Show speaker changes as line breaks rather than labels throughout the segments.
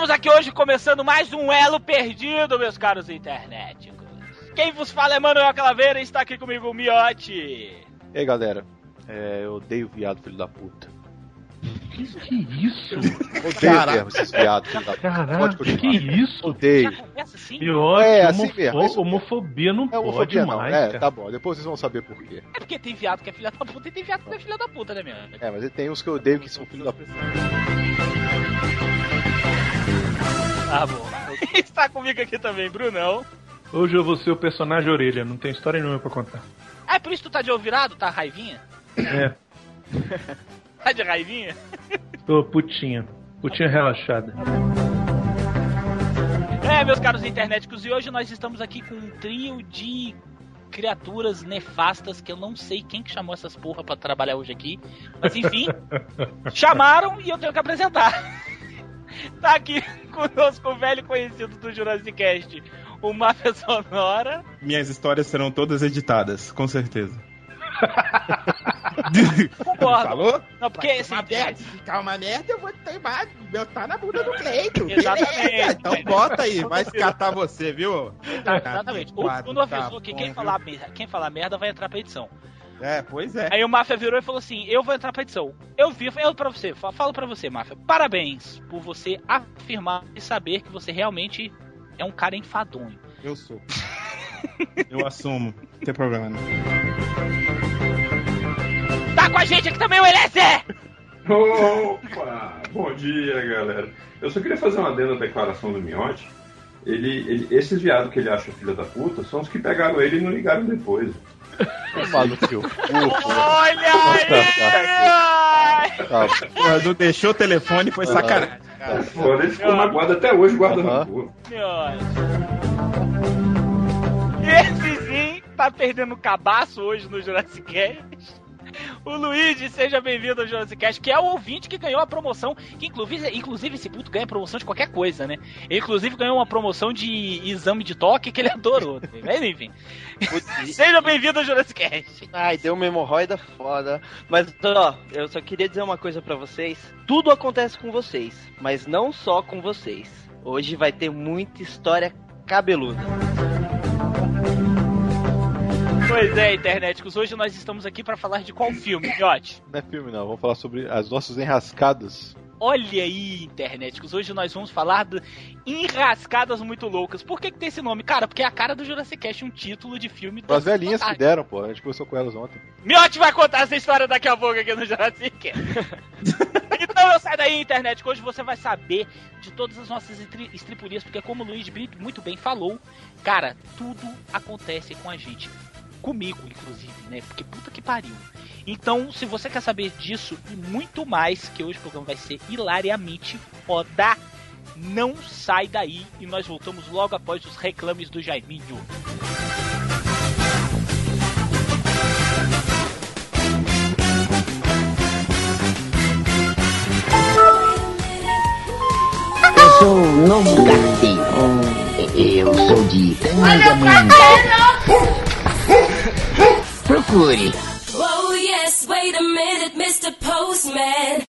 Estamos aqui hoje começando mais um Elo Perdido, meus caros internéticos. Quem vos fala é Manuel Calaveira e está aqui comigo o Miote.
E aí, galera? É, eu odeio viado, filho da puta.
Que isso?
Odeio
Caraca.
mesmo esses viados, filho da puta. Pode continuar.
que isso?
Odeio.
Assim?
Pior,
É, assim
homofo-
mesmo, isso-
homofobia não
É
pode
homofobia não.
mais,
É,
cara.
tá bom. Depois vocês vão saber por quê.
É porque tem viado que é filha da puta e tem viado que não é filha da puta, né, meu?
É, mas tem uns que eu odeio que são filho da puta.
Tá bom. está comigo aqui também, Brunão.
Hoje eu vou ser o personagem orelha, não tem história nenhuma pra contar.
Ah, é por isso que tu tá de ouvirado? Tá raivinha?
É,
Tá de raivinha?
tô putinha. Putinha relaxada.
É, meus caros internéticos, e hoje nós estamos aqui com um trio de criaturas nefastas que eu não sei quem que chamou essas porra pra trabalhar hoje aqui. Mas enfim, chamaram e eu tenho que apresentar. Tá aqui conosco o velho conhecido do Jurassic Cast, o Máfia Sonora.
Minhas histórias serão todas editadas, com certeza.
Concordo.
Falou?
Não, porque esse
uma merda, se ficar uma merda, eu vou teimar, botar na bunda do Cleito.
Exatamente.
Então bota aí, vai catar você, viu?
Exatamente. O Bruno
tá
avisou que
bom,
quem falar, merda- quem falar merda vai entrar pra edição.
É, pois é.
Aí o Máfia virou e falou assim: Eu vou entrar pra edição. Eu vi, eu pra você, fa- falo pra você, Máfia. Parabéns por você afirmar e saber que você realmente é um cara enfadonho.
Eu sou.
Eu assumo, não tem problema não.
Tá com a gente aqui também o Eliezer!
Opa! Bom dia, galera. Eu só queria fazer uma adendo à declaração do Miotti. Ele, ele- esses viados que ele acha filha da puta são os que pegaram ele e não ligaram depois.
Maluco, tio.
Olha aí!
Tá,
Não deixou o telefone, foi sacanagem.
Foda, ele ficou magoado até hoje guardando
Aham.
o cu.
Esse sim tá perdendo cabaço hoje no Jurassic Cast. O Luigi, seja bem-vindo ao Jurassic Cast, que é o ouvinte que ganhou a promoção, que inclusive, inclusive esse puto ganha promoção de qualquer coisa, né? Ele inclusive ganhou uma promoção de exame de toque que ele adorou. Mas enfim. seja bem-vindo ao Jurassic Cast.
Ai, deu uma hemorroida foda. Mas, ó, eu só queria dizer uma coisa pra vocês. Tudo acontece com vocês, mas não só com vocês. Hoje vai ter muita história cabeluda.
Pois é, internéticos, hoje nós estamos aqui pra falar de qual filme, Miotti?
não é filme não, vamos falar sobre as nossas enrascadas.
Olha aí, internéticos, hoje nós vamos falar de Enrascadas Muito Loucas. Por que, que tem esse nome? Cara, porque é a cara do Jurassic Cast, um título de filme
As velhinhas que deram, pô. A gente conversou com elas ontem.
Miotti vai contar essa história daqui a pouco aqui no Jurassic Cast. então eu saio daí, internet, hoje você vai saber de todas as nossas estri- estripurias, porque como o Luiz Brito muito bem falou, cara, tudo acontece com a gente. Comigo, inclusive, né? Porque puta que pariu. Então, se você quer saber disso e muito mais, que hoje o programa vai ser hilariamente foda, não sai daí e nós voltamos logo após os reclames do Jaiminho.
Eu sou o novo carteiro. Eu sou de Tangamanga. Procure.
Oh yes, wait a minute, Mr. Postman.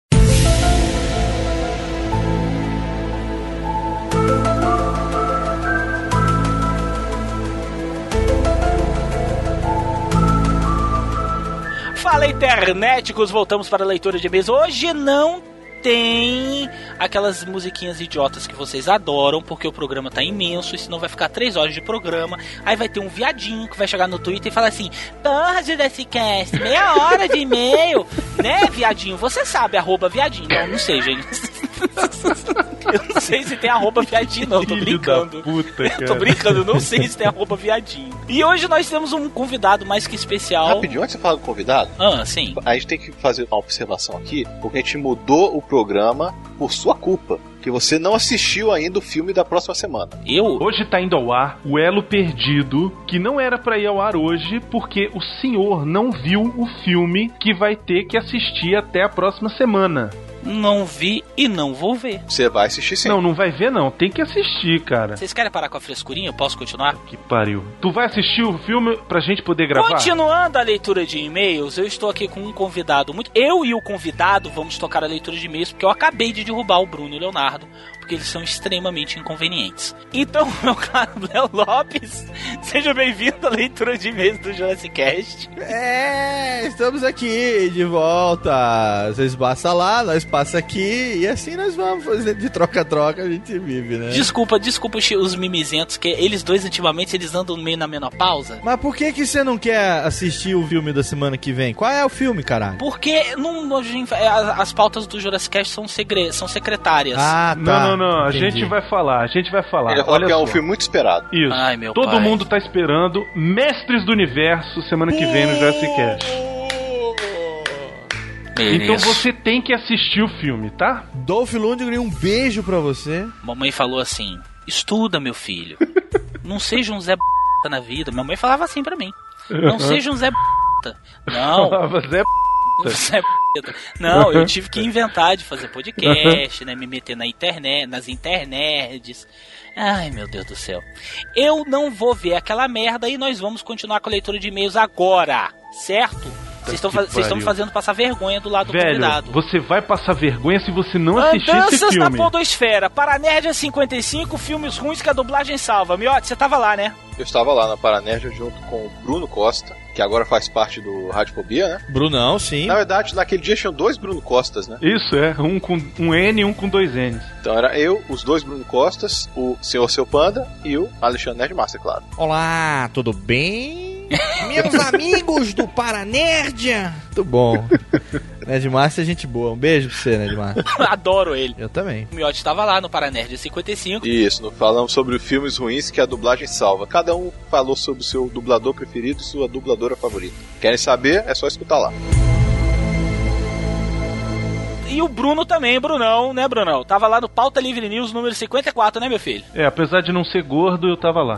Fala internéticos, voltamos para a leitura de e-mails. Hoje não tem aquelas musiquinhas idiotas que vocês adoram, porque o programa tá imenso, e senão vai ficar três horas de programa. Aí vai ter um viadinho que vai chegar no Twitter e falar assim: Porra, Cast, meia hora de e-mail, né, viadinho? Você sabe, arroba viadinho. Não, não sei, gente. Eu não sei se tem arroba viadinho, não, tô
Filho da
brincando.
puta,
Eu tô brincando, eu não sei se tem arroba viadinho. E hoje nós temos um convidado mais que especial.
Rapidinho, antes de você falar do convidado,
Ah, sim.
a gente tem que fazer uma observação aqui, porque a gente mudou o programa por sua culpa. Que você não assistiu ainda o filme da próxima semana.
Eu?
Hoje tá indo ao ar o Elo Perdido, que não era pra ir ao ar hoje, porque o senhor não viu o filme que vai ter que assistir até a próxima semana.
Não vi e não vou ver.
Você vai assistir sim.
Não, não vai ver não, tem que assistir, cara.
Vocês querem parar com a frescurinha? Eu posso continuar?
Que pariu. Tu vai assistir o filme pra gente poder gravar?
Continuando a leitura de e-mails, eu estou aqui com um convidado muito. Eu e o convidado vamos tocar a leitura de e-mails porque eu acabei de derrubar o Bruno e Leonardo, porque eles são extremamente inconvenientes. Então, meu caro Léo Lopes, seja bem-vindo à leitura de e-mails do Jurassic Cast.
É, estamos aqui de volta. Vocês passam lá, nós passa aqui e assim nós vamos fazer de troca-troca, a gente vive, né?
Desculpa, desculpa os- os mimizentos, que eles dois ultimamente eles andam meio na menopausa.
Mas por que que você não quer assistir o filme da semana que vem? Qual é o filme, caralho?
Porque não, não- as, as pautas do Jurassic Cast são, segre, são secretárias.
Ah, tá.
Não, não, não, a
Entendi.
gente vai falar, a gente vai falar.
Ele
Olha
que é um filme muito esperado.
Isso.
Ai, meu
Todo
pai.
mundo tá esperando Mestres do Universo semana que vem no Jurassic Cast. Então você tem que assistir o filme, tá?
Dolph Lundgren, um beijo pra você.
Mamãe falou assim: estuda, meu filho. Não seja um Zé b... na vida. Mamãe falava assim pra mim. Não seja um Zé b... Não.
Falava Zé
Zé b... Não, eu tive que inventar de fazer podcast, né? Me meter na internet, nas internets. Ai, meu Deus do céu. Eu não vou ver aquela merda e nós vamos continuar com a leitura de e-mails agora, certo? Vocês estão fazendo passar vergonha do lado do
Velho,
convidado.
você vai passar vergonha se você não assistir esse
Andanças na
filme.
Podosfera, Paranerd 55, filmes ruins que a dublagem salva. Miotti, você tava lá, né?
Eu estava lá na Paranerd junto com o Bruno Costa, que agora faz parte do Radiofobia, né?
Brunão, sim.
Na verdade, naquele dia tinham dois Bruno Costas, né?
Isso é, um com um N e um com dois N's.
Então era eu, os dois Bruno Costas, o Senhor Seu Panda e o Alexandre Nerdmaster, claro.
Olá, tudo bem? Meus amigos do Paranerdia. Muito bom. Nerdmaster é gente boa. Um beijo pra você, Nerdmaster.
Adoro ele.
Eu também.
O Miotti tava lá no Paranerd 55.
Isso, no- falamos sobre filmes ruins que a dublagem salva. Cada um falou sobre o seu dublador preferido e sua dubladora favorita. Querem saber? É só escutar lá.
E o Bruno também, Brunão, né, Brunão? Tava lá no Pauta Livre News número 54, né, meu filho?
É, apesar de não ser gordo, eu tava lá.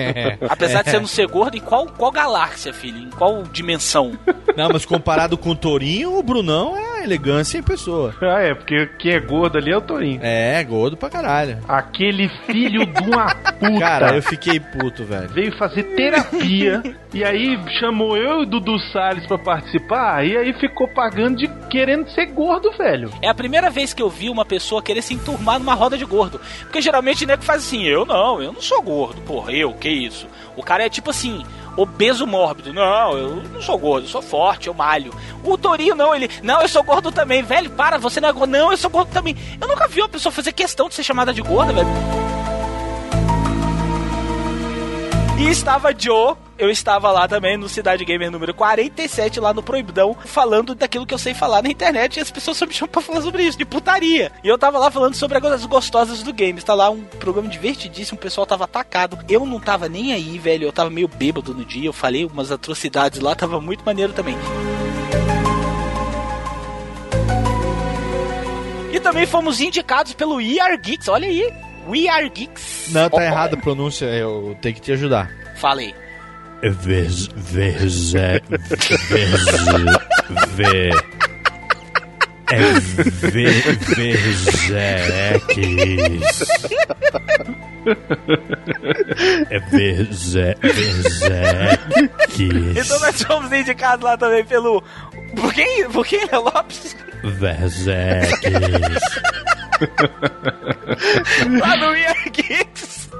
Apesar de você não ser gordo, em qual, qual galáxia, filho? Em qual dimensão?
Não, mas comparado com o Torinho, o Brunão é elegância em pessoa.
Ah, é, porque quem é gordo ali é o Torinho.
É, gordo pra caralho.
Aquele filho de uma puta.
Cara, eu fiquei puto, velho.
Veio fazer terapia e aí chamou eu e o Dudu Salles pra participar e aí ficou pagando de querendo ser gordo, velho.
É a primeira vez que eu vi uma pessoa querer se enturmar numa roda de gordo. Porque geralmente o nego faz assim, eu não, eu não sou gordo, porra, eu, que isso? O cara é tipo assim, obeso mórbido. Não, eu não sou gordo, eu sou forte, eu malho. O Torinho não, ele, não, eu sou gordo também, velho, para, você não é gordo, não, eu sou gordo também. Eu nunca vi uma pessoa fazer questão de ser chamada de gorda, velho. E estava Joe, eu estava lá também no Cidade Gamer número 47, lá no Proibidão, falando daquilo que eu sei falar na internet e as pessoas só me chamam pra falar sobre isso, de putaria. E eu tava lá falando sobre as gostosas do game. Está lá um programa divertidíssimo, o pessoal tava atacado. Eu não tava nem aí, velho, eu tava meio bêbado no dia, eu falei umas atrocidades lá, tava muito maneiro também. E também fomos indicados pelo Are Geeks, olha aí. We Are Geeks.
Não, tá errada a pronúncia, eu tenho que te ajudar.
Falei.
Vez, vez, é, vez, vê. É ve, vezeques. É vezeques.
Então nós fomos indicados lá também pelo. Por quem? Por quem, Léo Lopes?
Vezeques.
lá no We Are Geeks.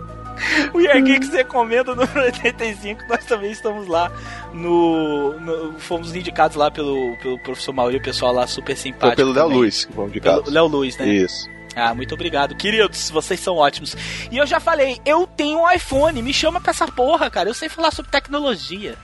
O O Year Geeks recomenda no 85, nós também estamos lá no, no- Fomos indicados lá pelo, pelo professor Mauri, o pessoal lá super simpático.
Foi pelo Léo. Luiz que
Pelo
casa.
Léo Luiz, né?
Isso.
Ah, muito obrigado. Queridos, vocês são ótimos. E eu já falei, eu tenho um iPhone, me chama pra essa porra, cara. Eu sei falar sobre tecnologia.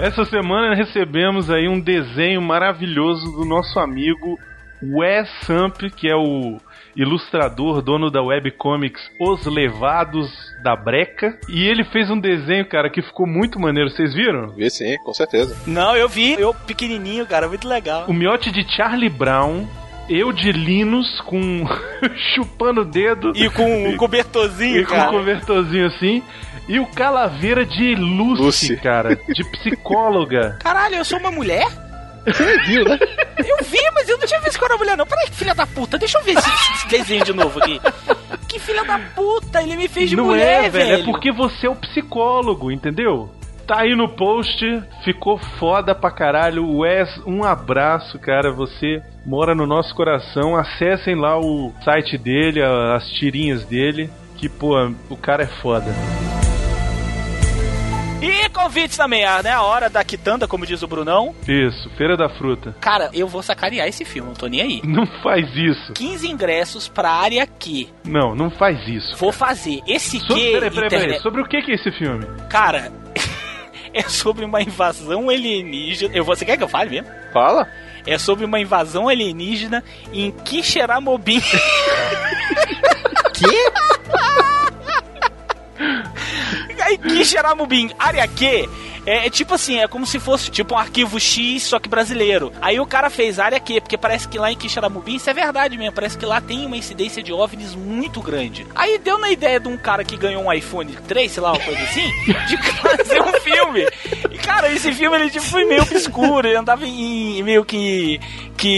Essa semana recebemos aí um desenho maravilhoso do nosso amigo Wes Samp, que é o ilustrador, dono da webcomics Os Levados da Breca. E ele fez um desenho, cara, que ficou muito maneiro. Vocês viram?
Vi sim, com certeza.
Não, eu vi, eu pequenininho, cara, muito legal.
O miote de Charlie Brown, eu de Linus com chupando o dedo
E com um cobertorzinho,
e com
cara.
um cobertorzinho assim. E o Calaveira de Lucy,
Lucy.
cara, de psicóloga.
Caralho, eu sou uma mulher?
Você viu, né?
Eu vi, mas eu não tinha visto que eu era mulher, não. Peraí, filha da puta, deixa eu ver esse, esse desenho de novo aqui. Que filha da puta, ele me fez de
Não
mulher,
é, velho,
velho.
é porque você é o psicólogo, entendeu? Tá aí no post, ficou foda pra caralho. Wes, um abraço, cara. Você mora no nosso coração. Acessem lá o site dele, as tirinhas dele. Que, pô, o cara é foda.
E convites também, ah, né? A hora da quitanda, como diz o Brunão.
Isso, Feira da Fruta.
Cara, eu vou sacanear esse filme, não tô nem aí.
Não faz isso.
15 ingressos pra área Q.
Não, não faz isso.
Vou fazer. Esse
Sobre,
Q,
peraí, peraí, peraí. Sobre o que que é esse filme?
Cara, é sobre uma invasão alienígena. Eu você quer que eu fale mesmo?
Fala.
É sobre uma invasão alienígena em Quixeramobim.
Que?
Aí Quixeramobim, área Q, é, é tipo assim, é como se fosse tipo um arquivo X, só que brasileiro. Aí o cara fez área Q, porque parece que lá em Quixeramobim, isso é verdade mesmo, parece que lá tem uma incidência de OVNIs muito grande. Aí deu na ideia de um cara que ganhou um iPhone 3, sei lá, uma coisa assim, de fazer um filme. E cara, esse filme ele tipo, foi meio obscuro, ele andava em, meio que que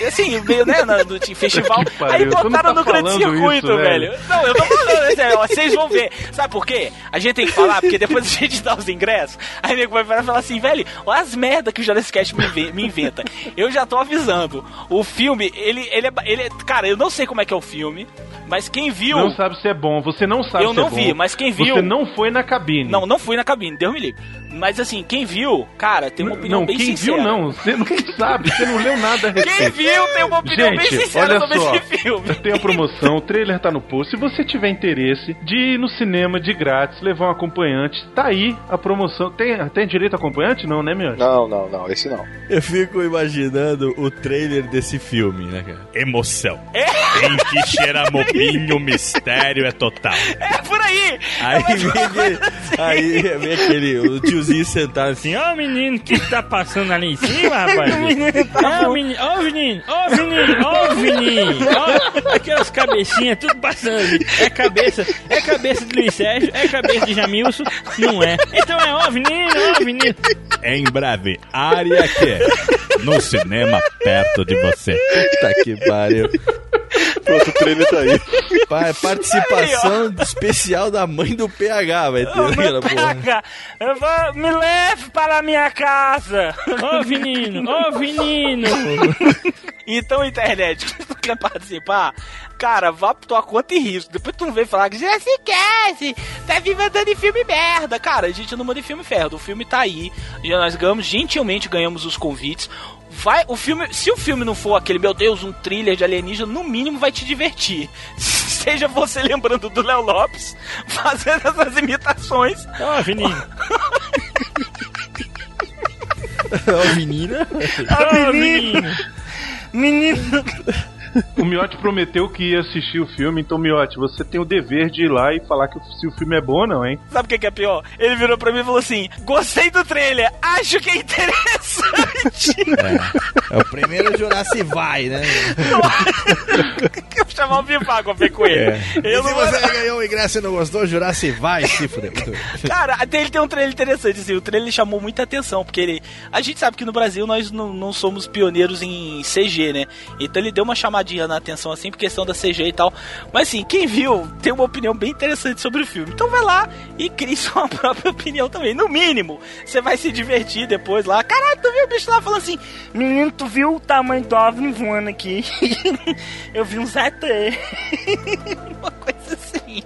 em, assim, meio né, na- no em festival. Aí
não
botaram
tá
no grande circuito,
isso,
velho.
velho.
Não, eu tô falando, é vocês vão ver. Sabe por quê? A gente tem que falar, porque depois a gente dá os ingressos, aí o nego vai falar assim, velho, olha as merda que o Jurassic Cast me, inve- me inventa. Eu já tô avisando. O filme, ele, ele, é, ele é- Cara, eu não sei como é que é o filme, mas quem viu.
Não sabe se é bom. Você não sabe
Eu
se
não
é bom.
vi, mas quem viu-
Você não foi na cabine.
Não, não fui na cabine, Deus me livre. Mas assim, quem viu, cara, tem uma opinião
não,
bem
quem
sincera.
viu não. Você não sabe, você não leu nada a respeito.
Quem viu tem uma opinião bem
Gente,
sincera
olha
sobre
só,
esse filme.
Tem a promoção, o trailer tá no post. Se você tiver interesse de ir no cinema de grátis, levar um acompanhante, tá aí a promoção. Tem, tem direito a acompanhante? Não, né, meu?
Não, não, não, esse não.
Eu fico imaginando o trailer desse filme, né, cara?
Emoção. Em que Xeramobim o mistério é total.
É por aí!
Aí vem, aquele- aí vem aquele o tiozinho sentado assim,
Ó, o menino que tá passando ali em cima, rapaz.
O menino tá
Ó, o menino, ó, o menino, ó, o menino, ó, o menino. Ó, aquelas cabecinhas, tudo passando ali. É cabeça, é cabeça de Luiz Sérgio, é cabeça de Jamilson, não é. Então é, ó, menino, ó, menino. Em breve, área que no cinema perto de você.
Puta que pariu.
Pronto, o trailer tá aí.
Pa- participação especial da mãe do PH, vai ter aquela porra.
Pega, eu vou- me leve para a minha casa. Ô, menino, ô, menino.
Então, internet, se tu quer participar, cara, vá por tua conta e risco. Depois tu não vem falar que já se esquece, tá me mandando em filme merda. Cara, a gente não manda em filme merda. O filme tá aí. Já nós ganhamos, gentilmente ganhamos os convites. Vai, o filme, se o filme não for aquele, meu Deus, um thriller de alienígena, no mínimo vai te divertir. Seja você lembrando do Léo Lopes, fazendo essas imitações.
Ó, menino.
Ó, menina.
Ô, menino.
Menino.
O Miotti prometeu que ia assistir o filme, então, Miotti, você tem o dever de ir lá e falar que se o filme é bom ou não, hein?
Sabe o que é pior? Ele virou pra mim e falou assim: Gostei do trailer, acho que é interessante.
É o primeiro Jurassic vai, né?
Eu vou chamar o Bivago pra ver com ele.
É.
Eu
e se
não
você ganhou o ingresso e não gostou, Jurassic vai, se fuder. Muito bem.
Cara, até ele tem um trailer interessante, assim, o trailer chamou muita atenção, porque ele. A gente sabe que no Brasil nós não, não somos pioneiros em CG, né? Então ele deu uma chamadinha na atenção assim, por questão da CG e tal. Mas assim, quem viu tem uma opinião bem interessante sobre o filme. Então vai lá e crie sua própria opinião também. No mínimo, você vai se divertir depois lá. Caralho, tu viu o bicho lá falando assim: Menino, tu viu o tamanho do OVNI voando aqui? Eu vi um ZT. uma coisa assim.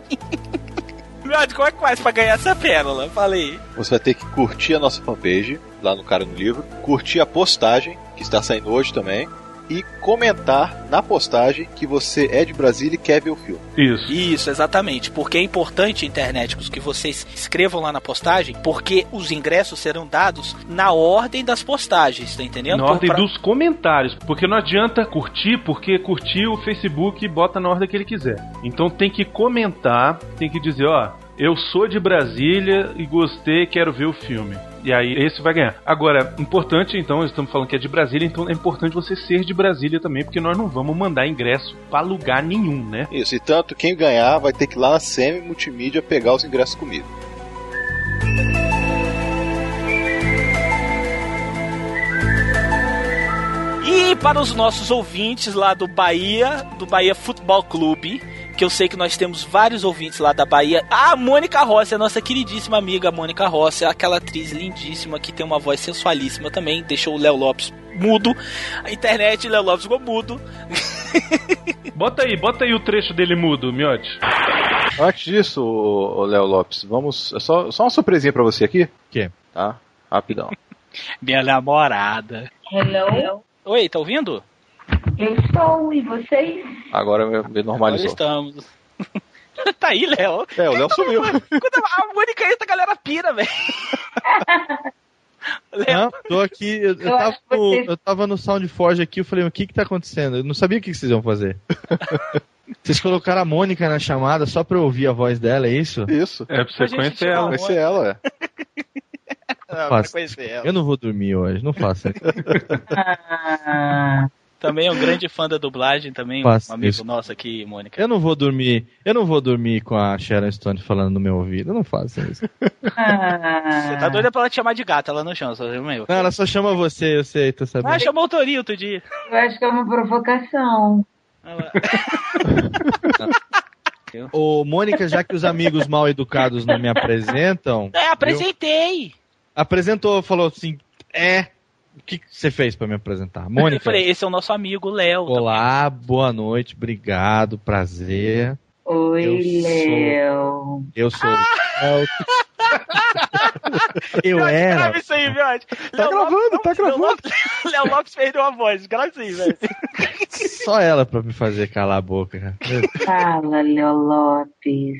Miotti, como é que faz pra ganhar essa pérola? Falei.
Você vai ter que curtir a nossa fanpage, lá no Cara no Livro, curtir a postagem, que está saindo hoje também, e comentar na postagem que você é de Brasília e quer ver o filme.
Isso.
Isso, exatamente. Porque é importante, internéticos, que vocês escrevam lá na postagem, porque os ingressos serão dados na ordem das postagens, tá entendendo?
Na
Por-
ordem
pra-
dos comentários. Porque não adianta curtir, porque curtir o Facebook bota na ordem que ele quiser. Então tem que comentar, tem que dizer, ó, eu sou de Brasília e gostei, quero ver o filme. E aí esse vai ganhar. Agora, importante então, estamos falando que é de Brasília, então é importante você ser de Brasília também, porque nós não vamos mandar ingresso pra lugar nenhum, né?
Isso, e tanto quem ganhar vai ter que ir lá na Semi Multimídia pegar os ingressos comigo.
E para os nossos ouvintes lá do Bahia, do Bahia Futebol Clube, que eu sei que nós temos vários ouvintes lá da Bahia. A Mônica Rossi, a nossa queridíssima amiga Mônica Rossi, aquela atriz lindíssima que tem uma voz sensualíssima também, deixou o Léo Lopes mudo. A internet, Léo Lopes ficou mudo.
Bota aí, bota aí o trecho dele mudo, Miotti.
Antes disso, Léo Lopes, vamos. é Só, só uma surpresinha pra você aqui.
Que?
Tá? Rapidão.
Minha namorada.
Hello?
Oi, tá ouvindo?
Eu estou, e vocês?
Agora me- me
Agora
normalizou.
estamos. tá aí, Léo.
É, o Léo sumiu.
Quando a Mônica entra, a galera pira, velho.
Não, tô aqui, eu, eu
Eu
tava no,
vocês-
eu tava no SoundForge aqui, eu falei, o que que tá acontecendo? Eu não sabia o que, que vocês iam fazer. Vocês colocaram a Mônica na chamada só pra eu ouvir a voz dela, é isso?
Isso.
É pra você conhecer ela.
Conhecer ela, é.
Conhecer ela.
Eu não vou dormir hoje, não faça isso.
Ah,
Também é um grande fã da dublagem, também
Faço
um amigo
isso.
nosso aqui, Mônica.
Eu não vou dormir, eu não vou dormir com a Sharon Stone falando no meu ouvido, não faça isso.
ah.
Você tá doida pra ela te chamar de gata, ela não chama, só chama eu.
Não, ela só chama você, eu sei, tô sabendo.
Ah, chamou o Torinho outro dia.
Eu acho que é uma provocação.
Ela-
Ô, Mônica, já que os amigos mal educados não me apresentam,
É, apresentei.
apresentou, falou assim, é, o que você fez pra me apresentar?
Eu
Mônica,
falei, esse é o nosso amigo Léo.
olá, boa noite, obrigado, prazer.
Oi,
Eu
Léo.
Eu sou o Léo. Eu era.
Grava isso aí, Viote.
Tá gravando, tá
Léo
gravando.
Lopes, Léo Lopes perdeu a voz. Grava isso aí, velho.
Só ela pra me fazer calar a boca. cara.
Fala, Léo Lopes.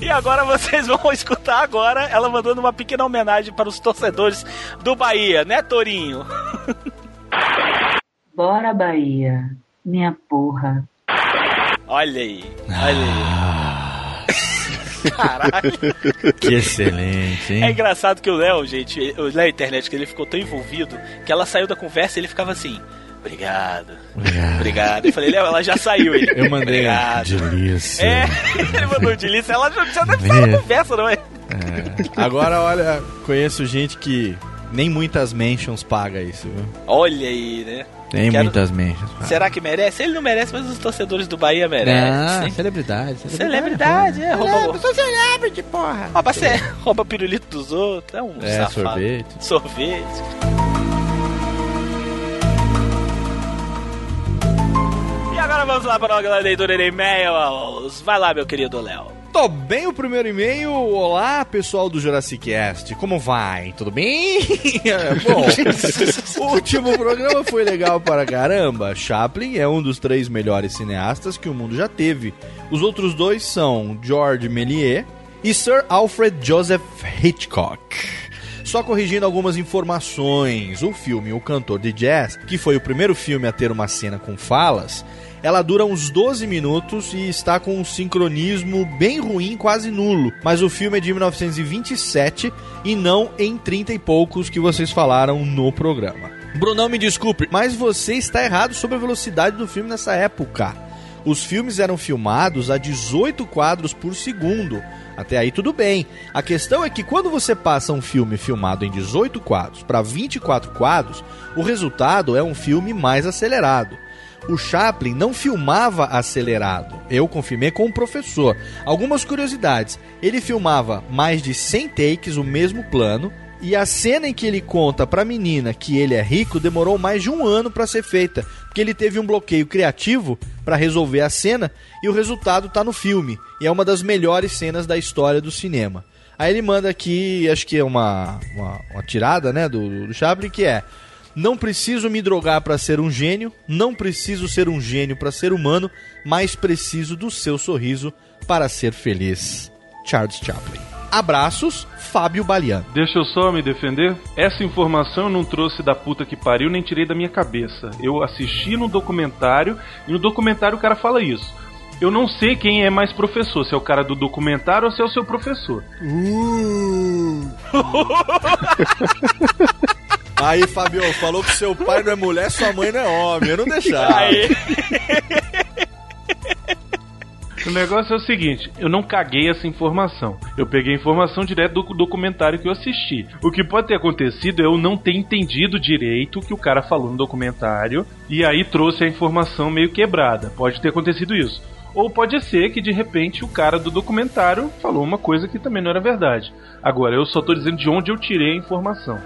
E agora vocês vão escutar agora ela mandando uma pequena homenagem para os torcedores do Bahia, né, Torinho?
Bora, Bahia. Minha porra.
Olha aí, olha aí. Caralho.
Que excelente,
É
hein?
engraçado que o Léo, gente, o Léo internet, que ele ficou tão envolvido que ela saiu da conversa e ele ficava assim. Obrigado. Obrigado. Eu falei, Léo, ela já saiu. Ele,
Eu mandei
Obrigado.
delícia.
É, ele mandou de lista, ela já já deve estar na conversa, não é?
É. Agora, olha, conheço gente que nem muitas mentions paga isso, viu?
Olha aí, né?
Nem
Quero-
muitas mentions. paga.
Será que merece? Ele não merece, mas os torcedores do Bahia merecem.
Ah, celebridade.
Celebridade, é, rouba.
sou celebrity, porra.
Rouba, sé- rouba pirulito dos outros, é um
É,
safado.
sorvete.
Sorvete. Agora vamos lá para a leitura de e-mails. Vai lá, meu querido Léo.
Tô bem o primeiro e-mail. Olá, pessoal do Jurassic Cast. Como vai? Tudo bem? Bom, o último programa foi legal para caramba. Chaplin é um dos três melhores cineastas que o mundo já teve. Os outros dois são George Méliès e Sir Alfred Joseph Hitchcock. Só corrigindo algumas informações, o filme O Cantor de Jazz, que foi o primeiro filme a ter uma cena com falas, ela dura uns 12 minutos e está com um sincronismo bem ruim, quase nulo. Mas o filme é de 1927 e não em 30 e poucos que vocês falaram no programa. Brunão, me desculpe, mas você está errado sobre a velocidade do filme nessa época. Os filmes eram filmados a 18 quadros por segundo. Até aí tudo bem. A questão é que quando você passa um filme filmado em 18 quadros para 24 quadros, o resultado é um filme mais acelerado. O Chaplin não filmava acelerado. Eu confirmei com o professor. Algumas curiosidades. Ele filmava mais de 100 takes, o mesmo plano, e a cena em que ele conta pra menina que ele é rico demorou mais de um ano pra ser feita, porque ele teve um bloqueio criativo pra resolver a cena e o resultado tá no filme. E é uma das melhores cenas da história do cinema. Aí ele manda aqui, acho que é uma, uma, uma tirada, né, do, do Chaplin, que é: Não preciso me drogar pra ser um gênio, não preciso ser um gênio pra ser humano, mas preciso do seu sorriso para ser feliz. Charles Chaplin. Abraços, Fábio Balian.
Deixa eu só me defender. Essa informação eu não trouxe da puta que pariu, nem tirei da minha cabeça. Eu assisti no documentário e no documentário o cara fala isso. Eu não sei quem é mais professor, se é o cara do documentário ou se é o seu professor.
Aí, Fabio, falou que seu pai não é mulher, sua mãe não é homem. Eu não deixava.
Aí.
O negócio é o seguinte, eu não caguei essa informação. Eu peguei a informação direto do documentário que eu assisti. O que pode ter acontecido é eu não ter entendido direito o que o cara falou no documentário e aí trouxe a informação meio quebrada. Pode ter acontecido isso. Ou pode ser que de repente o cara do documentário falou uma coisa que também não era verdade. Agora, eu só tô dizendo de onde eu tirei a informação.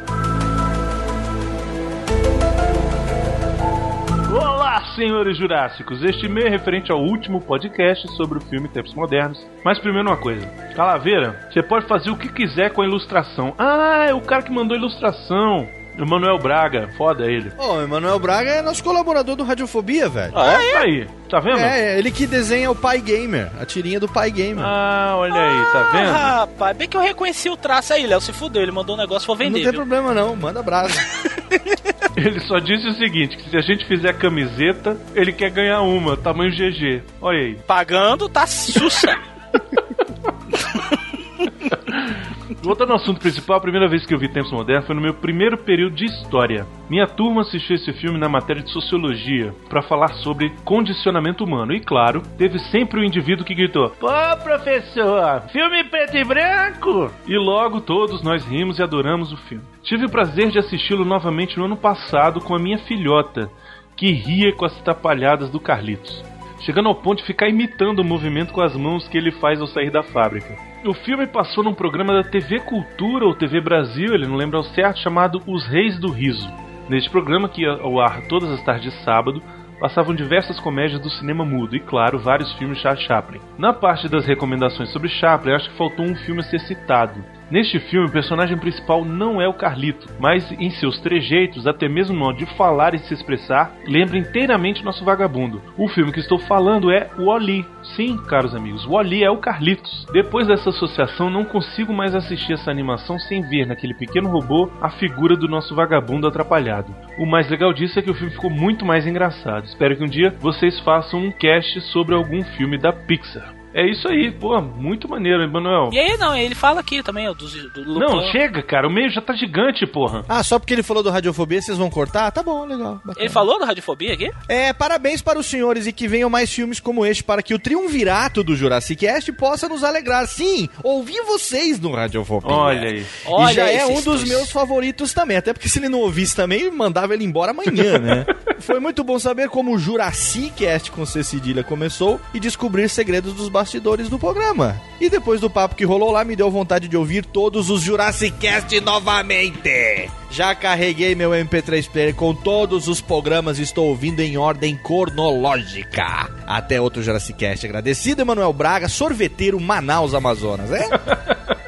Olá, senhores jurássicos! Este e-mail é referente ao último podcast sobre o filme Tempos Modernos. Mas primeiro uma coisa: Calaveira, você pode fazer o que quiser com a ilustração. Ah, é o cara que mandou a ilustração. Emanuel Braga, foda ele.
Ô, o Emanuel Braga é nosso colaborador do Radiofobia, velho.
Ah, é? Aí, tá vendo?
É, ele que desenha o Pai Gamer, a tirinha do Pai Gamer.
Ah, olha aí, tá vendo?
Ah, rapaz, bem que eu reconheci o traço aí, Léo. Se fudeu, ele mandou um negócio, vou vender.
não tem
viu?
problema não, manda brasa.
Ele só disse o seguinte: que se a gente fizer camiseta, ele quer ganhar uma, tamanho GG. Olha aí.
Pagando, tá sussa.
Voltando ao assunto principal, a primeira vez que eu vi Tempos Modernos foi no meu primeiro período de História. Minha turma assistiu esse filme na matéria de Sociologia para falar sobre condicionamento humano. E claro, teve sempre o indivíduo que gritou: Pô, professor, filme preto e branco! E logo todos nós rimos e adoramos o filme. Tive o prazer de assisti-lo novamente no ano passado com a minha filhota, que ria com as trapalhadas do Carlitos chegando ao ponto de ficar imitando o movimento com as mãos que ele faz ao sair da fábrica. O filme passou num programa da TV Cultura ou TV Brasil, ele não lembra ao certo, chamado Os Reis do Riso. Neste programa, que ia ao ar todas as tardes de sábado, passavam diversas comédias do cinema mudo e, claro, vários filmes de Chaplin. Na parte das recomendações sobre Chaplin, acho que faltou um filme a ser citado. Neste filme, o personagem principal não é o Carlito, mas em seus trejeitos, até mesmo no modo de falar e se expressar, lembra inteiramente nosso vagabundo. O filme que estou falando é o Oli. Sim, caros amigos, o Oli é o Carlitos. Depois dessa associação, não consigo mais assistir essa animação sem ver naquele pequeno robô a figura do nosso vagabundo atrapalhado. O mais legal disso é que o filme ficou muito mais engraçado. Espero que um dia vocês façam um cast sobre algum filme da Pixar. É isso aí, pô, muito maneiro, Emanuel.
E aí, não, ele fala aqui também, ó, do, do Lupin.
Não, chega, cara, o meio já tá gigante, porra.
Ah, só porque ele falou do Radiofobia, vocês vão cortar? Tá bom, legal. bacana.
Ele falou do Radiofobia aqui?
É, parabéns para os senhores e que venham mais filmes como este para que o triunvirato do Jurassic Cast possa nos alegrar. Sim, ouvi vocês no Radiofobia.
Olha aí.
E
Olha
já é um dos meus favoritos também, até porque se ele não ouvisse também, mandava ele embora amanhã, né? Foi muito bom saber como o Jurassic Cast com C cedilha começou e descobrir segredos dos bastidores do programa. E depois do papo que rolou lá, me deu vontade de ouvir todos os Jurassic Cast novamente. Já carreguei meu MP3 player com todos os programas e estou ouvindo em ordem cronológica. Até outro Jurassic Cast. Agradecido, Emanuel Braga, sorveteiro Manaus, Amazonas, é?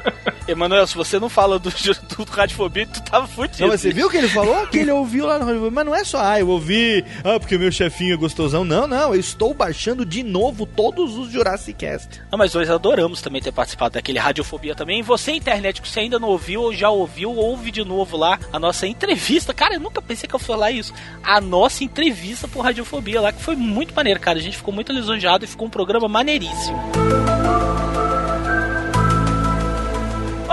Emanuel, se você não fala do, do Radiofobia, tu tava fudido.
Não, mas você viu que ele falou? Que ele ouviu lá no Hollywood. Mas não é só, ah, eu ouvi, ah, porque meu chefinho é gostosão. Não, não, eu estou baixando de novo todos os Jurassic Cast.
Não, mas nós adoramos também ter participado daquele Radiofobia também. E você, internet, que você ainda não ouviu ou já ouviu, ouve de novo lá a nossa entrevista. Cara, eu nunca pensei que eu fosse falar isso. A nossa entrevista por Radiofobia lá, que foi muito maneiro, cara. A gente ficou muito lisonjeado e ficou um programa maneiríssimo.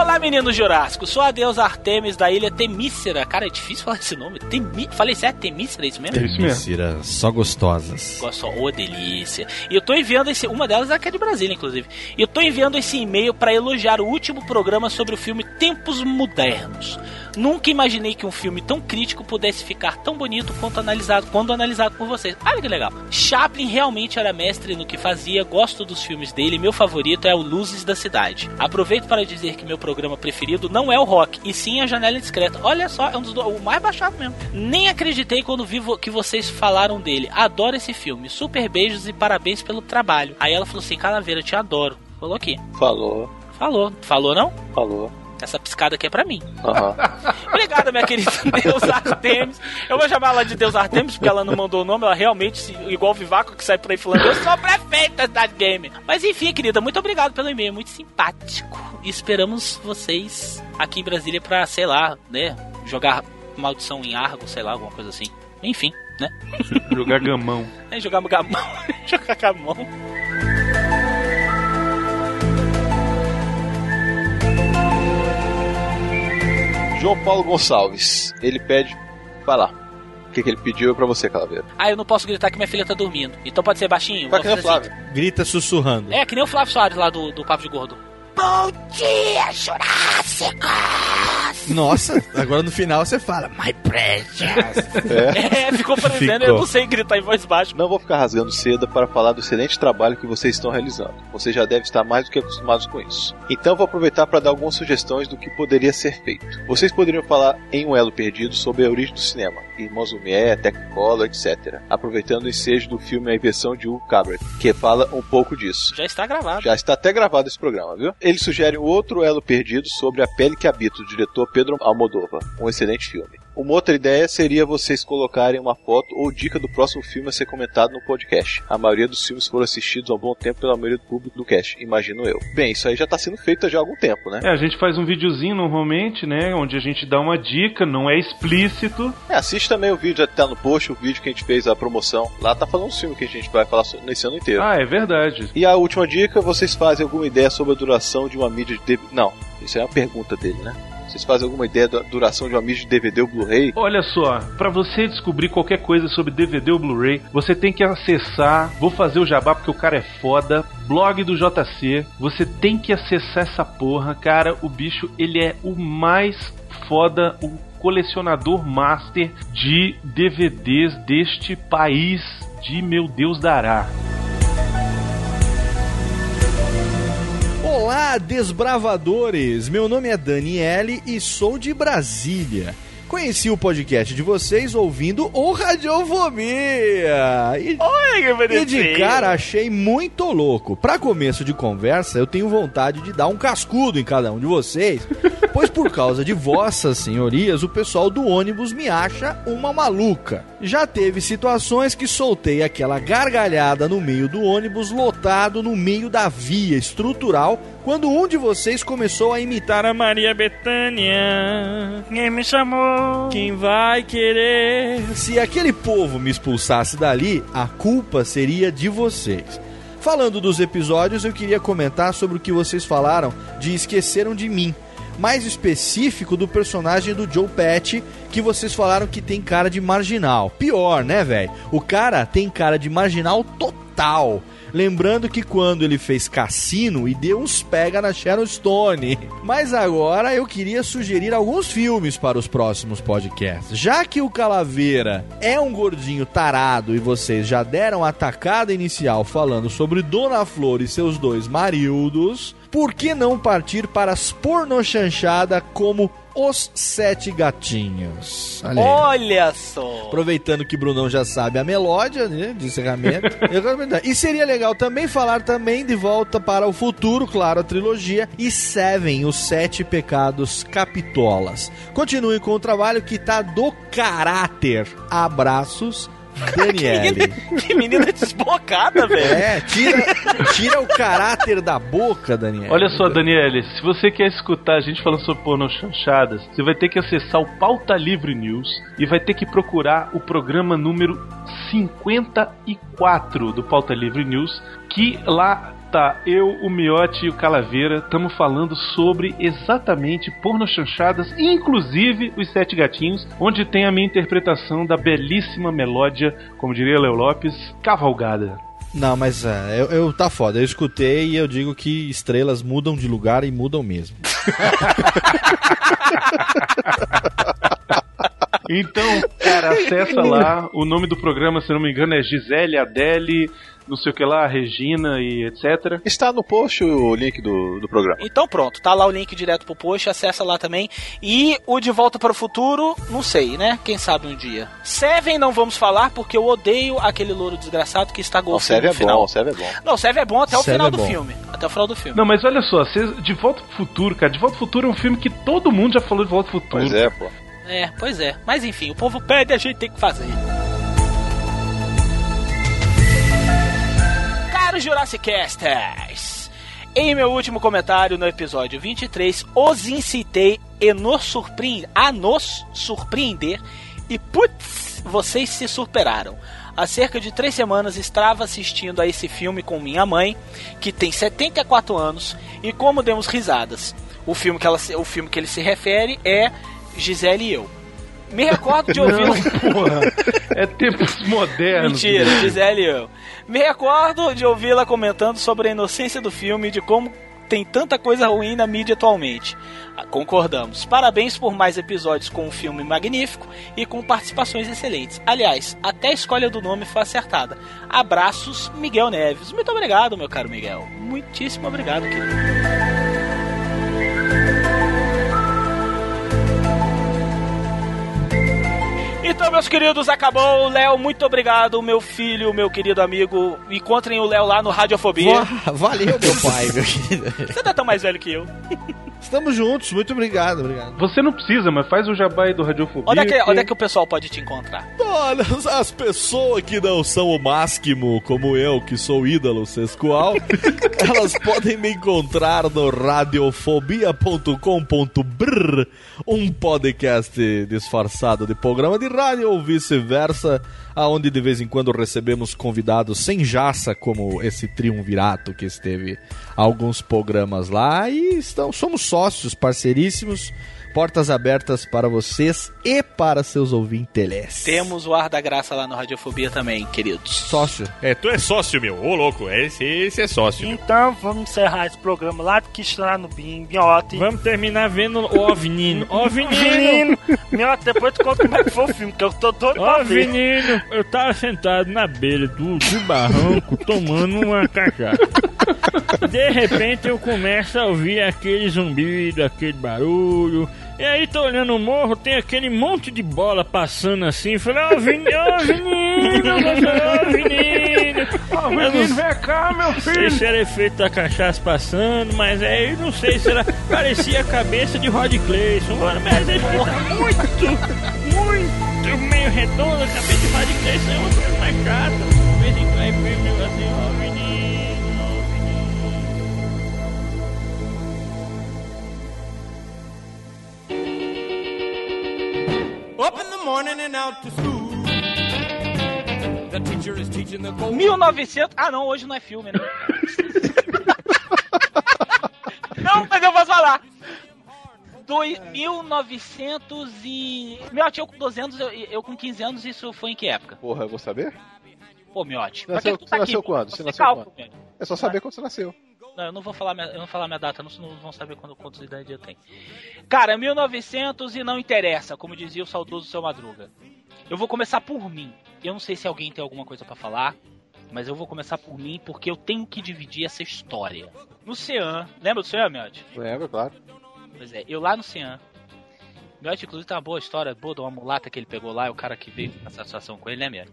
Olá, meninos jurássicos. Sou a deusa Artemis da ilha Temícera. Cara, é difícil falar esse nome. Temi... Falei certo? Temícera, é isso mesmo?
É isso mesmo.
Mentira, só gostosas.
Só, ô delícia. E eu tô enviando esse. Uma delas é aqui de Brasília, inclusive. E eu tô enviando esse e-mail para elogiar o último programa sobre o filme Tempos Modernos. Nunca imaginei que um filme tão crítico pudesse ficar tão bonito quanto analisado, quando analisado por vocês. Olha que legal. Chaplin realmente era mestre no que fazia, gosto dos filmes dele, meu favorito é o Luzes da Cidade. Aproveito para dizer que meu programa preferido não é o Rock, e sim a Janela Indiscreta. Olha só, é um dos do- o mais baixado mesmo. Nem acreditei quando vi que vocês falaram dele. Adoro esse filme. Super beijos e parabéns pelo trabalho. Aí ela falou assim: Calaveira, te adoro. Falou aqui.
Falou.
Falou. Falou não?
Falou.
Essa piscada aqui é pra mim.
Aham.
Obrigada, minha querida Deus Artemis. Eu vou chamar ela de Deus Artemis porque ela não mandou o nome. Ela realmente, igual o Vivaco que sai por aí falando, eu sou prefeita da game. Mas enfim, querida, muito obrigado pelo e-mail. Muito simpático. E esperamos vocês aqui em Brasília pra, sei lá, né? Jogar maldição em Argo, sei lá, alguma coisa assim. Enfim, né?
Jogar gamão.
É, jogar gamão. jogar gamão.
João Paulo Gonçalves, ele pede. Vai lá. O que, que ele pediu é pra você, Calaveira.
Ah, eu não posso gritar que minha filha tá dormindo. Então pode ser baixinho? Vou
que nem o
fazer
Flávio.
Grita sussurrando.
É, que nem o Flávio Soares lá do, do Papo de Gordo. Bom dia, Jurássico!
Nossa, agora no final você fala, my precious.
É, ficou parecendo,
Ficou.
eu não sei gritar em voz baixa.
Não vou ficar rasgando seda para falar do excelente trabalho que vocês estão realizando. Você já deve estar mais do que acostumados com isso. Então vou aproveitar para dar algumas sugestões do que poderia ser feito. Vocês poderiam falar em um elo perdido sobre a origem do cinema, Irmãos Lumière, Technicolor, etc. Aproveitando o ensejo do filme A Inversão de Hugo Cabret, que fala um pouco disso.
Já está gravado.
Já está até gravado esse programa, viu? Ele sugere outro elo perdido sobre A Pele que Habita, do diretor Pedro Almodóvar. Um excelente filme. Uma outra ideia seria vocês colocarem uma foto ou dica do próximo filme a ser comentado no podcast. A maioria dos filmes foram assistidos há um bom tempo pela maioria do público do cast, imagino eu. Bem, isso aí já está sendo feito já há algum tempo, né?
É, a gente faz um videozinho normalmente, né? Onde a gente dá uma dica, não é explícito.
É, assiste também o vídeo, já tá no post, o vídeo que a gente fez a promoção. Lá tá falando um filme que a gente vai falar nesse ano inteiro.
Ah, é verdade.
E a última dica, vocês fazem alguma ideia sobre a duração de uma mídia de DVD? Não, isso é uma pergunta dele, né? Vocês fazem alguma ideia da duração de uma mídia de DVD ou Blu-ray?
Olha só, pra você descobrir qualquer coisa sobre DVD ou Blu-ray, você tem que acessar, vou fazer o jabá porque o cara é foda, blog do JC. Você tem que acessar essa porra, cara, o bicho, ele é o mais foda, o colecionador master de DVDs deste país de meu Deus dará.
Olá, desbravadores! Meu nome é Daniele e sou de Brasília. Conheci o podcast de vocês ouvindo o Radiofobia. E,
Olha que
e de cara achei muito louco. Pra começo de conversa, eu tenho vontade de dar um cascudo em cada um de vocês, pois por causa de vossas senhorias, o pessoal do ônibus me acha uma maluca. Já teve situações que soltei aquela gargalhada no meio do ônibus lotado no meio da via estrutural quando um de vocês começou a imitar a Maria Bethânia.
Quem me chamou?
Quem vai querer? Se aquele povo me expulsasse dali, a culpa seria de vocês. Falando dos episódios, eu queria comentar sobre o que vocês falaram de Esqueceram de Mim. Mais específico do personagem do Joe Pesci, que vocês falaram que tem cara de marginal. Pior, né, velho? O cara tem cara de marginal total. Lembrando que quando ele fez Cassino e deu uns pega na Sharon Stone. Mas agora eu queria sugerir alguns filmes para os próximos podcasts. Já que o Calaveira é um gordinho tarado e vocês já deram a tacada inicial falando sobre Dona Flor e seus dois marildos, por que não partir para as pornochanchada como Os Sete Gatinhos? Olha.
Olha só.
Aproveitando que Brunão já sabe a melódia né, de encerramento. eu quero comentar. e seria legal também falar também de volta para o futuro, claro, a trilogia. E Seven, os Sete Pecados Capitolas. Continue com o trabalho que tá do caráter. Abraços. Daniele.
Que menina desbocada, velho.
É, tira, tira o caráter da boca, Daniele.
Olha só, Daniele, se você quer escutar a gente falando sobre pornô chanchadas, você vai ter que acessar o Pauta Livre News e vai ter que procurar o programa número 54 do Pauta Livre News, que lá tá eu, o Miote e o Calaveira, estamos falando sobre exatamente porno chanchadas, inclusive os Sete Gatinhos, onde tem a minha interpretação da belíssima melódia, como diria Léo Lopes, cavalgada.
Não, mas é, eu, eu- tá foda. Eu escutei e eu digo que estrelas mudam de lugar e mudam mesmo.
Então, cara, acessa lá. O nome do programa, se não me engano, é Gisele, Adele, não sei o que lá, Regina e etc.
Está no post o link do, do programa.
Então pronto, tá lá o link direto pro post, acessa lá também. E o De Volta para o Futuro, não sei, né? Quem sabe um dia. Seven não vamos falar, porque eu odeio aquele louro desgraçado que está
O
golfando no
é
final.
bom, o Sérgio é bom.
Não, o Seven é bom até o
Seven
final
é
do filme. Até o final do filme.
Não, mas olha só, De Volta pro Futuro, cara, De Volta pro Futuro é um filme que todo mundo já falou de Volta pro Futuro.
Pois é, pô.
É, pois é. Mas enfim, o povo pede, a gente tem que fazer. Caros Jurassic Casters, em meu último comentário no episódio 23, os incitei e nos surpreend... a nos surpreender e putz, vocês se superaram. Há cerca de três semanas estava assistindo a esse filme com minha mãe, que tem 74 anos, e como demos risadas. O filme que, ela, o filme que ele se refere é Gisele e eu. Me recordo de ouvir.
Não, porra. É tempos modernos.
Mentira? Gisele e eu. Me recordo de ouvi-la comentando sobre a inocência do filme e de como tem tanta coisa ruim na mídia atualmente. Ah, Concordamos. Parabéns por mais episódios com um filme magnífico e com participações excelentes. Aliás, até a escolha do nome foi acertada. Abraços, Miguel Neves. Muito obrigado, meu caro Miguel. Muitíssimo obrigado, querido. Então, meus queridos, acabou. Léo, muito obrigado, meu filho, meu querido amigo. Encontrem o Léo lá no Radiofobia.
Va- Valeu, meu pai, meu querido.
Você é tão mais velho que eu.
Estamos juntos, muito obrigado, obrigado.
Você não precisa, mas faz o jabá aí do Radiofobia.
Onde é, que,
que-
onde é que o pessoal pode te encontrar?
Olha, as pessoas que não são o máximo, como eu, que sou ídolo sexual, elas podem me encontrar no radiofobia.com.br, um podcast disfarçado de programa de rádio ou vice-versa, aonde de vez em quando recebemos convidados sem jaça, como esse triunvirato que esteve alguns programas lá, e estão, somos sócios, parceiríssimos, portas abertas para vocês e para seus ouvintes.
Temos o Ar da Graça lá no Radiofobia também, queridos.
Sócio.
É, tu é sócio, meu. Ô, louco. Esse, esse é sócio. meu.
Então vamos encerrar esse programa lá que está lá no Bim, Miote.
Vamos terminar vendo o Ovnino. Ovnino!
Menino, Miote, depois tu conta como é que foi o filme, que eu tô doido pra
Ó,
ver.
eu tava sentado na beira do, do barranco tomando uma cachaça. De repente eu começo a ouvir aquele zumbido, aquele barulho. E aí tô olhando o morro, tem aquele monte de bola passando assim. Falei, ó, menino, ó, menino, ó, menino.
Ó, vem cá, meu
Não sei
filho.
se era efeito da cachaça passando, mas aí não sei se era. Parecia a cabeça de Rod Clayson. Mas ele tá muito, muito meio redondo. A cabeça de Rod Clayson é uma coisa mais chata. De vez em quando
Up in the morning and out to school. The teacher is teaching the gold.
1900. Ah, não, hoje não é filme, né? não, mas eu posso falar. Dois, 1900 e. Miote, eu com 12 anos, eu, eu com 15 anos, isso foi em que época?
Porra, eu vou saber?
Pô, Miote.
Você
pra que
nasceu,
tu
você
tá
nasceu
aqui?
quando?
Você
Você nasceu
cálculo,
quando? É só saber quando você nasceu.
Não, eu não vou falar minha, eu não vou falar minha data, não, senão não vão saber quando, quantos idade eu tenho. Cara, 1900 e não interessa, como dizia o saudoso seu Madruga. Eu vou começar por mim. Eu não sei se alguém tem alguma coisa pra falar, mas eu vou começar por mim porque eu tenho que dividir essa história. No Cean, lembra do Cean, Miotti?
Lembra, claro.
Pois é, eu lá no Cean. Miotti, inclusive, tem uma boa história, boa de uma mulata que ele pegou lá, e o cara que veio nessa situação com ele, né, Miotti?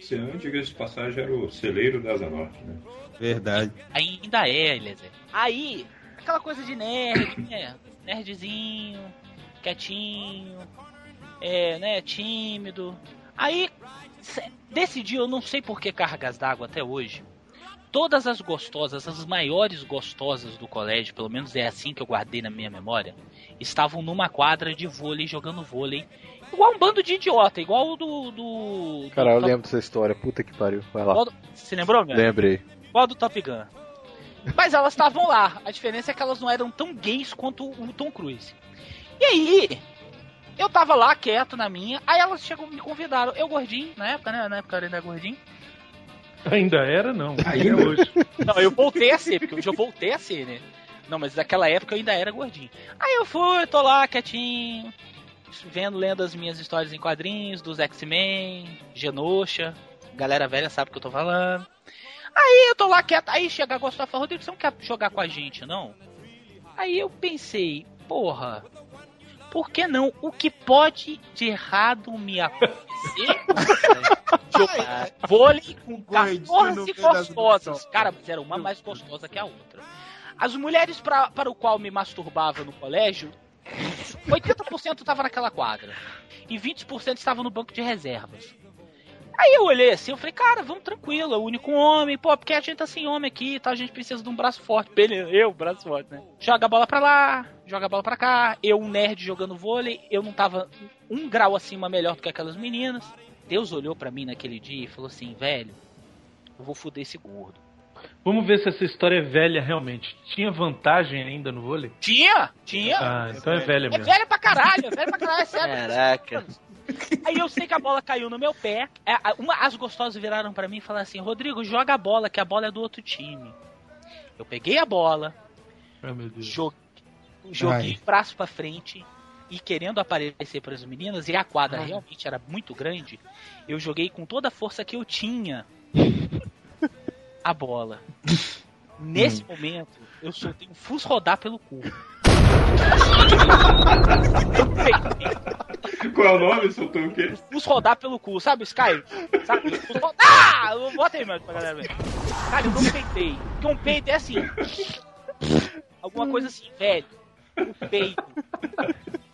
Cian, diga-se de passagem, era o celeiro da Asa Norte, né?
Verdade.
Ainda é, Eliezer. Aí, aquela coisa de nerd, né? Nerdzinho, quietinho, é, né? Tímido. Aí, decidiu, eu não sei por que cargas d'água até hoje. Todas as gostosas, as maiores gostosas do colégio, pelo menos é assim que eu guardei na minha memória, estavam numa quadra de vôlei, jogando vôlei. Igual um bando de idiota, igual o do. do
Cara, eu
do-
lembro dessa história. Puta que pariu. Vai lá.
Você lembrou, meu?
Lembrei.
Qual do Top Gun? Mas elas estavam lá. A diferença é que elas não eram tão gays quanto o Tom Cruise. E aí, eu tava lá quieto na minha. Aí elas chegam me convidaram. Eu gordinho, na época, né? Na época eu ainda era gordinho.
Ainda era, não.
Ainda
é hoje.
Não, eu voltei a ser, porque hoje eu voltei a ser, né? Não, mas naquela época eu ainda era gordinho. Aí eu fui, tô lá quietinho, vendo, lendo as minhas histórias em quadrinhos, dos X-Men, Genosha. Galera velha sabe o que eu tô falando. Aí eu tô lá quieto, aí chega a gostar e fala, Rodrigo, você não quer jogar com a gente, não? Aí eu pensei, porra, por que não? O que pode de errado me acontecer? Jogar vôlei com 14 gostosas. Cara, mas era uma mais gostosa que a outra. As mulheres pra, para o qual me masturbava no colégio, 80% tava naquela quadra. E 20% estava no banco de reservas. Aí eu olhei assim, eu falei, cara, vamos tranquilo, é o único homem, pô, porque a gente tá sem homem aqui, tá? A gente precisa de um braço forte. Beleza, eu, braço forte, né? Joga a bola pra lá, joga a bola pra cá. Eu, um nerd jogando vôlei, eu não tava um grau acima melhor do que aquelas meninas. Deus olhou pra mim naquele dia e falou assim, velho, eu vou foder esse gordo.
Vamos ver se essa história é velha realmente. Tinha vantagem ainda no vôlei?
Tinha, tinha.
Ah, então é velha
É
mesmo.
velho pra caralho, é velho pra caralho, é sério.
Caraca.
Aí eu sei que a bola caiu no meu pé. É, Uma, as gostosas viraram pra mim e falaram assim: Rodrigo, joga a bola, que a bola é do outro time. Eu peguei a bola,
Ai, meu Deus.
jo- joguei
Ai.
o braço pra frente e querendo aparecer para as meninas, e a quadra realmente era muito grande, eu joguei com toda a força que eu tinha a bola. Nesse momento, eu soltei um fus rodar pelo cu.
Qual é o nome? Soltou o quê?
Fus rodar pelo cu, sabe, Sky? Sabe? Fus rodar! Bota aí, mano, pra galera ver. Cara, eu não peitei. Porque um peito é assim. Alguma coisa assim, velho. O peito.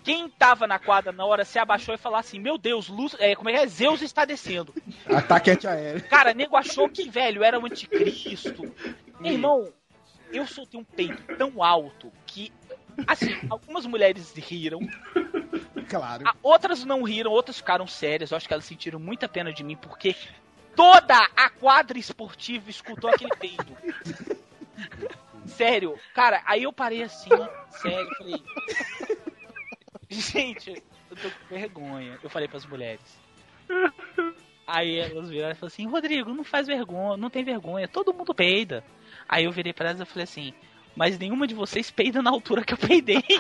Quem tava na quadra na hora se abaixou e falou assim: Meu Deus, Luz, é, como é que é? Zeus está descendo.
Ataque antiaéreo.
Cara, nego achou que, velho, era o anticristo. Meu irmão, eu soltei um peito tão alto que, assim, algumas mulheres riram.
Claro.
outras não riram, outras ficaram sérias. Eu acho que elas sentiram muita pena de mim, porque toda a quadra esportiva escutou aquele peido. Sério, cara, aí eu parei assim, sério, falei. Gente, eu tô com vergonha. Eu falei pras mulheres. Aí elas viraram e falaram assim: Rodrigo, não faz vergonha, não tem vergonha, todo mundo peida. Aí eu virei pra elas e falei assim: Mas nenhuma de vocês peida na altura que eu peidei.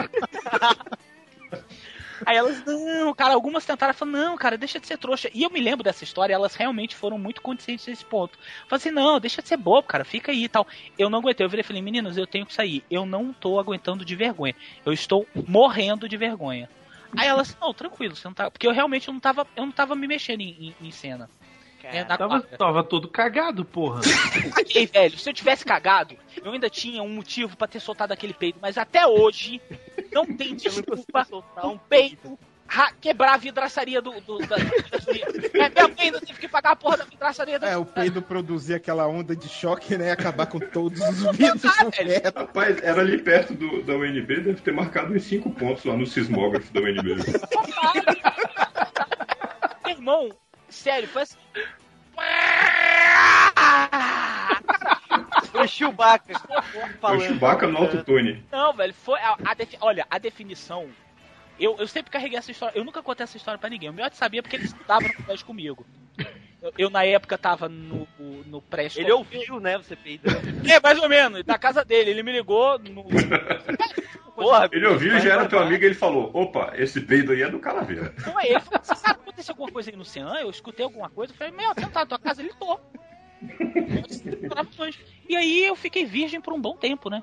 Aí elas, não, cara, algumas tentaram falar, não, cara, deixa de ser trouxa. E eu me lembro dessa história, elas realmente foram muito conscientes desse ponto. Falei assim, não, deixa de ser bobo, cara, fica aí e tal. Eu não aguentei, eu virei e falei, meninas, eu tenho que sair. Eu não tô aguentando de vergonha. Eu estou morrendo de vergonha. Aí elas, não, tranquilo, você não tá. Porque eu realmente não tava, eu não tava me mexendo em, em- em cena. É, na
Tava, tava todo cagado, porra.
Caguei, velho. Se eu tivesse cagado, eu ainda tinha um motivo pra ter soltado aquele peido. Mas até hoje, não tem desculpa um peito ra- quebrar a vidraçaria do. do da, da, minha mãe ainda teve que pagar a porra da vidraçaria da
É, o peido produzir aquela onda de choque, né? E acabar com todos os vidros teto.
Rapaz, era ali perto do, da UNB, deve ter marcado uns 5 pontos lá no sismógrafo da UNB.
Meu irmão, sério, foi assim.
Foi Chewbacca.
Foi o Chewbacca no autotune.
Não, velho, foi. A, a defi- Olha, a definição. Eu, eu sempre carreguei essa história. Eu nunca contei essa história pra ninguém. O meu sabia porque ele estudava no colégio comigo. Eu, eu, na época, tava no, no pré
Ele ouviu, né, você peida.
É, mais ou menos, da casa dele. Ele me ligou no.
Porra,
Ele ouviu, já era teu amigo e ele falou: opa, esse peido aí é do Calaveira.
Então aí ele falou assim: sabe, aconteceu alguma coisa aí no Cian? Eu escutei alguma coisa. Eu falei: meu, você não tá na tua casa? Ele tô. E aí eu fiquei virgem por um bom tempo, né?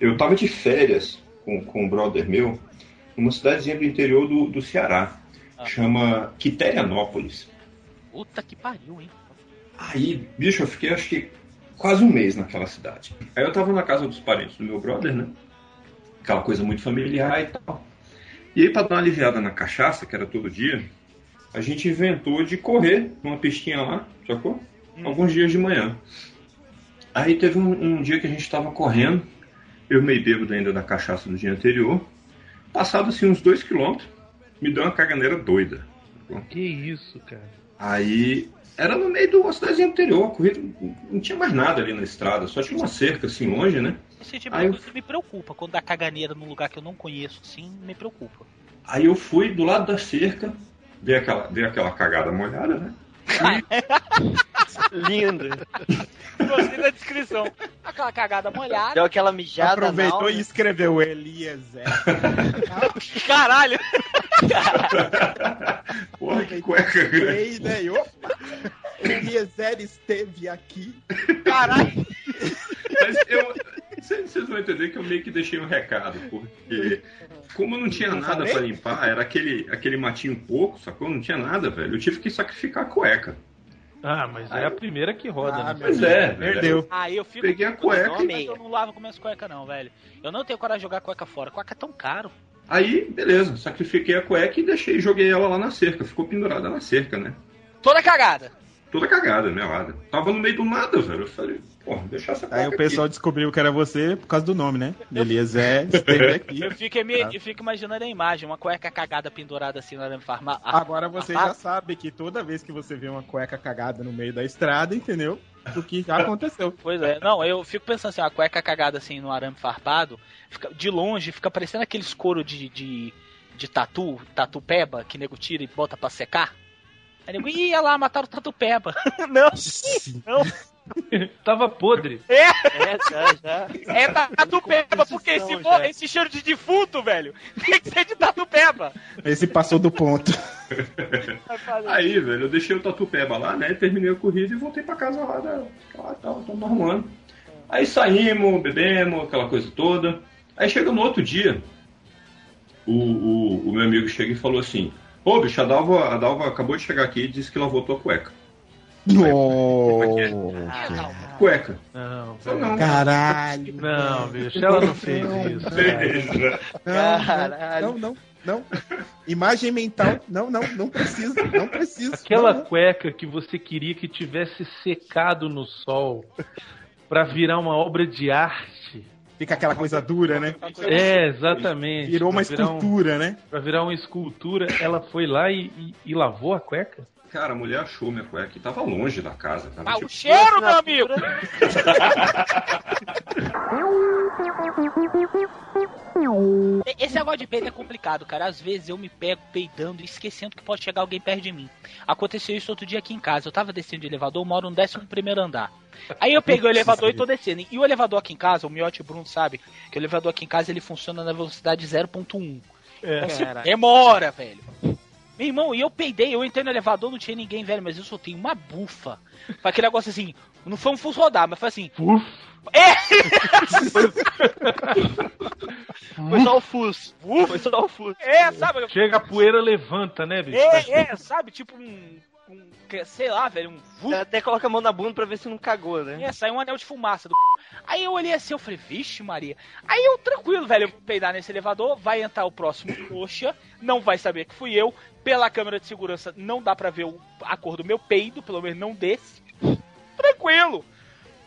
Eu tava de férias com, com um brother meu numa cidadezinha do interior do, do Ceará. Chama Quiterianópolis.
Puta que pariu, hein?
Aí, bicho, eu fiquei acho que quase um mês naquela cidade. Aí eu tava na casa dos parentes do meu brother, né? Aquela coisa muito familiar e tal. E aí, pra dar uma aliviada na cachaça, que era todo dia, a gente inventou de correr numa pistinha lá, sacou? Alguns dias de manhã. Aí teve um, um dia que a gente tava correndo, eu meio bêbado ainda da cachaça do dia anterior. Passado assim uns dois quilômetros, me deu uma caganeira doida.
Que isso, cara.
Aí era no meio do cidadezinha anterior, a corrida não tinha mais nada ali na estrada, só tinha uma cerca assim longe, né?
Esse tipo de
eu-
me preocupa. Quando dá caganeira num lugar que eu não conheço, sim, me preocupa.
Aí eu fui do lado da cerca, Veio aquela, veio aquela cagada molhada, né?
Lindo.
Gostei da descrição. Aquela cagada molhada.
Deu aquela mijada
Aproveitou
na
e escreveu Eliezer.
Caralho!
Porra, que cueca grande.
Ei, né? Opa! Eliezer esteve aqui.
Caralho!
Mas eu. Vocês vocês vão entender que eu meio que deixei um recado, porque como não tinha nada pra limpar, era aquele, aquele matinho pouco, sacou? Não tinha nada, velho. Eu tive que sacrificar a cueca.
Ah, mas é a primeira que roda,
Ah,
né?
Pois é, velho.
Perdeu.
Aí eu fico.
Peguei a cueca
Mas
e-
eu não lavo com minhas cuecas, não, velho. Eu não tenho coragem de jogar cueca fora. Cueca é tão caro.
Aí, beleza, sacrifiquei a cueca e deixei, joguei ela lá na cerca. Ficou pendurada na cerca, né?
Toda cagada.
Toda cagada, melada. Tava no meio do nada, velho. Eu falei, porra, deixar essa cueca
Aí o pessoal
aqui.
descobriu que era você por causa do nome, né? Eliezer esteve aqui.
Eu fico, me-
Tá.
eu fico imaginando a imagem, uma cueca cagada pendurada assim na arame farmácia.
Agora você já sabe que toda vez que você vê uma cueca cagada no meio da estrada, entendeu? O que já aconteceu.
Pois é, não, eu fico pensando assim, uma cueca cagada assim no arame farpado, fica- de longe fica parecendo aqueles couro de, de, de tatu, tatu peba, que nego tira e bota pra secar. Aí nego, ih, olha lá, mataram o tatu peba. não, não,
Tava podre.
é,
É, já, já.
é tatu peba, porque esse,
já.
esse cheiro de defunto, velho, tem que ser de tatu peba.
Esse passou do ponto.
Aí, velho, eu deixei o tatu peba lá, né? Terminei a corrida e voltei pra casa lá, né? Lá, tava, tava arrumando. Aí saímos, bebemos, aquela coisa toda. Aí chega no outro dia, o, o, o meu amigo chega e falou assim: Pô, bicho, a Dalva, a Dalva acabou de chegar aqui e disse que lavou tua cueca.
Nossa.
Cueca.
Não,
não.
Caralho.
não, bicho, ela não fez isso.
Beleza.
Caralho.
Não, não, não. Imagem mental. Não, não, não precisa. Não precisa.
Aquela
Não, não.
cueca que você queria que tivesse secado no sol pra virar uma obra de arte.
Fica aquela coisa dura, né?
É, exatamente.
Virou uma
Pra virar um-
escultura, né?
Pra virar uma escultura, ela foi lá e, e- e lavou a cueca?
Cara, a mulher achou minha cueca e tava longe da casa. Tava
Ah,
tipo,
o cheiro, meu amigo! Esse negócio de peido é complicado, cara. Às vezes eu me pego peidando e esquecendo que pode chegar alguém perto de mim. Aconteceu isso outro dia aqui em casa. Eu tava descendo de elevador, eu moro no 11 primeiro andar. Aí eu peguei o elevador e tô descendo. E o elevador aqui em casa, o Miotti Bruno sabe, que o elevador aqui em casa ele funciona na velocidade 0.1. Então, se
Caralho.
demora, velho. Meu irmão, e eu peidei, eu entrei no elevador, não tinha ninguém, velho, mas eu soltei uma bufa. Foi aquele negócio assim, não foi um fuso rodar, mas foi assim.
Uf.
É!
Foi só o fuso. Foi só o fuso.
É, sabe?
Chega a poeira, levanta, né, bicho?
É, é, sabe? Tipo um. Que- sei lá, velho, um vulto.
Até coloca a mão na bunda pra ver se não cagou, né?
É, saiu um anel de fumaça do c... Aí eu olhei assim, eu falei, vixe, Maria. Aí eu, tranquilo, velho, eu peidar nesse elevador, vai entrar o próximo coxa, não vai saber que fui eu. Pela câmera de segurança não dá pra ver o- a cor do meu peido, pelo menos não desse. Tranquilo.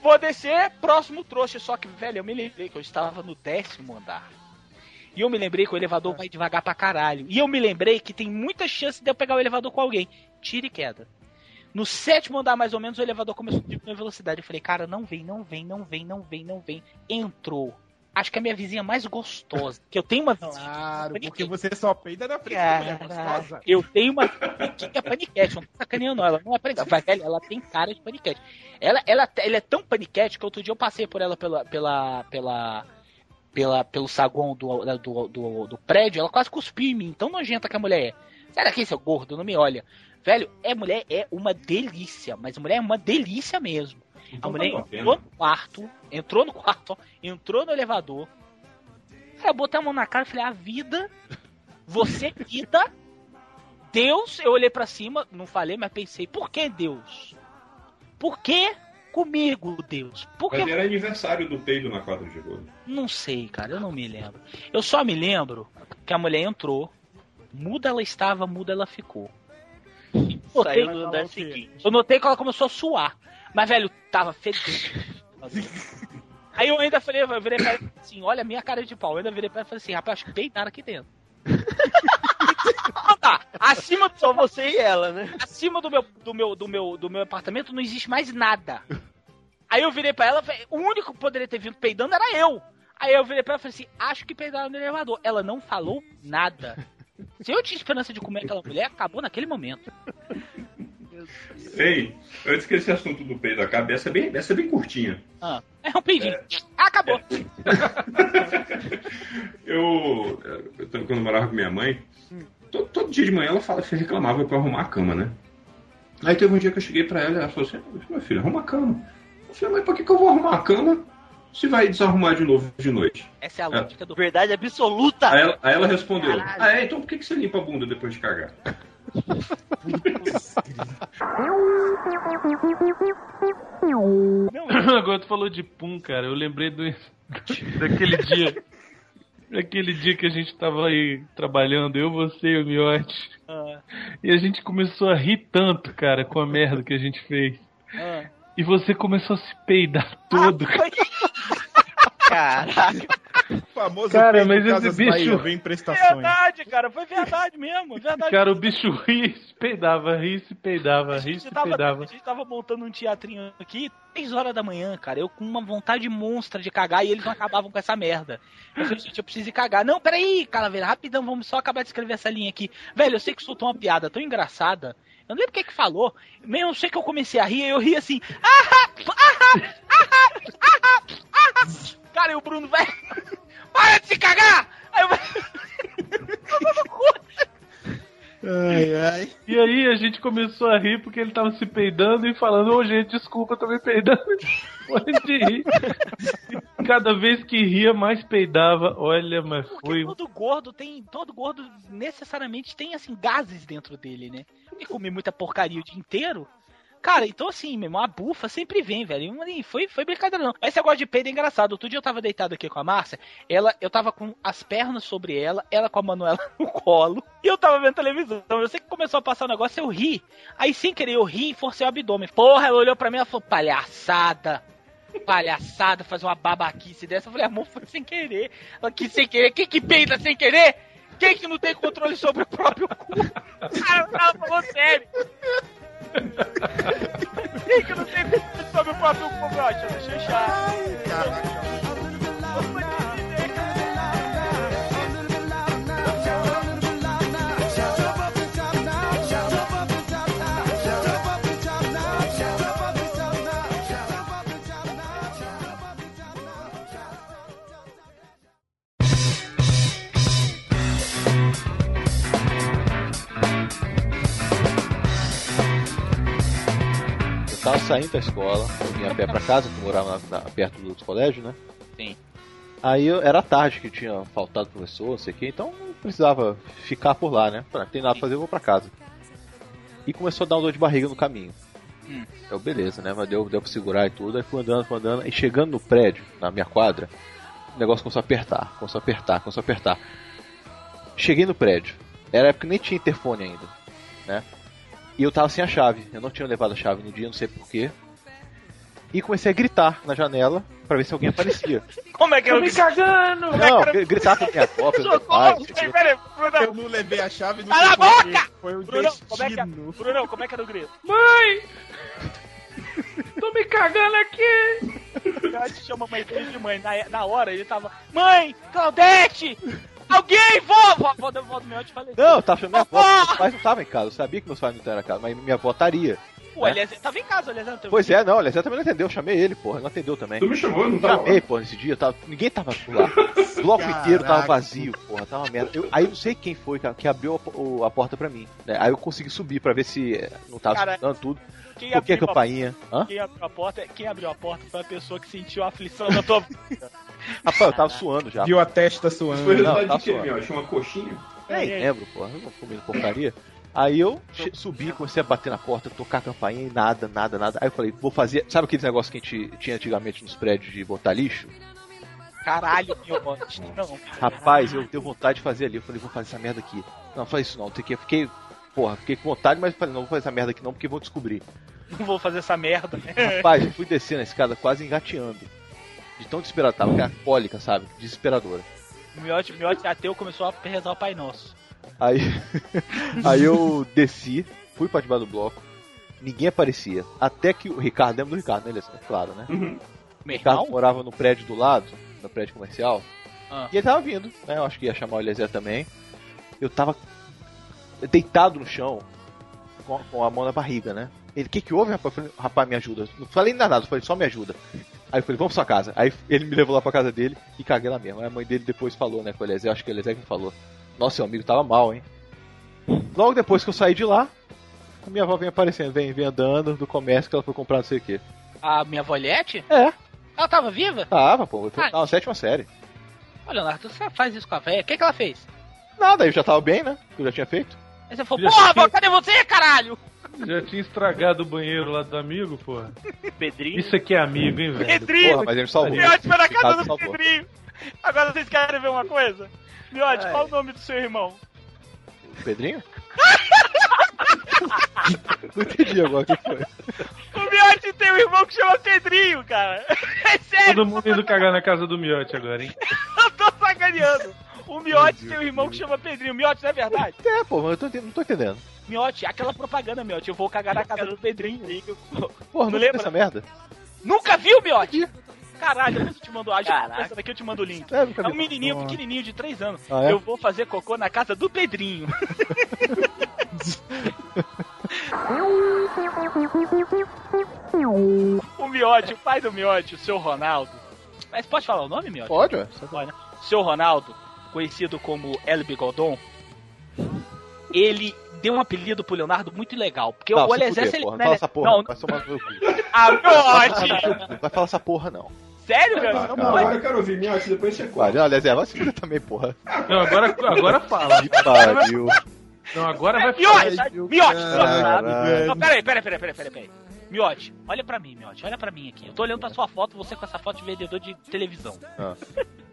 Vou descer, próximo trouxa. Só que, velho, eu me lembrei que eu estava no décimo andar. E eu me lembrei que o elevador vai devagar pra caralho. E eu me lembrei que tem muita chance de eu pegar o elevador com alguém. Tira e queda. No sétimo andar, mais ou menos, o elevador começou a diminuir a velocidade. Eu falei, cara, não vem, não vem, não vem, não vem, não vem. Entrou. Acho que é a minha vizinha mais gostosa. Que eu tenho uma vizinha.
Claro, porque você só peida na frente da mulher gostosa.
Eu tenho uma que é paniquete, não tô sacaneando não, ela não é paniquete, velho, ela tem cara de paniquete. Ela, ela, ela é tão paniquete que outro dia eu passei por ela pela, pela, pela, pela, pelo saguão do, do, do, do prédio, ela quase cuspiu em mim, tão nojenta que a mulher é. Sai daqui, seu gordo, não me olha. Velho, é mulher é uma delícia, mas a mulher é uma delícia mesmo.
Então
a mulher
valeu a pena.
entrou no quarto, entrou no quarto, entrou no elevador. Eu botei a mão na cara e falei, a vida, você vida, Deus, eu olhei pra cima, não falei, mas pensei, por que Deus? Por que comigo, Deus? Por que
Mas era aniversário do peido na quadra de vôlei.
não sei, cara, eu não me lembro. Eu só me lembro que a mulher entrou, muda ela estava, muda ela ficou.
Saiu no andar seguinte.
eu notei que ela começou a suar. Mas, velho, tava fedendo. Aí eu ainda falei, eu virei pra ela assim, olha a minha cara de pau. Eu ainda virei pra ela e falei assim, rapaz, acho que peitaram aqui dentro. Ah, tá. Acima do,
Só você e ela, né?
acima do meu, do meu, do meu, do meu apartamento não existe mais nada. Aí eu virei pra ela, falei, o único que poderia ter vindo peidando era eu. Aí eu virei pra ela e falei assim, acho que peidaram no elevador. Ela não falou nada. Se eu tinha esperança de comer aquela mulher, acabou naquele momento.
Ei, antes que esse assunto do peido acabe, essa é bem, essa é bem curtinha.
Ah, é um peidinho. Ah, acabou.
Eu, eu, quando eu morava com minha mãe, todo, todo dia de manhã ela fala, reclamava pra arrumar a cama, né? Aí teve um dia que eu cheguei pra ela e ela falou assim: Meu filho, arruma a cama. Eu falei, mas por que, que eu vou arrumar a cama se vai desarrumar de novo de noite?
Essa é a lógica do.
Verdade absoluta!
Aí ela, aí ela respondeu: Ah, é? Então por que, que você limpa a bunda depois de cagar?
Agora tu falou de pum, cara. Eu lembrei do, daquele dia. Daquele dia que a gente tava aí trabalhando, eu, você e o Miote.
Ah,
E a gente começou a rir tanto, cara, com a merda que a gente fez.
ah.
E você começou a se peidar todo, cara.
Caraca.
famoso
Cara, mas esse
Casas
bicho-
Bahia, vem prestações.
Verdade, cara, foi verdade mesmo. Verdade.
Cara, o bicho ria, se peidava, ria, se peidava, ria,
gente,
se
tava,
peidava.
a gente tava montando um teatrinho aqui, 3 horas da manhã, cara. Eu com uma vontade monstra de cagar e eles não acabavam com essa merda. Eu falei, gente, eu preciso ir cagar. Não, peraí, Calaveira, rapidão, vamos só acabar de escrever essa linha aqui. Velho, eu sei que soltou uma piada tão engraçada. Eu não lembro o que que falou. Mesmo eu sei que eu comecei a rir, eu ri assim. Ah, ah, ah, ah, ah. Cara, e o Bruno, velho, para de se cagar! Aí eu
Ai, ai.
E aí a gente começou a rir porque ele tava se peidando e falando, ô gente, desculpa, eu tô me peidando. Pode rir. Cada vez que ria, mais peidava. Olha, mas foi.
todo gordo tem. Todo gordo necessariamente tem assim gases dentro dele, né? E comer muita porcaria o dia inteiro. Cara, então assim, mesmo, a bufa sempre vem, velho. Foi, foi brincadeira, não. Esse negócio de peido é engraçado. Outro dia eu tava deitado aqui com a Márcia, ela, eu tava com as pernas sobre ela, ela com a Manuela no colo, e eu tava vendo televisão. Eu sei que começou a passar o negócio, eu ri. Aí, sem querer, eu ri e forcei o abdômen. Porra, ela olhou pra mim e falou, palhaçada. Palhaçada, fazer uma babaquice dessa. Eu falei, amor, foi sem querer. Ela quis sem querer. Quem que peida sem querer? Quem que não tem controle sobre o próprio cu? Cara, ela falou sério. Quem que não tem controle sobre o próprio cu, brocha? Deixa eu achar.
Eu tava saindo da escola, eu vinha a pé pra casa, que eu morava na- na- perto do outro colégio, né?
Sim.
Aí eu, era tarde que tinha faltado professor, não sei o que, então não precisava ficar por lá, né? Falei, Não tem nada pra fazer, eu vou pra casa. E começou a dar uma dor de barriga no caminho.
Hum.
Eu, beleza, né? Mas deu, deu pra segurar e tudo. Aí fui andando, fui andando. E chegando no prédio, na minha quadra, o negócio começou a apertar, começou a apertar, começou a apertar. Cheguei no prédio. Era a época que nem tinha interfone ainda, né? E eu tava sem a chave. Eu não tinha levado a chave no dia, não sei porquê. E comecei a gritar na janela pra ver se alguém aparecia.
Como é que
Tô
eu
me cagando!
Não, gr- gritar pra minha avó, pelo meu pai. tipo,
Eu não levei a chave no
Cala a boca!
Foi o
Brunão, como é que é?
destino.
Brunão, como é que era o grito?
Mãe! Tô me cagando aqui!
A gente chama mãe de mãe. Na, na hora ele tava. Mãe! Claudete! Alguém! Vó! Vó, vó, vó do meu eu te falei.
Não, eu tava chamando minha avó, meus pais não estavam em casa. Eu sabia que meus pais não estavam em casa, mas minha avó estaria.
Pô, Eliezer, tava em casa, Eliezer. não teve-
Pois é, não, o Eliezer também não atendeu, eu chamei ele, porra, não atendeu também.
Tu me chamou, não tava
Chamei,
lá.
porra, nesse dia, tava, ninguém tava lá. O bloco inteiro tava vazio, porra, tava uma merda. Eu- aí eu não sei quem foi cara, que abriu a, o- a porta pra mim. né? Aí eu consegui subir pra ver se não tava
Cara,
escutando tudo.
Quem
Toquei a
abriu
campainha. Hã?
Quem abriu a porta, quem abriu a porta foi a pessoa que sentiu a aflição da tua vida.
Rapaz, eu tava suando já.
Viu a testa suando.
Foi
Não,
resultado
tá
de quê, meu? Achou uma coxinha?
Nem lembro, porra, eu não comendo porcaria. Aí eu subi, comecei a bater na porta, tocar a campainha e nada, nada, nada. Aí eu falei, vou fazer. Sabe aqueles negócios que a gente tinha antigamente nos prédios de botar lixo?
Caralho, meu bote. Não.
Rapaz, eu dei vontade de fazer ali. Eu falei, vou fazer essa merda aqui. Não, faz isso não. Tem que... Fiquei, porra, fiquei com vontade, mas falei, não vou fazer essa merda aqui não, porque vão descobrir.
Não vou fazer essa merda.
Rapaz, eu fui descer na escada quase engateando. De tão desesperado tava, aquela cólica, sabe? Desesperadora.
O miote, miote ateu começou a rezar o Pai Nosso.
Aí, aí eu desci, fui pra debaixo do bloco, ninguém aparecia. Até que o Ricardo, lembra do Ricardo, né? Ele é claro, né?
Meu
O Ricardo morava no prédio do lado, no prédio comercial.
Ah.
E ele tava vindo, né? Eu acho que ia chamar o Eliezer também. Eu tava deitado no chão, com, com a mão na barriga, né? Ele, o que que houve, rapaz? Eu falei, rapaz, me ajuda. Não falei nada, eu falei, só me ajuda. Aí eu falei, vamos pra sua casa. Aí ele me levou lá pra casa dele e caguei lá mesmo. Aí a mãe dele depois falou, né, com o Eliezer, acho que o Eliezer que falou. Nossa, seu amigo tava mal, hein? Logo depois que eu saí de lá, a minha avó vem aparecendo, vem, vem andando do comércio que ela foi comprar não sei o quê.
A minha volete?
É.
Ela tava viva?
Tava, pô, eu
Ah.
tava na sétima série.
Olha, Leonardo, você faz isso com a velha. O que, que ela fez?
Nada, eu já tava bem, né? Eu já tinha feito.
Aí você falou,
Já
porra,
tinha-
cadê você, caralho?
Já tinha estragado o banheiro lá do amigo, porra.
Pedrinho.
Isso aqui é amigo, hein, velho?
Pedrinho.
Porra, mas ele salvou.
Foi na
Esse
casa do
salvou.
Agora vocês querem ver uma coisa? Miote,
Ai.
qual o nome do seu irmão?
Pedrinho? Não entendi agora o que foi.
O Miote tem um irmão que chama Pedrinho, cara. É sério,
Todo mundo indo cagar na casa do Miote agora, hein?
eu tô sacaneando. O Miote tem um irmão que chama Pedrinho. Miote, não é verdade?
É, pô, mas eu tô não tô entendendo.
Miote, aquela propaganda, Miote. Eu vou cagar na casa do Pedrinho.
Porra,
Não
não
lembra?
essa merda?
Nunca viu, Miote? Caralho, eu te mando.
Caraca.
Essa daqui eu te mando o link.
É,
É um menininho
Nossa.
pequenininho de 3 anos.
Ah, é?
Eu vou fazer cocô na casa do Pedrinho. o Miote, o pai do Miote, o seu Ronaldo. Mas pode falar o nome, Miote?
Pode, ué.
Pode, né? Seu Ronaldo, conhecido como El Bigodon, ele deu um apelido pro Leonardo muito legal. Porque
Não,
o
fuder,
ele-
não fala essa porra,
Não,
vai tomar no meu cu.
ah,
Vai falar
Miote!
Não vai falar essa porra, não.
Sério, meu?
Ah,
Não
agora eu quero ouvir Miote, depois você conta.
não, aliás, é, vai se fuder também, porra.
Não, agora, agora fala.
Que pariu.
Não, agora vai
Miote!
falar.
Miote! Não, peraí, peraí, peraí, peraí, peraí, peraí. Miote, olha pra mim, Miote, olha pra mim aqui. Eu tô olhando pra sua foto, você com essa foto de vendedor de televisão.
Ah.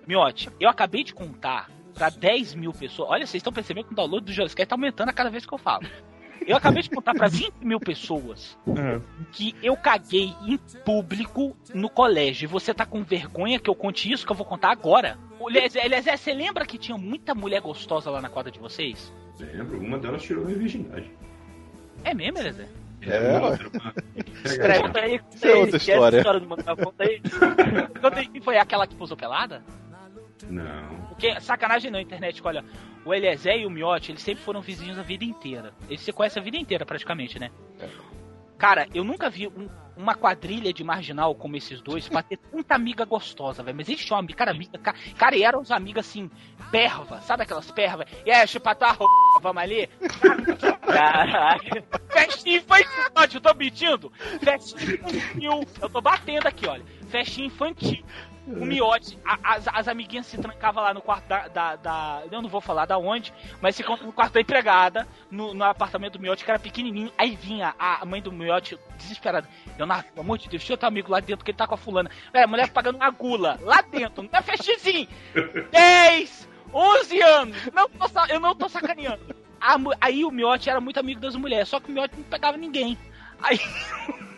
Miote, eu acabei de contar pra 10 mil pessoas. Olha, vocês estão percebendo que o download do Jurassic tá aumentando a cada vez que eu falo. Eu acabei de contar pra 20 mil pessoas que eu caguei em público no colégio. E você tá com vergonha que eu conte isso que eu vou contar agora? Eliezer, você lembra que tinha muita mulher gostosa lá na quadra de vocês?
Lembro, uma delas tirou minha virgindade.
É mesmo, Eliezer?
É,
Peraí, conta aí,
Isso é
aí,
outra
esquece
história.
conta aí.
Conta aí, quem foi aquela que posou pelada?
Não.
Porque, sacanagem não, internet, olha, o Eliezer e o Miotti, eles sempre foram vizinhos a vida inteira. Eles se conhecem a vida inteira, praticamente, né? Cara, eu nunca vi um- uma quadrilha de marginal como esses dois pra ter tanta amiga gostosa, velho. Mas eles tinham amiga, cara, amiga, ca- cara, e eram uns amigos assim, perva, sabe aquelas pervas? E aí, chupa tua roupa, vamos ali? Festinha infantil, eu tô mentindo? Festinha infantil, eu tô batendo aqui, olha. Festinha infantil. O miote, a- as, as amiguinhas se trancavam lá no quarto da, da, da- Eu não vou falar da onde, mas se no quarto da empregada, no, no apartamento do miote, que era pequenininho. Aí vinha a mãe do miote desesperada. Leonardo, pelo amor de Deus, deixa o teu amigo lá dentro que ele tá com a fulana. É, a mulher pagando uma gula lá dentro, não é festizinho. 10, 11 anos. Não tô eu não tô sacaneando. A aí o miote era muito amigo das mulheres, só que o miote não pegava ninguém. Aí.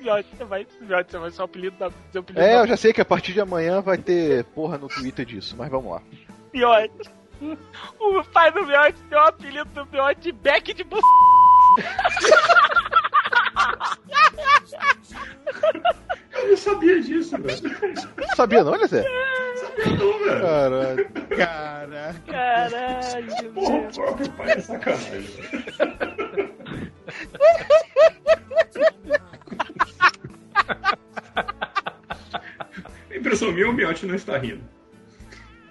Miote, você vai, você vai ser o apelido da. Seu apelido
É,
da
eu já sei que a partir de amanhã vai ter porra no Twitter disso, mas vamos lá.
Miote. O pai do Miote deu o apelido do Miote de Beck de bu...
Eu não sabia disso, velho.
Não sabia não, Zé?
Sabia não, velho.
Caralho.
Caraca.
Caralho.
Porra, o próprio pai é sacanagem. Impressão minha, o Miotti não está rindo.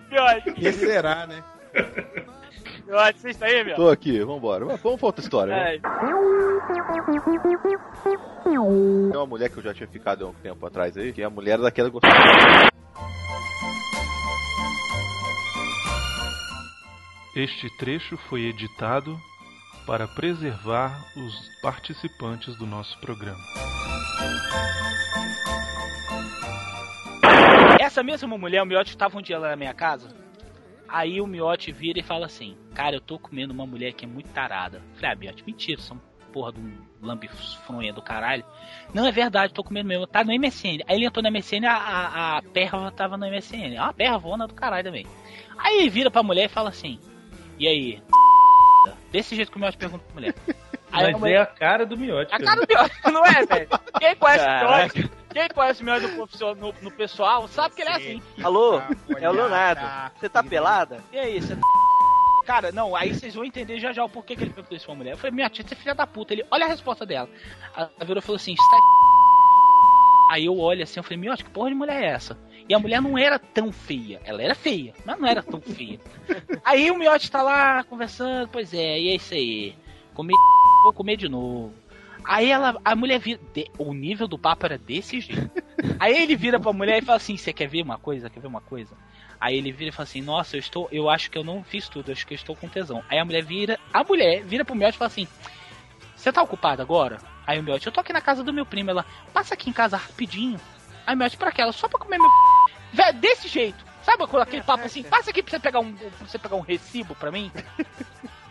Miote.
Que será, né?
Miote, você está aí, Miote?
Tô aqui, vambora. Mas Vamos pra outra história. né?
É,
Tem uma mulher que eu já tinha ficado há um tempo atrás aí, que é a mulher daquela gostosa.
Este trecho foi editado para preservar os participantes do nosso programa.
Essa mesma mulher, o Miote estava um dia lá na minha casa. Aí o Miote vira e fala assim: Cara, eu tô comendo uma mulher que é muito tarada. Falei, ah, Miote, mentira, são porra de um lambifronha do caralho. Não é verdade, tô comendo mesmo. Tá no MSN. Aí ele entrou no MSN, a, a, a perva tava no MSN. É uma pervona do caralho também. Aí ele vira pra mulher e fala assim: E aí? Desse jeito que o Miote pergunta pra mulher. Aí
Mas
a
é a cara do Miotti.
a cara do Miotti, não é, velho? Quem conhece o
Caraca.
Miotti, quem conhece o Miotti no, no, no pessoal, sabe que ele é assim.
Alô,
Ah,
é o Leonardo.
olhada.
Você tá pelada?
E aí, você Cara, não, aí vocês vão entender já já o porquê que ele perguntou isso pra mulher. Eu falei, minha tia, você é filha da puta. Ele, olha a resposta dela. Ela virou falou assim, está Aí eu olho assim, eu falei, meu, que porra de mulher é essa? E a mulher não era tão feia. Ela era feia, mas não era tão feia. Aí o Miotti tá lá conversando, pois é, e é isso aí. Comi, vou comer de novo. Aí ela, a mulher vira. de- o nível do papo era desse jeito. Aí ele vira pra mulher e fala assim: Você quer ver uma coisa? Quer ver uma coisa? Aí ele vira e fala assim: Nossa, eu estou. Eu acho que eu não fiz tudo, acho que eu estou com tesão. Aí a mulher vira. A mulher vira pro Miotti e fala assim: Você tá ocupado agora? Aí o Miotti, eu tô aqui na casa do meu primo. Ela, passa aqui em casa rapidinho. Aí o Miotti, pra aquela, só pra comer meu. Vé, desse jeito. Sabe aquele papo assim? Passa aqui pra você pegar um, pra você pegar um recibo pra mim.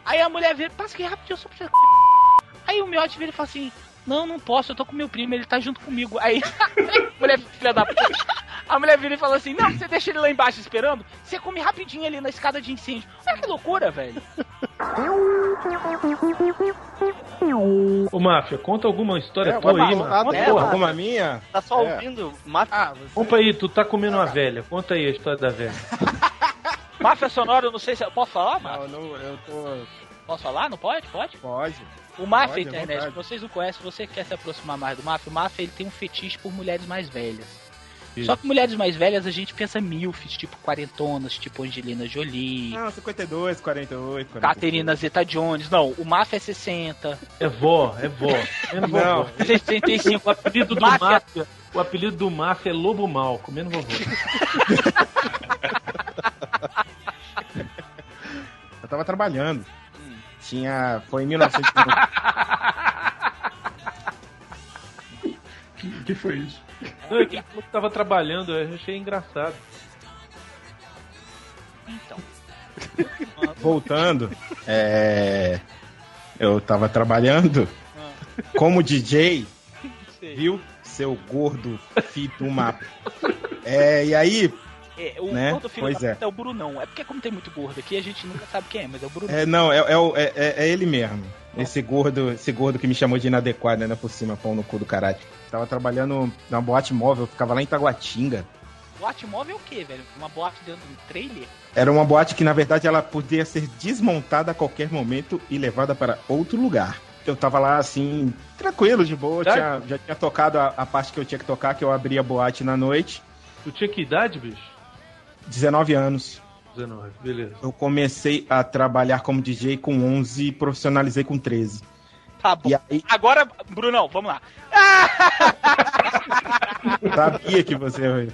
Aí a mulher vira, passa aqui rapidinho só pra você. Aí o Miotti vira e fala assim: Não, não posso, eu tô com meu primo, ele tá junto comigo. Aí a mulher, filha da puta. A mulher vira e fala assim: Não, você deixa ele lá embaixo esperando, você come rapidinho ali na escada de incêndio. Olha que loucura, velho.
Ô, Máfia, conta alguma história
É,
tua aí, mano.
é, porra, alguma minha?
Tá só
É.
ouvindo máfia?
Ah,
Conta aí, tu tá comendo uma velha. Conta aí a história da velha.
Máfia sonora, eu não sei se. Posso falar, Máfia?
Não, não, eu tô.
Posso falar? Não pode? Pode?
Pode.
O
Pode, à
Internet,
vontade.
vocês não conhecem, você que quer se aproximar mais do Máfia, o Máfia ele tem um fetiche por mulheres mais velhas.
Isso.
Só que mulheres mais velhas a gente pensa milfs, tipo quarentonas, tipo Angelina Jolie,
Não, 52, 48, 48.
Caterina Zeta Jones. Não, o Máfia é 60.
É vó, é vó.
Não.
vovó.
65.
O apelido do
Máfia-
Máfia, o apelido do Máfia é Lobo Mal, comendo vovô.
Eu tava trabalhando. Tinha. Foi em 1900.
O que foi isso?
Não, é que falou que tava trabalhando, eu achei engraçado.
Então.
Voltando. É. Eu tava trabalhando como DJ, viu? Seu gordo de uma. É, e aí.
É, o
Né?
gordo filho
Pois
da
é.
puta é o Brunão. É porque como tem muito gordo aqui, a gente nunca sabe quem é, mas é o Brunão.
É, não, é, é, é, é- é ele mesmo. Esse gordo, esse gordo que me chamou de inadequado, né? Por cima, pão no cu do caralho. Tava trabalhando na boate móvel, ficava lá em Taguatinga.
Boate móvel é o quê, velho? Uma boate dentro de um trailer?
Era uma boate que, na verdade, ela podia ser desmontada a qualquer momento e levada para outro lugar. Eu tava lá, assim, tranquilo, de boa. Tinha- já tinha tocado a, a parte que eu tinha que tocar, que eu abria a boate na noite.
Tu tinha que idade, bicho?
19 anos.
19, beleza.
Eu comecei a trabalhar como DJ com 11 e profissionalizei com 13.
Tá bom.
E aí,
Agora, Brunão, vamos lá.
sabia que você...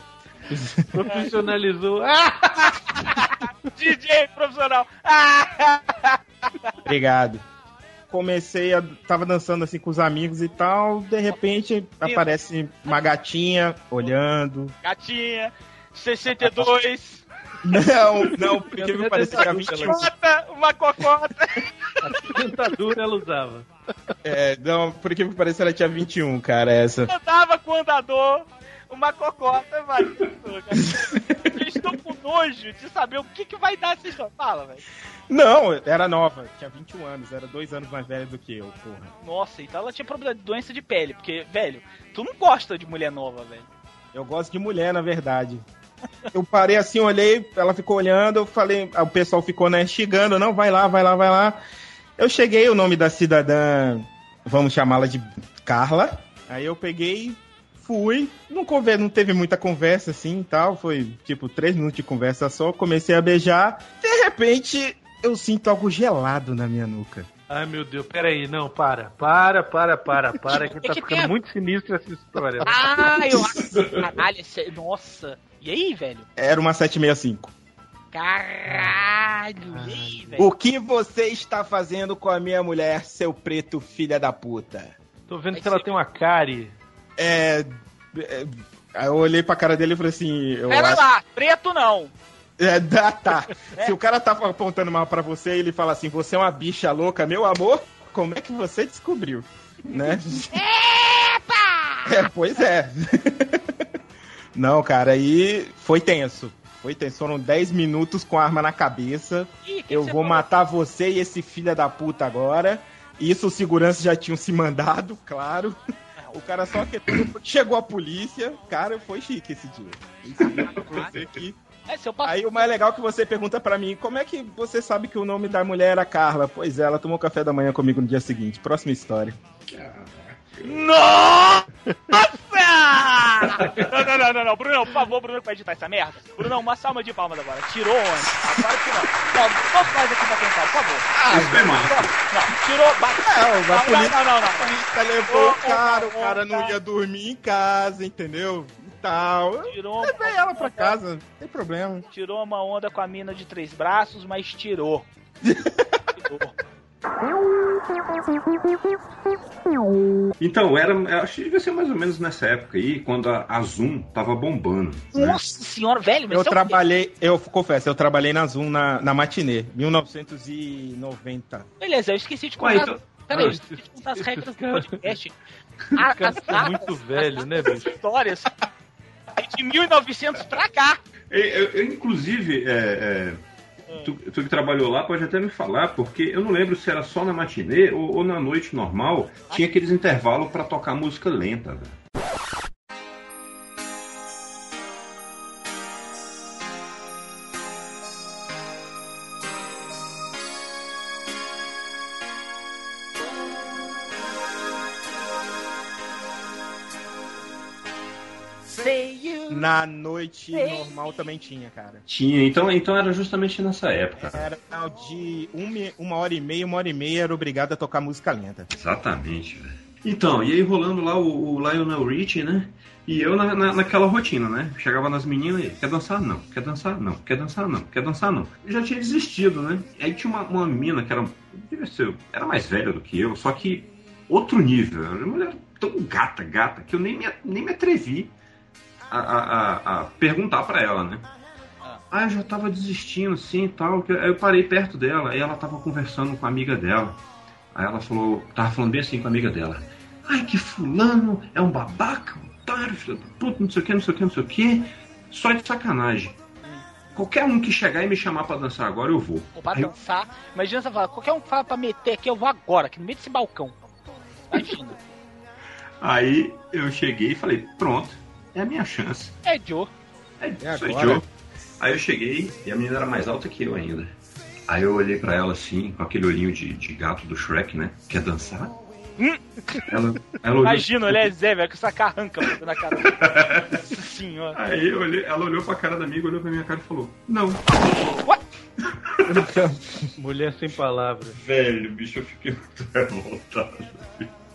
Profissionalizou.
DJ profissional.
Obrigado. Comecei a. Tava dançando assim com os amigos e tal. De repente aparece uma gatinha olhando.
Gatinha, 62,
Não, não, por incrível que pareça, tinha 21.
cocota, uma cocota.
Dentadura ela usava.
É, não, por incrível que pareça, ela tinha 21, cara, essa.
Andava com o andador, uma cocota, vai. Eu estou com nojo de saber o que, que vai dar essa história. Fala, velho.
Não, era nova, tinha 21 anos, era dois anos mais velha do que eu, porra.
Nossa, então ela tinha problema de doença de pele, porque, velho, tu não gosta de mulher nova, velho.
Eu gosto de mulher, na verdade. Eu parei assim, olhei, ela ficou olhando, eu falei, o pessoal ficou, né, xingando, não, vai lá, vai lá, vai lá. Eu cheguei, o nome da cidadã, vamos chamá-la de Carla. Aí eu peguei, fui, não, conver, não teve muita conversa assim e tal, foi tipo três minutos de conversa só, comecei a beijar. De repente, eu sinto algo gelado na minha nuca.
Ai meu Deus, peraí, não, para, para, para, para, para, que
É
tá
que
ficando muito sinistra essa história.
Ah, eu acho. Caralho, esse- nossa. E aí, velho?
Era uma 765.
Caralho, e aí, velho?
O que você está fazendo com a minha mulher, seu preto filha da puta?
Tô vendo se ela tem uma cárie.
É. é, aí eu olhei pra cara dele e falei assim. Eu
Pera
acho-
lá, preto não.
É, dá, tá. Se o cara tá apontando mal pra você e ele fala assim, você é uma bicha louca, meu amor, como é que você descobriu? Né? É, pois é. Não, cara, aí foi tenso. Foi tenso. Foram 10 minutos com a arma na cabeça.
Ih, que
Eu vou
falou?
matar você e esse filho da puta agora. Isso os seguranças já tinham se mandado, claro. O cara só que chegou a polícia. Cara, foi chique esse dia. Esse dia pra você que
É.
Aí o mais legal é que você pergunta pra mim, como é que você sabe que o nome da mulher era Carla? Pois é, ela tomou café da manhã comigo no dia seguinte. Próxima história.
Nossa! Não, não, não, não, não, Bruno, por favor, Bruno, pra editar essa merda. Bruno, uma salva de palmas agora. Tirou onde? Agora que não. Não, todos nós aqui pra tentar, por favor.
Ah,
Isso é massa.
Não, tirou, bate.
Não,
não, não, não, não.
a polícia levou o cara, o cara não ia dormir em casa, entendeu? Tal.
Tirou
levei ela pra casa, não tem problema.
Tirou uma onda com a mina de três braços, mas tirou. tirou.
Então, era, eu acho que devia ser mais ou menos nessa época aí, quando a, a Zoom tava bombando. né?
Nossa senhora, velho, mas
Eu
é
trabalhei, eu confesso, eu trabalhei na Zoom na, na matinê, 1990.
Beleza, eu esqueci de contar.
então-
Peraí, eu
Ah,
esqueci de contar as regras do podcast. A- As
Cara, tá
datas,
muito velho, né, bicho?
histórias é de 1900 pra cá.
Eu, eu- eu, inclusive, é, é, tu, tu que trabalhou lá pode até me falar, porque eu não lembro se era só na matinê ou, ou na noite normal, tinha aqueles intervalos pra tocar música lenta. velho.
Na noite normal também tinha, cara.
Tinha, então, então era justamente nessa época.
Era de uma, uma hora e meia, uma hora e meia era obrigado a tocar música lenta.
Exatamente, velho. Então, e aí rolando lá o, o Lionel Richie, né? E eu na, na- naquela rotina, né? Chegava nas meninas e quer dançar? Não. Quer dançar? Não. Quer dançar? Não. Quer dançar? Não. Eu já tinha desistido, né? Aí tinha uma, uma mina que era, devia ser, era mais velha do que eu, só que outro nível. Era uma mulher tão gata, gata, que eu nem me, nem me atrevi a, a, a- perguntar pra ela, né? Ah, eu já tava desistindo, assim, e tal. que- Aí eu parei perto dela, aí ela tava conversando com a amiga dela. Aí ela falou, tava falando bem assim com a amiga dela. Ai, que fulano é um babaca, um otário, filho da puta, não sei o que, não sei o que, não sei o que. Só de sacanagem. Qualquer um que chegar e me chamar pra dançar agora, eu vou.
Ou pra
Aí eu-
dançar. Imagina você falar, qualquer um que fala pra meter aqui, eu vou agora, aqui no meio desse balcão. Imagina.
Aí eu cheguei e falei, pronto, é a minha chance.
É Joe.
É, sou
agora?
Joe. Aí eu cheguei e a menina era mais alta que eu ainda. Aí eu olhei pra ela assim, com aquele olhinho de, de gato do Shrek, né? Quer dançar?
Hum.
Ela, ela olhou,
Imagina, ele é Zé, velho, com essa carranca na cara. Nossa senhora.
Aí eu olhei, ela olhou pra cara da amiga, olhou pra minha cara e falou: Não.
Mulher sem palavras.
Velho, bicho, eu fiquei muito revoltado.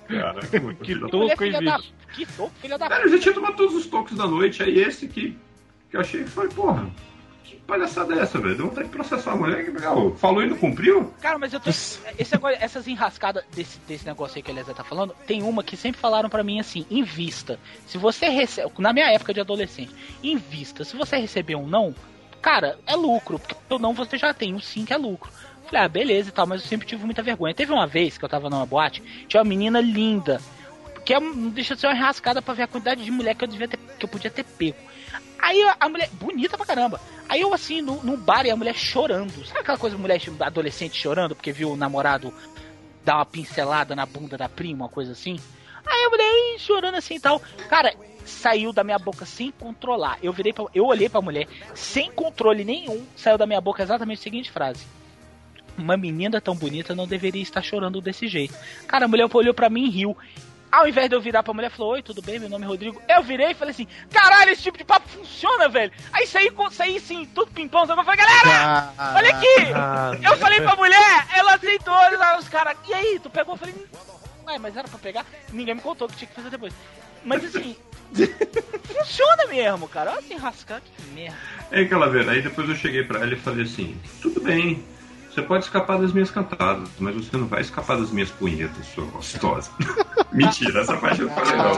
Cara,
Que toco, hein,
filha da...
bicho?
Que toco, filha da
Cara, eu já tinha tomado todos os tocos da noite, aí esse que, que eu achei que foi, porra, que palhaçada é essa, velho? Deu vontade de processar a mulher que ah, falou e não cumpriu?
Cara, mas eu tô. Esse agora, essas enrascadas desse, desse negócio aí que a Elisa tá falando, tem uma que sempre falaram pra mim assim: invista. Se você recebe. Na minha época de adolescente, invista. Se você receber um não, cara, é lucro. Porque o não você já tem, o sim que é lucro. Falei, ah, beleza e tal, mas eu sempre tive muita vergonha. Teve uma vez que eu tava numa boate, tinha uma menina linda. Que é, não deixa de ser uma enrascada pra ver a quantidade de mulher que eu devia ter, que eu podia ter pego. Aí a, mulher, bonita pra caramba. Aí eu assim, no, no bar e a mulher chorando. Sabe aquela coisa, mulher adolescente chorando porque viu o namorado dar uma pincelada na bunda da prima, uma coisa assim? Aí a mulher chorando assim e tal. Cara, saiu da minha boca sem controlar. Eu virei pra, eu olhei pra mulher, sem controle nenhum, saiu da minha boca exatamente a seguinte frase. Uma menina tão bonita não deveria estar chorando desse jeito. Cara, a mulher olhou pra mim e riu. Ao invés de eu virar pra mulher, falou: Oi, tudo bem? Meu nome é Rodrigo. Eu virei e falei assim: Caralho, esse tipo de papo funciona, velho. Aí saí, com- saí assim, tudo pimpão. Eu falei: Galera, olha aqui. Eu falei pra mulher, ela aceitou. Lá, os caras, e aí, tu pegou? Eu falei: Ué, mas era pra pegar? Ninguém me contou que tinha que fazer depois. Mas assim, funciona mesmo, cara. Olha assim, rascar, que merda.
Aí aquela vez, aí depois eu cheguei pra ela e falei assim: Tudo bem, você pode escapar das minhas cantadas, mas você não vai escapar das minhas punhetas, sua gostosa. Mentira, essa parte eu não falei não.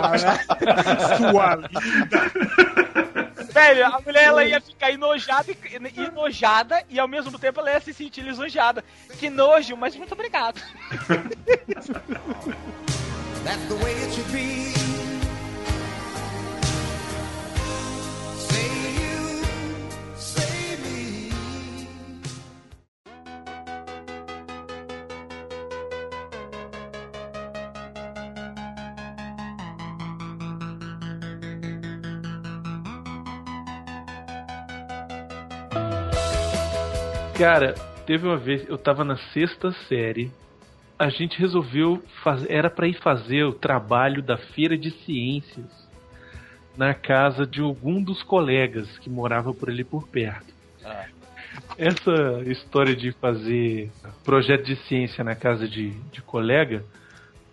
Sua linda.
Velho, a mulher ela ia ficar enojada e, enojada e ao mesmo tempo ela ia se sentir lisonjeada. Que nojo, mas muito obrigado.
That's the way it should be.
Cara, teve uma vez, eu tava na sexta série, a gente resolveu fazer, era pra ir fazer o trabalho da feira de ciências na casa de algum dos colegas que morava por ali por perto.
Ah.
Essa história de fazer projeto de ciência na casa de, de colega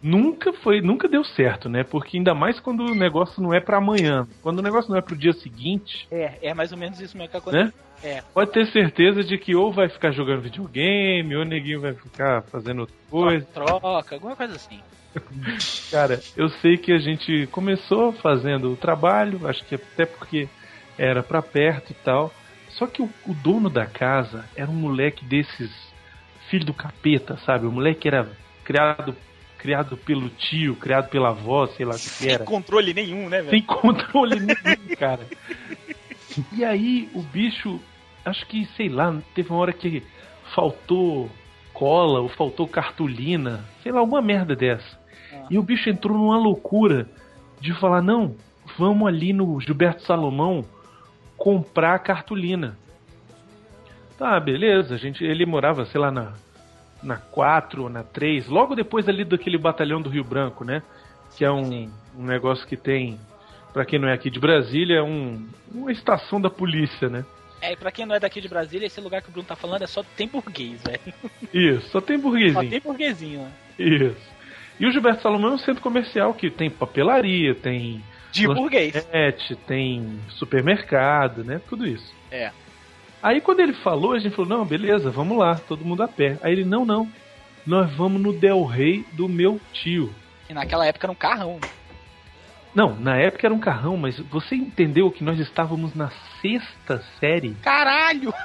nunca foi, nunca deu certo, né? Porque ainda mais quando o negócio não é pra amanhã, quando o negócio não é pro dia seguinte,
É, é mais ou menos isso mesmo que acontece.
né?
É.
Pode ter certeza de que ou vai ficar jogando videogame, ou o neguinho vai ficar fazendo outra coisa.
Troca, alguma coisa assim.
Cara, eu sei que a gente começou fazendo o trabalho, acho que até porque era pra perto e tal. Só que o, o dono da casa era um moleque desses filho do capeta, sabe? O moleque era criado criado pelo tio, criado pela avó, sei lá o que que
Sem
era.
controle nenhum, né, velho?
Sem controle nenhum, cara. E aí o bicho, acho que, sei lá, teve uma hora que faltou cola ou faltou cartolina, sei lá, alguma merda dessa. E o bicho entrou numa loucura de falar: não, vamos ali no Gilberto Salomão comprar cartolina. Tá, beleza, a gente, ele morava, sei lá, na, na 4 ou na 3, logo depois ali daquele batalhão do Rio Branco, né? Que é um, um negócio que tem, pra quem não é aqui de Brasília, é um, uma estação da polícia, né?
É, e pra quem não é daqui de Brasília, esse lugar que o Bruno tá falando é só tem burguês, velho.
Isso, só tem
Só
burguesinho.
tem burguesinho, né?
Isso. E o Gilberto Salomão é um centro comercial que tem papelaria, tem.
De burguês.
tem supermercado, né? Tudo isso.
É.
Aí quando ele falou, a gente falou, não, beleza, vamos lá, todo mundo a pé. Aí ele, não, não. Nós vamos no Del Rey do meu tio.
E naquela época era um carrão.
Não, na época era um carrão, mas você entendeu que nós estávamos na sexta série?
Caralho!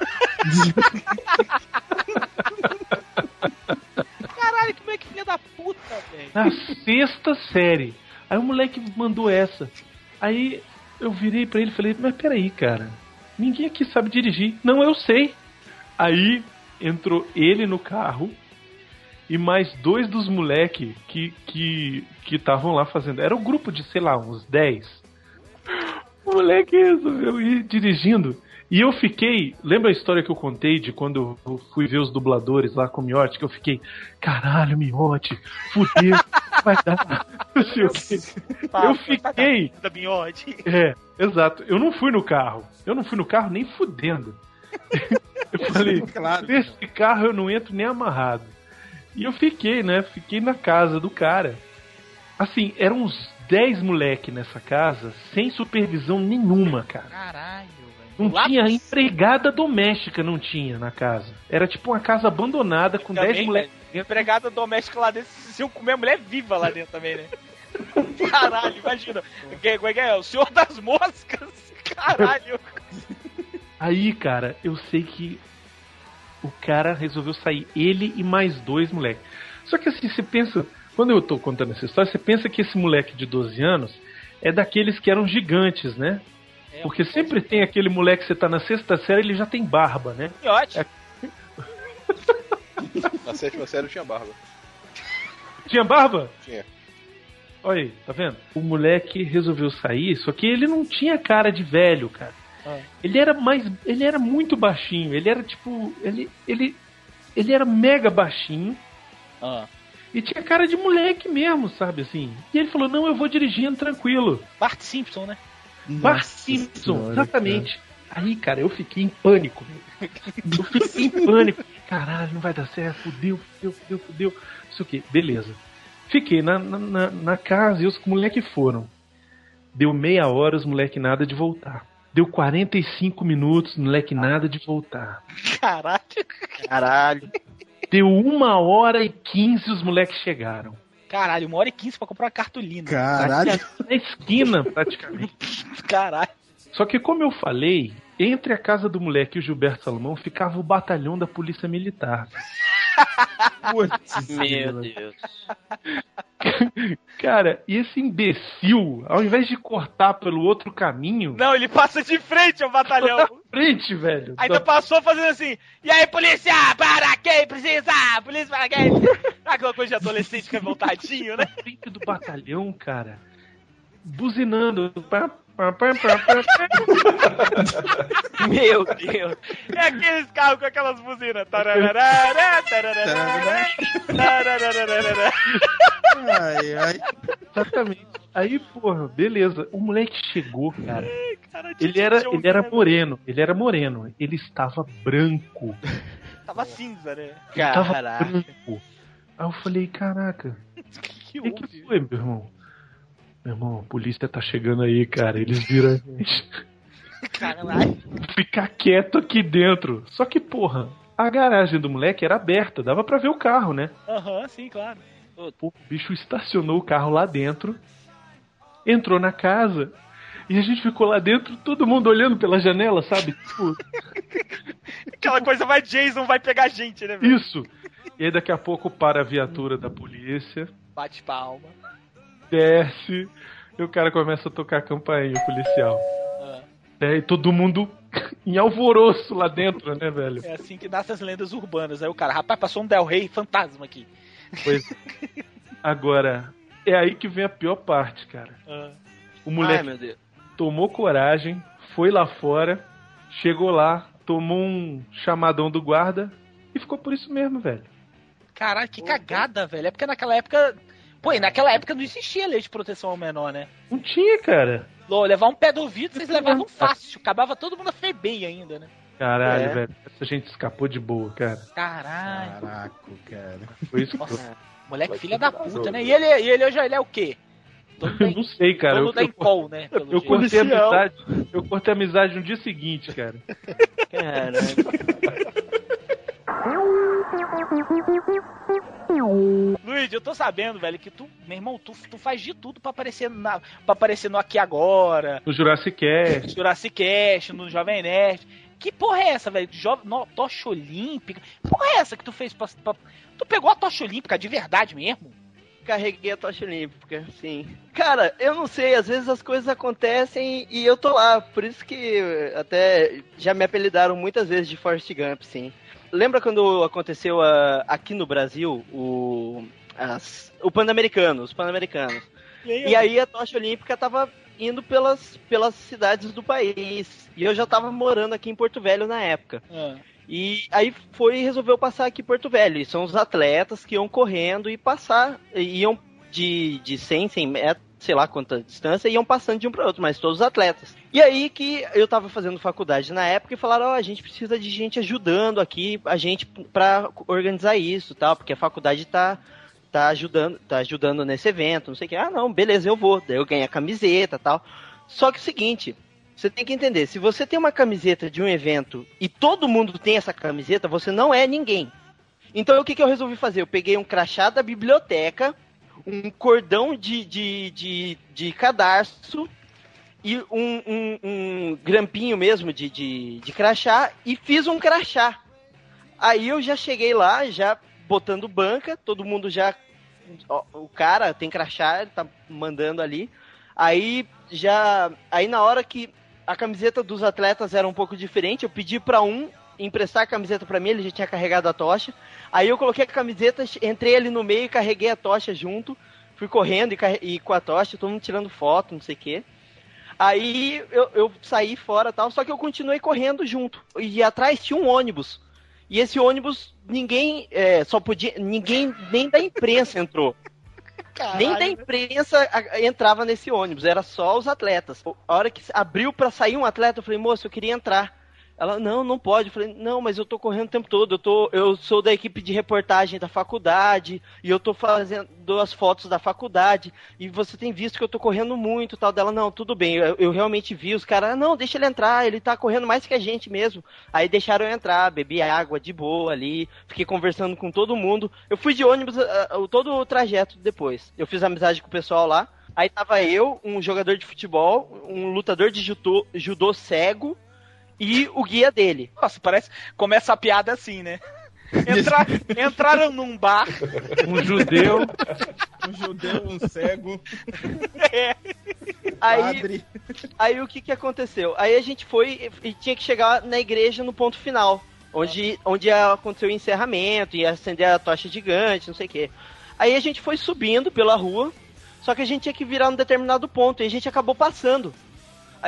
Caralho, que moleque filha da puta, velho.
Na sexta série. Aí o moleque mandou essa. Aí eu virei pra ele e falei, mas peraí, cara. Ninguém aqui sabe dirigir. Não, eu sei. Aí entrou ele no carro e mais dois dos moleque que que que estavam lá fazendo. Era um grupo de, sei lá, uns 10. O moleque resolveu ir dirigindo. E eu fiquei. Lembra a história que eu contei de quando eu fui ver os dubladores lá com o Miotti? Que eu fiquei, caralho, Miotti, fudeu, vai dar. Não sei o quê. Eu fiquei.
Da Binhote.
É, exato. Eu não fui no carro. Eu não fui no carro nem fudendo. Eu falei, nesse carro eu não entro nem amarrado. E eu fiquei, né? Fiquei na casa do cara. Assim, eram uns 10 moleque nessa casa, sem supervisão nenhuma, cara.
Caralho,
Não
Lá-
tinha empregada doméstica, não tinha na casa. Era tipo uma casa abandonada com 10
Também,
moleques.
velho, Empregada doméstica lá dentro, se eu comer a mulher viva lá dentro também, né? Caralho, imagina. É que é? O senhor das moscas? Caralho.
Aí, cara, eu sei que o cara resolveu sair, ele e mais dois moleques. Só que assim, você pensa, quando eu tô contando essa história, você pensa que esse moleque de 12 anos é daqueles que eram gigantes, né? Porque sempre tem aquele moleque que você tá na sexta série, ele já tem barba, né?
Miote.
É-
Na sétima série eu tinha barba.
Tinha barba?
Tinha.
Olha aí, tá vendo? O moleque resolveu sair, só que ele não tinha cara de velho, cara. Ele era mais. Ele era muito baixinho. Ele era tipo. Ele. Ele, ele era mega baixinho.
Ah.
E tinha cara de moleque mesmo, sabe assim? E ele falou: Não, eu vou dirigindo tranquilo.
Bart Simpson, né?
Bart Simpson, exatamente. Aí, cara, eu fiquei em pânico. Eu fiquei em pânico. Caralho, não vai dar certo. Fudeu, fudeu, fudeu, fudeu. Isso o quê? Beleza. Fiquei na, na, na- na casa e os moleques foram. Deu meia hora, os moleque nada de voltar. Deu 45 minutos, moleque nada de voltar.
Caralho.
Caralho.
Deu uma hora e 15 os moleques chegaram.
Caralho, uma hora e quinze pra comprar uma cartolina.
Caralho. Na esquina, praticamente.
Caralho.
Só que, como eu falei, entre a casa do moleque e o Gilberto Salomão ficava o batalhão da Polícia Militar.
Meu Deus.
Cara, e esse imbecil, ao invés de cortar pelo outro caminho,
Não, ele passa de frente ao batalhão.
na frente, velho.
Ainda
da-
passou fazendo assim. E aí, polícia, para quem precisa? Polícia para quem? Aquela coisa de adolescente revoltadinho, né?
frente do batalhão, cara. Buzinando. Pá, pá, pá.
Meu Deus.
É aqueles carros com aquelas buzinas. Tararará, tararará, tararará.
Ai, ai.
Exatamente. Aí, porra, beleza. O moleque chegou, cara.
Cara,
Ele era, ele era moreno. Ele era moreno. Ele estava branco.
Tava cinza, né?
Ele tava
Caraca.
branco. Aí eu falei, caraca.
Que
O que, que foi, meu irmão? Meu irmão, a polícia tá chegando aí, cara. Eles viram a gente.
Caralho.
Ficar quieto aqui dentro. Só que, porra, a garagem do moleque era aberta. Dava pra ver o carro, né?
Aham, sim, claro.
O bicho estacionou o carro lá dentro. Entrou na casa. E a gente ficou lá dentro, todo mundo olhando pela janela, sabe? Tipo,
Aquela coisa vai Jason, vai pegar a gente, né, velho?
isso. E aí daqui a pouco para a viatura da polícia,
Bate palma.
Desce, e o cara começa a tocar a campainha, o policial.
Ah.
É, e todo mundo em alvoroço lá dentro, né, velho?
É assim que nascem as lendas urbanas. Aí o cara, rapaz, passou um Del Rey fantasma aqui.
Pois. Agora, é aí que vem a pior parte, cara.
Ah.
O moleque
Ai, meu Deus.
tomou coragem, foi lá fora, chegou lá, tomou um chamadão do guarda e ficou por isso mesmo, velho.
Caralho, que cagada, velho. É porque naquela época. Pô, e naquela época não existia lei de proteção ao menor, né?
Não tinha, cara.
Lô, levar um pé do ouvido, vocês levavam fácil. Acabava todo mundo a feber ainda, né?
Caralho,
É.
velho. Essa gente escapou de boa, cara.
Caralho.
Caraca, cara.
Foi isso que
Nossa, moleque filha da puta, né? E ele, e ele hoje ele é o quê?
eu não sei, cara.
Dono
Eu,
da Impol, né?
Eu cortei amizade. Eu cortei a amizade no dia seguinte, cara.
Caramba.
Luiz, eu tô sabendo, velho, que tu, meu irmão, tu, tu faz de tudo pra aparecer, na, pra aparecer no Aqui Agora,
No Jurassic Cast.
no Jurassic Cast, no Jovem Nerd. Que porra é essa, velho? Jo no, tocha olímpica? Que porra é essa que tu fez pra, pra- Tu pegou a tocha olímpica de verdade mesmo?
Carreguei a tocha olímpica, sim. Cara, eu não sei, às vezes as coisas acontecem e eu tô lá. Por isso que até já me apelidaram muitas vezes de Forrest Gump, sim. Lembra quando aconteceu ah, aqui no Brasil o, as- o Pan-Americano, os Pan-Americanos? E aí a tocha olímpica tava indo pelas, pelas cidades do país. E eu já tava morando aqui em Porto Velho na época.
Ah.
E aí foi e resolveu passar aqui em Porto Velho. E são os atletas que iam correndo e passar, iam de, de 100, 100 metros, sei lá quanta distância, iam passando de um para outro, mas todos os atletas. E aí que eu tava fazendo faculdade na época e falaram, ó, a gente precisa de gente ajudando aqui, a gente pra organizar isso, tal, porque a faculdade tá tá ajudando, tá ajudando nesse evento, não sei o que. Ah, não, beleza, eu vou. Daí eu ganhei a camiseta, tal. Só que é o seguinte, você tem que entender, se você tem uma camiseta de um evento e todo mundo tem essa camiseta, você não é ninguém. Então o que, que eu resolvi fazer? Eu peguei um crachá da biblioteca, um cordão de, de, de, de cadarço e um, um, um grampinho mesmo de, de, de crachá e fiz um crachá. Aí eu já cheguei lá, já botando banca, todo mundo já. ó, o cara tem crachá, tá mandando ali. Aí já. Aí na hora que a camiseta dos atletas era um pouco diferente, eu pedi pra um emprestar a camiseta pra mim, ele já tinha carregado a tocha. Aí eu coloquei a camiseta, entrei ali no meio e carreguei a tocha junto. Fui correndo e, e com a tocha, todo mundo tirando foto, não sei o quê. Aí eu, eu saí fora e tal, só que eu continuei correndo junto. E atrás tinha um ônibus. E esse ônibus, ninguém é, só podia. Ninguém nem da imprensa entrou. Nem da imprensa entrava nesse ônibus, era só os atletas. A hora que abriu pra sair um atleta, eu falei, moço, eu queria entrar. Ela, não, não pode. Eu falei, não, mas eu tô correndo o tempo todo. Eu, tô, eu sou da equipe de reportagem da faculdade e eu tô fazendo as fotos da faculdade. E você tem visto que eu tô correndo muito tal. Dela, não, tudo bem. Eu, eu realmente vi os caras, "Ah, não, deixa ele entrar. Ele tá correndo mais que a gente mesmo. Aí deixaram eu entrar, bebi água de boa ali. Fiquei conversando com todo mundo. Eu fui de ônibus ah, todo o trajeto depois. Eu fiz amizade com o pessoal lá. Aí tava eu, um jogador de futebol, um lutador de judô, judô cego e o guia dele.
Nossa, parece. Começa a piada assim, né? Entra- entraram num bar.
Um judeu.
Um judeu, um cego.
Aí,
Padre.
aí o que que aconteceu? Aí a gente foi e tinha que chegar na igreja no ponto final, onde, onde ia acontecer o encerramento, ia acender a tocha gigante, não sei o quê. Aí a gente foi subindo pela rua, Só que a gente tinha que virar num determinado ponto e a gente acabou passando.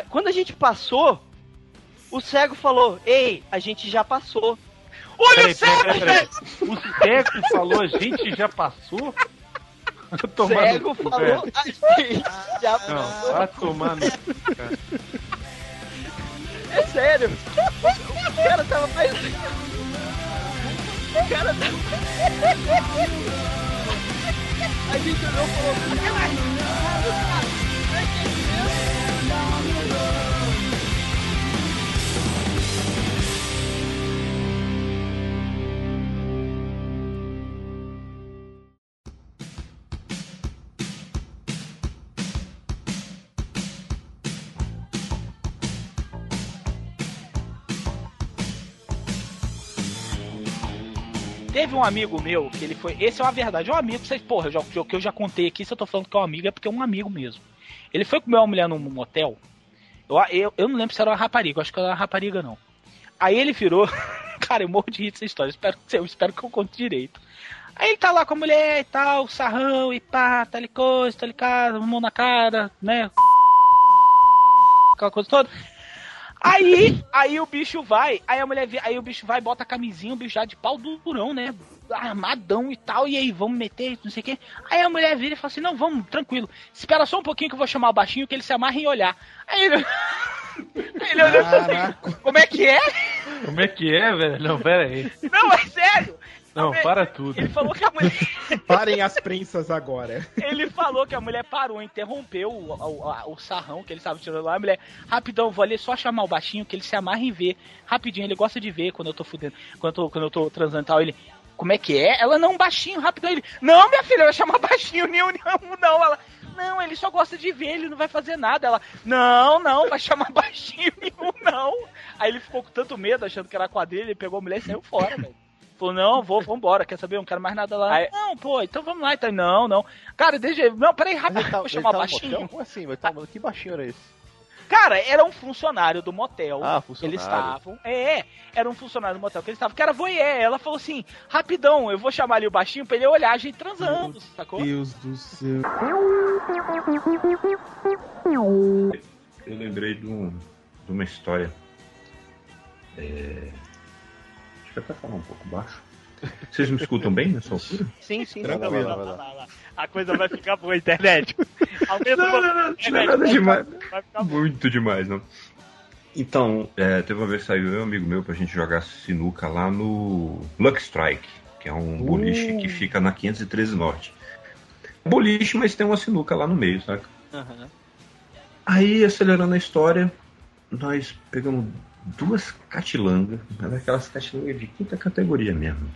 Quando a gente passou, o cego falou: Ei, a gente já passou.
Olha
Peraí, peraí, peraí, peraí. O cego falou, a gente já passou?
O cego
cu,
falou:
velho.
A gente já
Não,
passou.
vai tomar no cara.
É sério. O cara tava mais. O cara tava. A gente olhou e falou:
Teve um amigo meu que ele foi. Esse é uma verdade, um amigo. Vocês, porra, já, que eu- que eu já contei aqui. Se eu tô falando que é um amigo, é porque é um amigo mesmo. Ele foi comer uma mulher num motel. Eu, eu, eu não lembro se era uma rapariga, eu acho que era uma rapariga não. Aí ele virou. Cara, eu morro de rir dessa história. Espero, eu espero que eu conte direito. Aí ele tá lá com a mulher e tal, sarrão e pá, tá ali coisa, tá ali casa, mão na cara, né? Aquela coisa toda. Aí, aí o bicho vai, aí a mulher vê, aí o bicho vai, bota a camisinha, o bicho já de pau durão, né? Armadão e tal, e aí, vamos meter, não sei o quê. Aí a mulher vira e fala assim, não, vamos, tranquilo. Espera só um pouquinho que eu vou chamar o baixinho, que ele se amarra em olhar. Aí ele... Ele olhou e falou assim, como é que é?
Como é que é, velho? Não, pera aí.
Não, é sério.
Não, para tudo.
Ele falou que a mulher...
Parem as prensas agora.
Ele falou que a mulher parou, interrompeu o, o, o sarrão que ele estava tirando lá. A mulher, rapidão, vou ali só chamar o baixinho, que ele se amarra em ver. Rapidinho, ele gosta de ver quando eu tô fudendo, quando eu tô, quando eu tô transando e tal. Ele, como é que é? Ela, não, baixinho, rapidão. Ele, não, minha filha, eu vou chamar baixinho, nenhum, nenhum, não. Ela, não, ele só gosta de ver, ele não vai fazer nada. Ela, não, não, vai chamar baixinho, nenhum, não. Aí ele ficou com tanto medo, achando que era quadrilha, ele pegou a mulher e saiu fora, velho. Falou, não, vou, vambora, quer saber? Eu não quero mais nada lá. não, pô, então vamos lá, então. Não, não. Cara, deixa. Não, peraí, rápido, vou chamar o baixinho.
Como assim? Mas tá, mano, que baixinho era esse?
Cara, era um funcionário do motel.
Ah, funcionário.
Eles estavam. É, era um funcionário do motel que eles estavam. Que era voyeur. Ela falou assim: rapidão, eu vou chamar ali o baixinho pra ele olhar a gente transando, sacou?
Deus do céu.
Eu lembrei de, um- de uma história. É... Deixa eu até falar um pouco baixo. Vocês me escutam bem nessa altura?
Sim, sim,
Tranquilo.
lá,
lá,
lá.
Lá, lá. A coisa vai ficar boa, internet.
Não, não, não, não é
Internet,
nada
vai
demais. Muito demais, não. Então, é, teve uma vez que saiu eu e um amigo meu pra gente jogar sinuca lá no Luck Strike, que é um boliche que fica na 513 Norte. Boliche, mas tem uma sinuca lá no meio, saca?
Aham.
Aí, acelerando a história, nós pegamos duas catilangas, mas aquelas catilangas de quinta categoria mesmo.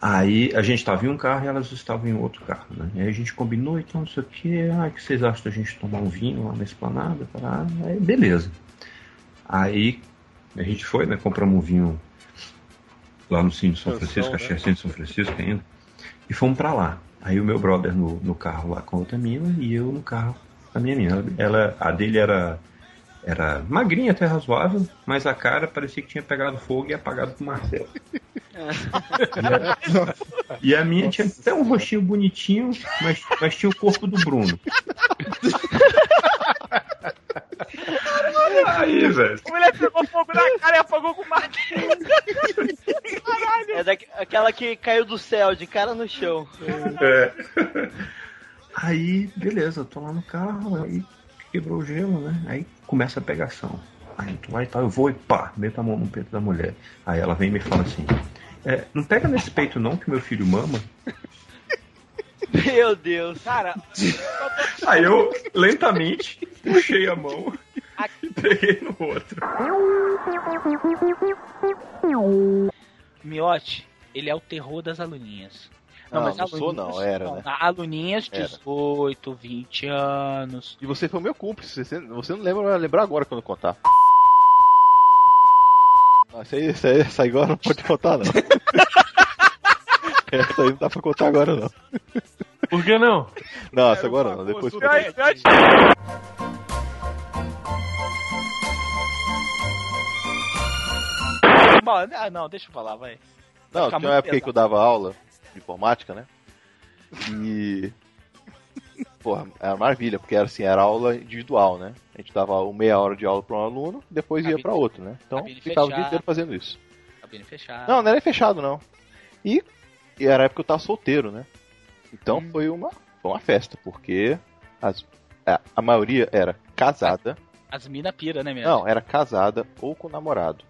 Aí a gente estava em um carro e elas estavam em outro carro, né? E aí a gente combinou, então não sei o que, ah, o que vocês acham da gente tomar um vinho lá na esplanada? Tá? Aí, beleza. Aí a gente foi, né? Compramos um vinho lá no Cine de São Francisco,
né?
achei Cine de São Francisco ainda. E fomos pra lá. Aí o meu brother no, no carro lá com a outra mina e eu no carro com a minha mina. Ela, a dele era, era magrinha até razoável, mas a cara parecia que tinha pegado fogo e apagado com Marcelo. E a minha tinha até um rostinho bonitinho, mas, mas tinha o corpo do Bruno. Aí, velho.
A mulher pegou fogo na cara e apagou com madeira. Caralho.
É daqui- aquela que caiu do céu, de cara no chão.
É. Aí, beleza, eu tô lá no carro, aí quebrou o gelo, né? Aí começa a pegação. Aí tu vai e tal, eu vou e pá, meto a mão no peito da mulher. Aí ela vem e me fala assim: é, não pega nesse peito não que meu filho mama.
Meu Deus.
Cara,
Aí eu lentamente puxei a mão e peguei no outro.
Miote, ele é o terror das aluninhas.
Não,
mas
não sou,
aluninhas-
não, era, né?
Aluninhas,
Era.
18, 20 anos.
E você foi o meu cúmplice, você, não lembra, vai lembrar agora quando contar. Não, Essa aí, essa aí, essa aí agora não pode contar, não. essa aí não dá pra contar agora, não.
Por que não?
Não, essa agora não, depois conta.
Miote, Miote. Bom, ah, não, deixa eu falar, vai.
Não, tinha uma época aí que eu dava aula informática, né? E. porra, era maravilha, porque era assim, era aula individual, né? A gente dava meia hora de aula para um aluno, depois ia para outro, né? Então
cabine
ficava o dia inteiro fazendo isso.
Cabine fechada.
Não, não era fechado, não. E, e era a época que eu tava solteiro, né? Então
Hum.
foi uma, foi uma festa, porque as- a, a maioria era casada.
As mina pira, né, meu?
Não, era casada ou com namorado.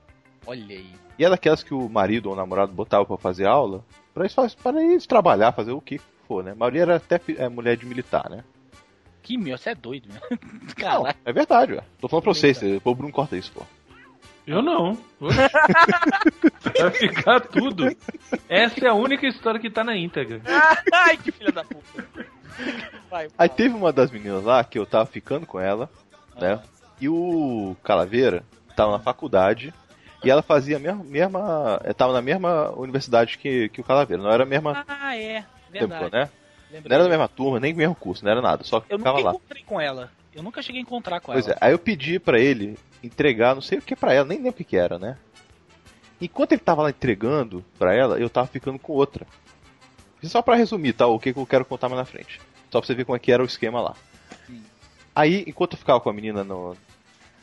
Olha aí.
E é daquelas que o marido ou o namorado botava pra fazer aula, pra eles, pra eles trabalhar, fazer o que for, né? A maioria era até é, mulher de militar, né?
Que meu, você é doido, meu.
Não, é verdade, ué. Tô falando pra vocês, o Bruno corta isso, pô.
Eu não. Vai ficar tudo. Essa é a única história que tá na íntegra.
Ai, que filha da puta. Vai,
Aí teve uma das meninas lá que eu tava ficando com ela, né? E o Calaveira tava na faculdade e ela fazia a mesma. mesma eh, tava na mesma universidade que, que o Calaveira, não era a mesma
Ah, é.
tempo,
Verdade.
né?
Lembrei.
Não era da mesma turma, nem mesmo curso, não era nada, só que
Eu nunca
lá.
encontrei com ela. Eu nunca cheguei a encontrar com
Pois é,
ela.
aí eu pedi pra ele entregar, não sei o que pra ela, nem lembro o que que era, né? Enquanto ele tava lá entregando pra ela, eu tava ficando com outra. Só pra resumir, tá? O que que eu quero contar mais na frente. Só pra você ver como é que era o esquema lá. Aí, enquanto eu ficava com a menina no.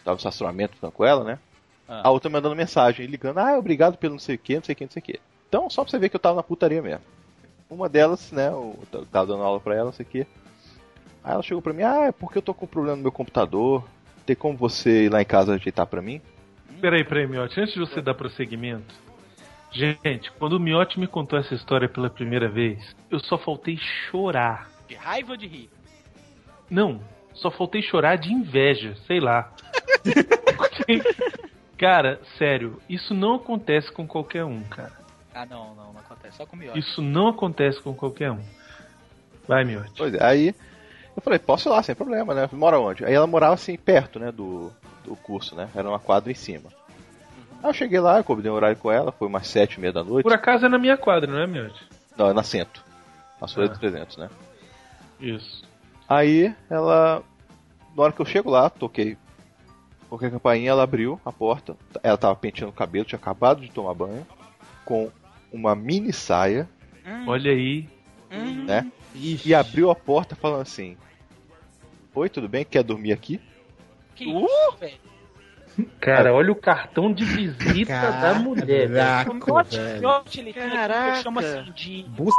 Tava no estacionamento ficando com ela, né?
Ah.
A outra mandando mensagem, ligando, ah, obrigado pelo não sei o que, não sei o que, não sei o que. Então, só pra você ver que eu tava na putaria mesmo. Uma delas, né, eu tava dando aula pra ela, não sei o que. Aí ela chegou pra mim, ah, é porque eu tô com problema no meu computador. Tem como você ir lá em casa ajeitar pra mim?
Peraí, peraí, Miotti, antes de você dar prosseguimento. Gente, quando o Miotti me contou essa história pela primeira vez, eu só faltei chorar.
De raiva ou de rir?
Não, só faltei chorar de inveja, sei lá. Cara, sério, isso não acontece com qualquer um, cara.
Ah, não, não, não acontece. Só com o Miotti.
Isso não acontece com qualquer um. Vai, Miotti.
Pois é, aí eu falei, posso ir lá, sem problema, né? Mora onde? Aí ela morava assim, perto, né, do, do curso, né? Era uma quadra em cima. Aí eu cheguei lá, eu combinei um horário com ela, foi umas sete e meia da noite.
Por acaso é na minha quadra, não é, Miotti?
Não, é na Cento. Na Folha
Ah.
dos 300, né?
Isso.
Aí ela. Na hora que eu chego lá, toquei. Toquei a campainha, ela abriu a porta. Ela tava penteando o cabelo, tinha acabado de tomar banho. Com uma mini saia,
Olha aí.
né? E abriu a porta falando assim: Oi, tudo bem? Quer dormir aqui?
Que isso, velho?
Cara, olha o cartão de visita da mulher.
Caraca, velho.
Miotti, ele tem aquilo que
Caraca.
eu chamo assim de...
Bus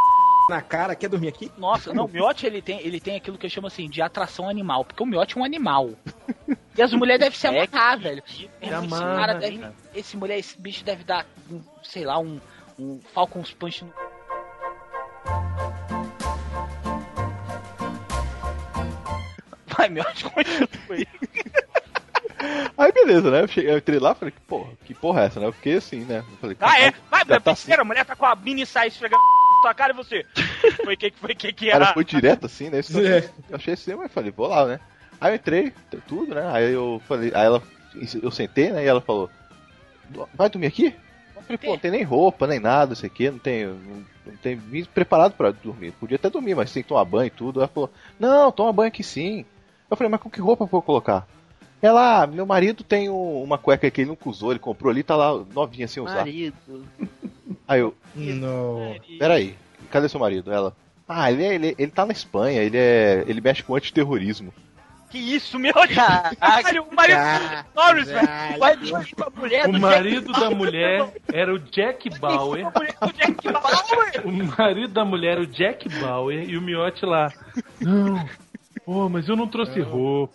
na cara, quer dormir aqui?
Nossa, não, o Miotti ele tem, ele tem aquilo que eu chamo assim de atração animal, porque o Miotti é um animal. E as mulheres devem se amarrar, velho. Esse
amarra,
cara deve.
cara.
Esse mulher, esse bicho deve dar, um, sei lá, um, um Falcons Punch no. Vai, Miotti, continua aí.
Aí beleza, né? Eu, cheguei, eu entrei lá e falei, que porra, que porra é essa, né? Eu fiquei assim, né? Eu falei,
Ah, é? Vai,
tá
besteira, a mulher tá com a mini saia esfregando na tua cara e você. Foi que que foi que que
Cara,
era?
foi direto assim, né? Isso que eu, achei, eu achei assim, mas falei, vou lá, né? Aí eu entrei, tudo, né? Aí eu falei, aí ela, eu sentei, né? E ela falou, vai dormir aqui? Eu falei, pô, não tem nem roupa, nem nada, isso aqui, não tem, não, não tem vim preparado pra dormir. Podia até dormir, mas tem que tomar banho e tudo. Ela falou, não, toma banho aqui sim. Eu falei, mas com que roupa eu vou colocar? Ela, ah, meu marido tem um- uma cueca que ele nunca usou, ele comprou ali, tá lá novinha sem usar.
Marido.
Aí eu,
Não.
Peraí, cadê seu marido? Ela. Ah, ele, é- ele, ele tá na Espanha, ele é. ele mexe com antiterrorismo.
Que isso, Miotti? Caralho, o marido do Norris, velho. Vai dormir com a mulher
O
do
marido da mulher era o Jack Bauer.
Jack Bauer.
O marido da mulher era o Jack Bauer e o Miotti lá. Não. Pô, mas eu não trouxe roupa.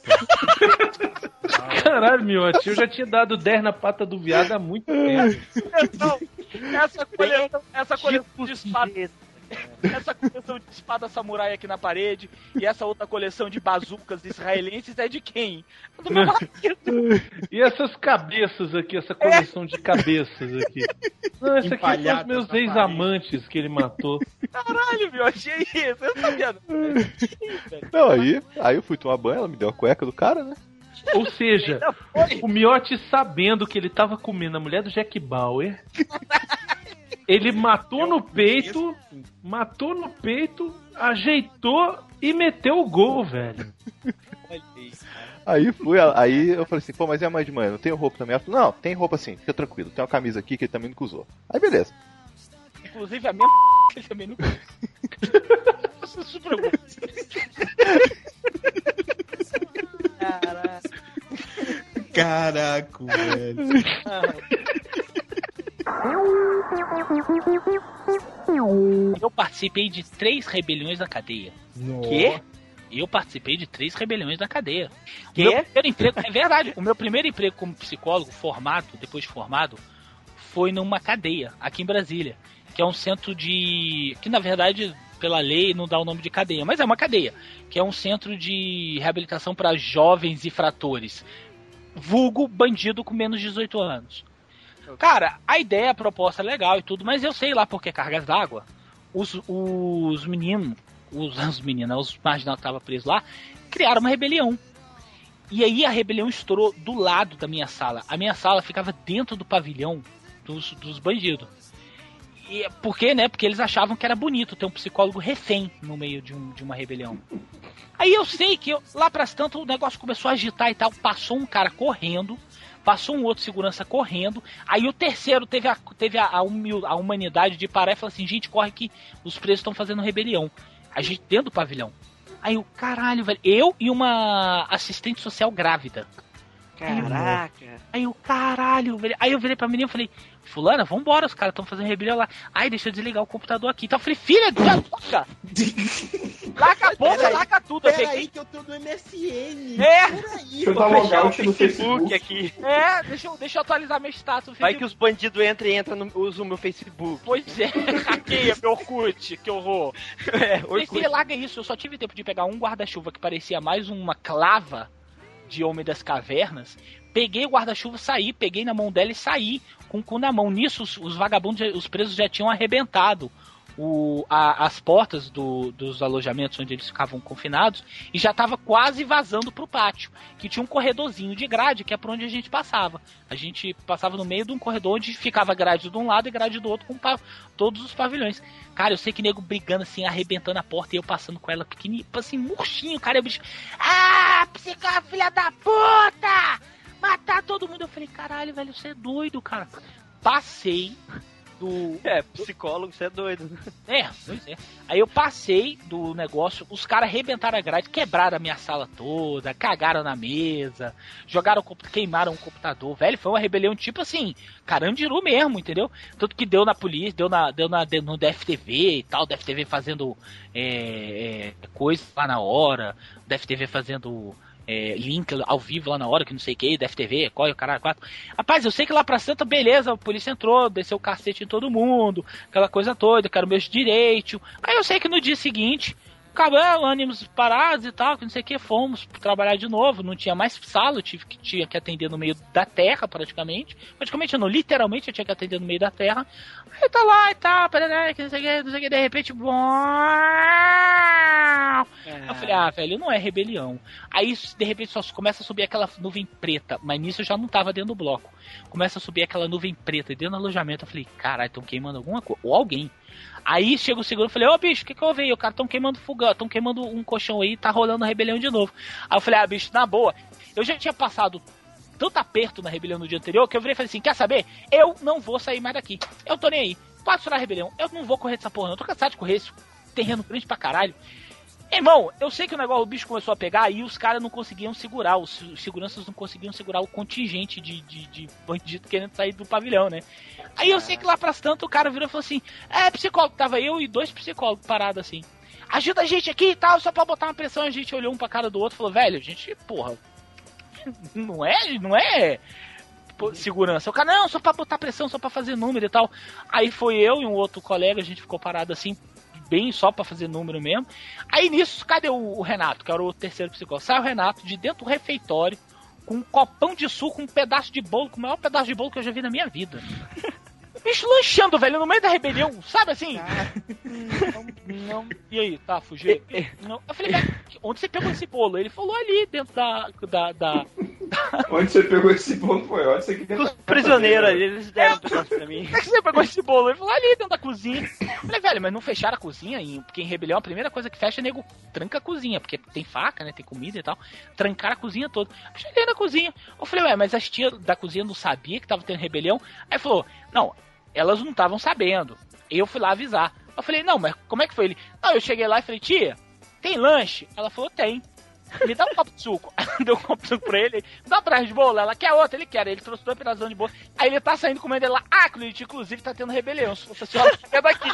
Caralho, Miotti, eu já tinha dado 10 na pata do viado há muito tempo.
Não, essa coleção, essa coleção de espada. Essa coleção de espada samurai aqui na parede e essa outra coleção de bazucas israelenses é de quem? Do meu marido.
E essas cabeças aqui, essa coleção de cabeças aqui. Não, essa aqui são os
Empalhadas
meus ex-amantes que ele matou.
Caralho, meu, achei isso. Eu não sabia. não.
Não, aí, aí eu fui tomar banho, ela me deu a cueca do cara, né?
Ou seja, o Miotti sabendo que ele tava comendo a mulher do Jack Bauer, ele matou no peito, matou no peito, ajeitou e meteu o gol, velho.
Aí fui, aí eu falei assim, pô, mas e a mãe de manhã? Não tenho roupa também? Ela falou, não, tem roupa sim, fica tranquilo, tem uma camisa aqui que ele também nunca usou. Aí beleza.
Inclusive a minha que ele também não. não se preocupe. Caraca.
Caraca, velho.
Eu participei de três rebeliões na cadeia.
Quê?
Eu participei de três rebeliões na cadeia. O
Quê?
meu primeiro emprego, é verdade, o meu primeiro emprego como psicólogo formado, depois de formado, foi numa cadeia, aqui em Brasília, que é um centro de. que na verdade, pela lei, não dá o nome de cadeia, mas é uma cadeia, que é um centro de reabilitação para jovens infratores. Vulgo bandido com menos de 18 anos. Cara, a ideia, a proposta é legal e tudo, mas eu sei lá porque cargas d'água. Os, os meninos, os, os meninos, os marginais que estavam presos lá, criaram uma rebelião. E aí a rebelião estourou do lado da minha sala. A minha sala ficava dentro do pavilhão dos, dos bandidos. E por quê, né? Porque eles achavam que era bonito ter um psicólogo refém no meio de, um, de uma rebelião. Aí eu sei que eu- lá pras tanto o negócio começou a agitar e tal. Passou um cara correndo, passou um outro segurança correndo. Aí o terceiro teve a, teve a, a, humil- a humanidade de parar e falar assim: gente, corre que os presos estão fazendo rebelião. A gente dentro do pavilhão. Aí o caralho, velho. Eu e uma assistente social grávida.
Caraca.
Aí o caralho, velho. Aí eu virei pra menina e falei, fulana, vambora, os caras estão fazendo rebelião lá. Ai, deixa eu desligar o computador aqui. Então eu falei, filha da puta! Larga a boca,
Peraí,
larga tudo. Eu
Pera
peguei-
aí que eu tô no MSN.
É.
Peraí,
Deixa eu
vou
logout
o
no
Facebook
Facebook.
aqui.
É, deixa eu, deixa eu atualizar meu status.
Vai que os bandidos entram e entram no, usam o meu Facebook.
Pois é, hackeia meu Orkut, que horror.
É,
Falei, filha, larga isso. Eu só tive tempo de pegar um guarda-chuva que parecia mais uma clava de Homem das Cavernas. Peguei o guarda-chuva, saí, peguei na mão dela e saí com o cu na mão. Nisso, os, os vagabundos, os presos já tinham arrebentado o, a- as portas do- dos alojamentos onde eles ficavam confinados e já estava quase vazando pro pátio, que tinha um corredorzinho de grade, que é por onde a gente passava. A gente passava no meio de um corredor onde ficava grade de um lado e grade do outro com todos os pavilhões. Cara, eu sei que nego brigando assim, arrebentando a porta e eu passando com ela pequenininha, assim, murchinho, cara, e o bicho. Ah, psicó, filha da puta! Matar todo mundo. Eu falei, caralho, velho, você é doido, cara. Passei do.
É, psicólogo, você é doido.
É, pois é. Aí eu passei do negócio, os caras arrebentaram a grade, quebraram a minha sala toda, cagaram na mesa, jogaram, queimaram o computador, velho. Foi uma rebelião tipo assim, carandiru mesmo, entendeu? Tanto que deu na polícia, deu, na, deu na, deu no DFTV e tal, DFTV fazendo é, é, coisa lá na hora, DFTV fazendo. É, link ao vivo lá na hora, que não sei o que, DFTV, qual é o caralho, quatro. Rapaz, eu sei que lá pra Santa, beleza, a polícia entrou, desceu o cacete em todo mundo, aquela coisa toda, quero meus direitos. Aí eu sei que no dia seguinte, acabou, ânimos parados e tal, que não sei o que, fomos trabalhar de novo, não tinha mais sala, eu tive que, tinha que atender no meio da terra, praticamente. Praticamente não, literalmente eu tinha que atender no meio da terra. Aí tá lá e tal, parará, que não sei o que, não sei o que, de repente, bom. Eu falei, ah, velho, não é rebelião. Aí, de repente, só começa a subir aquela nuvem preta, mas nisso eu já não tava dentro do bloco. Começa a subir aquela nuvem preta e dentro do alojamento eu falei, caralho, estão queimando alguma coisa, ou alguém. Aí chega o segundo, eu falei, ô bicho, o que que houve aí? O cara tão queimando fogão, tão queimando um colchão aí, tá rolando rebelião de novo. Aí eu falei, ah, bicho, na boa, eu já tinha passado tanto aperto na rebelião no dia anterior que eu virei e falei assim: quer saber? Eu não vou sair mais daqui. Eu tô nem aí. Pode estourar a rebelião. Eu não vou correr dessa porra, não. Eu tô cansado de correr esse terreno grande pra caralho. Irmão, eu sei que o negócio, o bicho começou a pegar e os caras não conseguiam segurar, os, seguranças não conseguiam segurar o contingente de, de, de bandido querendo sair do pavilhão, né? Aí eu sei que lá pras tanto o cara virou e falou assim: é, psicólogo, tava eu e dois psicólogos parados assim. Ajuda a gente aqui e tal, só pra botar uma pressão. A gente olhou um pra cara do outro e falou: velho, a gente, porra, não é, não é segurança. O cara, não, só pra botar pressão, só pra fazer número e tal. Aí foi eu e um outro colega, a gente ficou parado assim, bem só pra fazer número mesmo. Aí nisso, cadê o, o Renato, que era o terceiro psicólogo? Sai o Renato de dentro do refeitório, com um copão de suco, um pedaço de bolo, com o maior pedaço de bolo que eu já vi na minha vida. Bicho lanchando, velho, no meio da rebelião, sabe assim? Não, não. E aí, tá, fugiu? Eu falei, onde você pegou esse bolo? Ele falou ali, dentro da. da, da...
Onde você pegou esse bolo foi onde você queria.
Os prisioneiros ali, eles deram um pedaço pra mim.
Onde é que você pegou esse bolo? Ele falou ali dentro da cozinha. Eu falei, velho, mas não fecharam a cozinha? Em- Porque em rebelião a primeira coisa que fecha é nego tranca a cozinha, porque tem faca, né? Tem comida e tal. Trancaram a cozinha toda. Eu cheguei na cozinha. Eu falei, ué, mas as tias da cozinha não sabia que tava tendo rebelião? Aí falou, não, elas não estavam sabendo. Eu fui lá avisar. Eu falei, não, mas como é que foi? Ele, não, eu cheguei lá e falei, tia, tem lanche? Ela falou, tem. Me dá um copo de suco. Deu um copo de suco pra ele, dá um pedaço de bolo. Ela quer outra, ele quer. Ele trouxe dois pedaços de bolo. Aí ele tá saindo comendo ele lá. Ah, Clint, inclusive tá tendo rebelião. Se a senhora, sai daqui.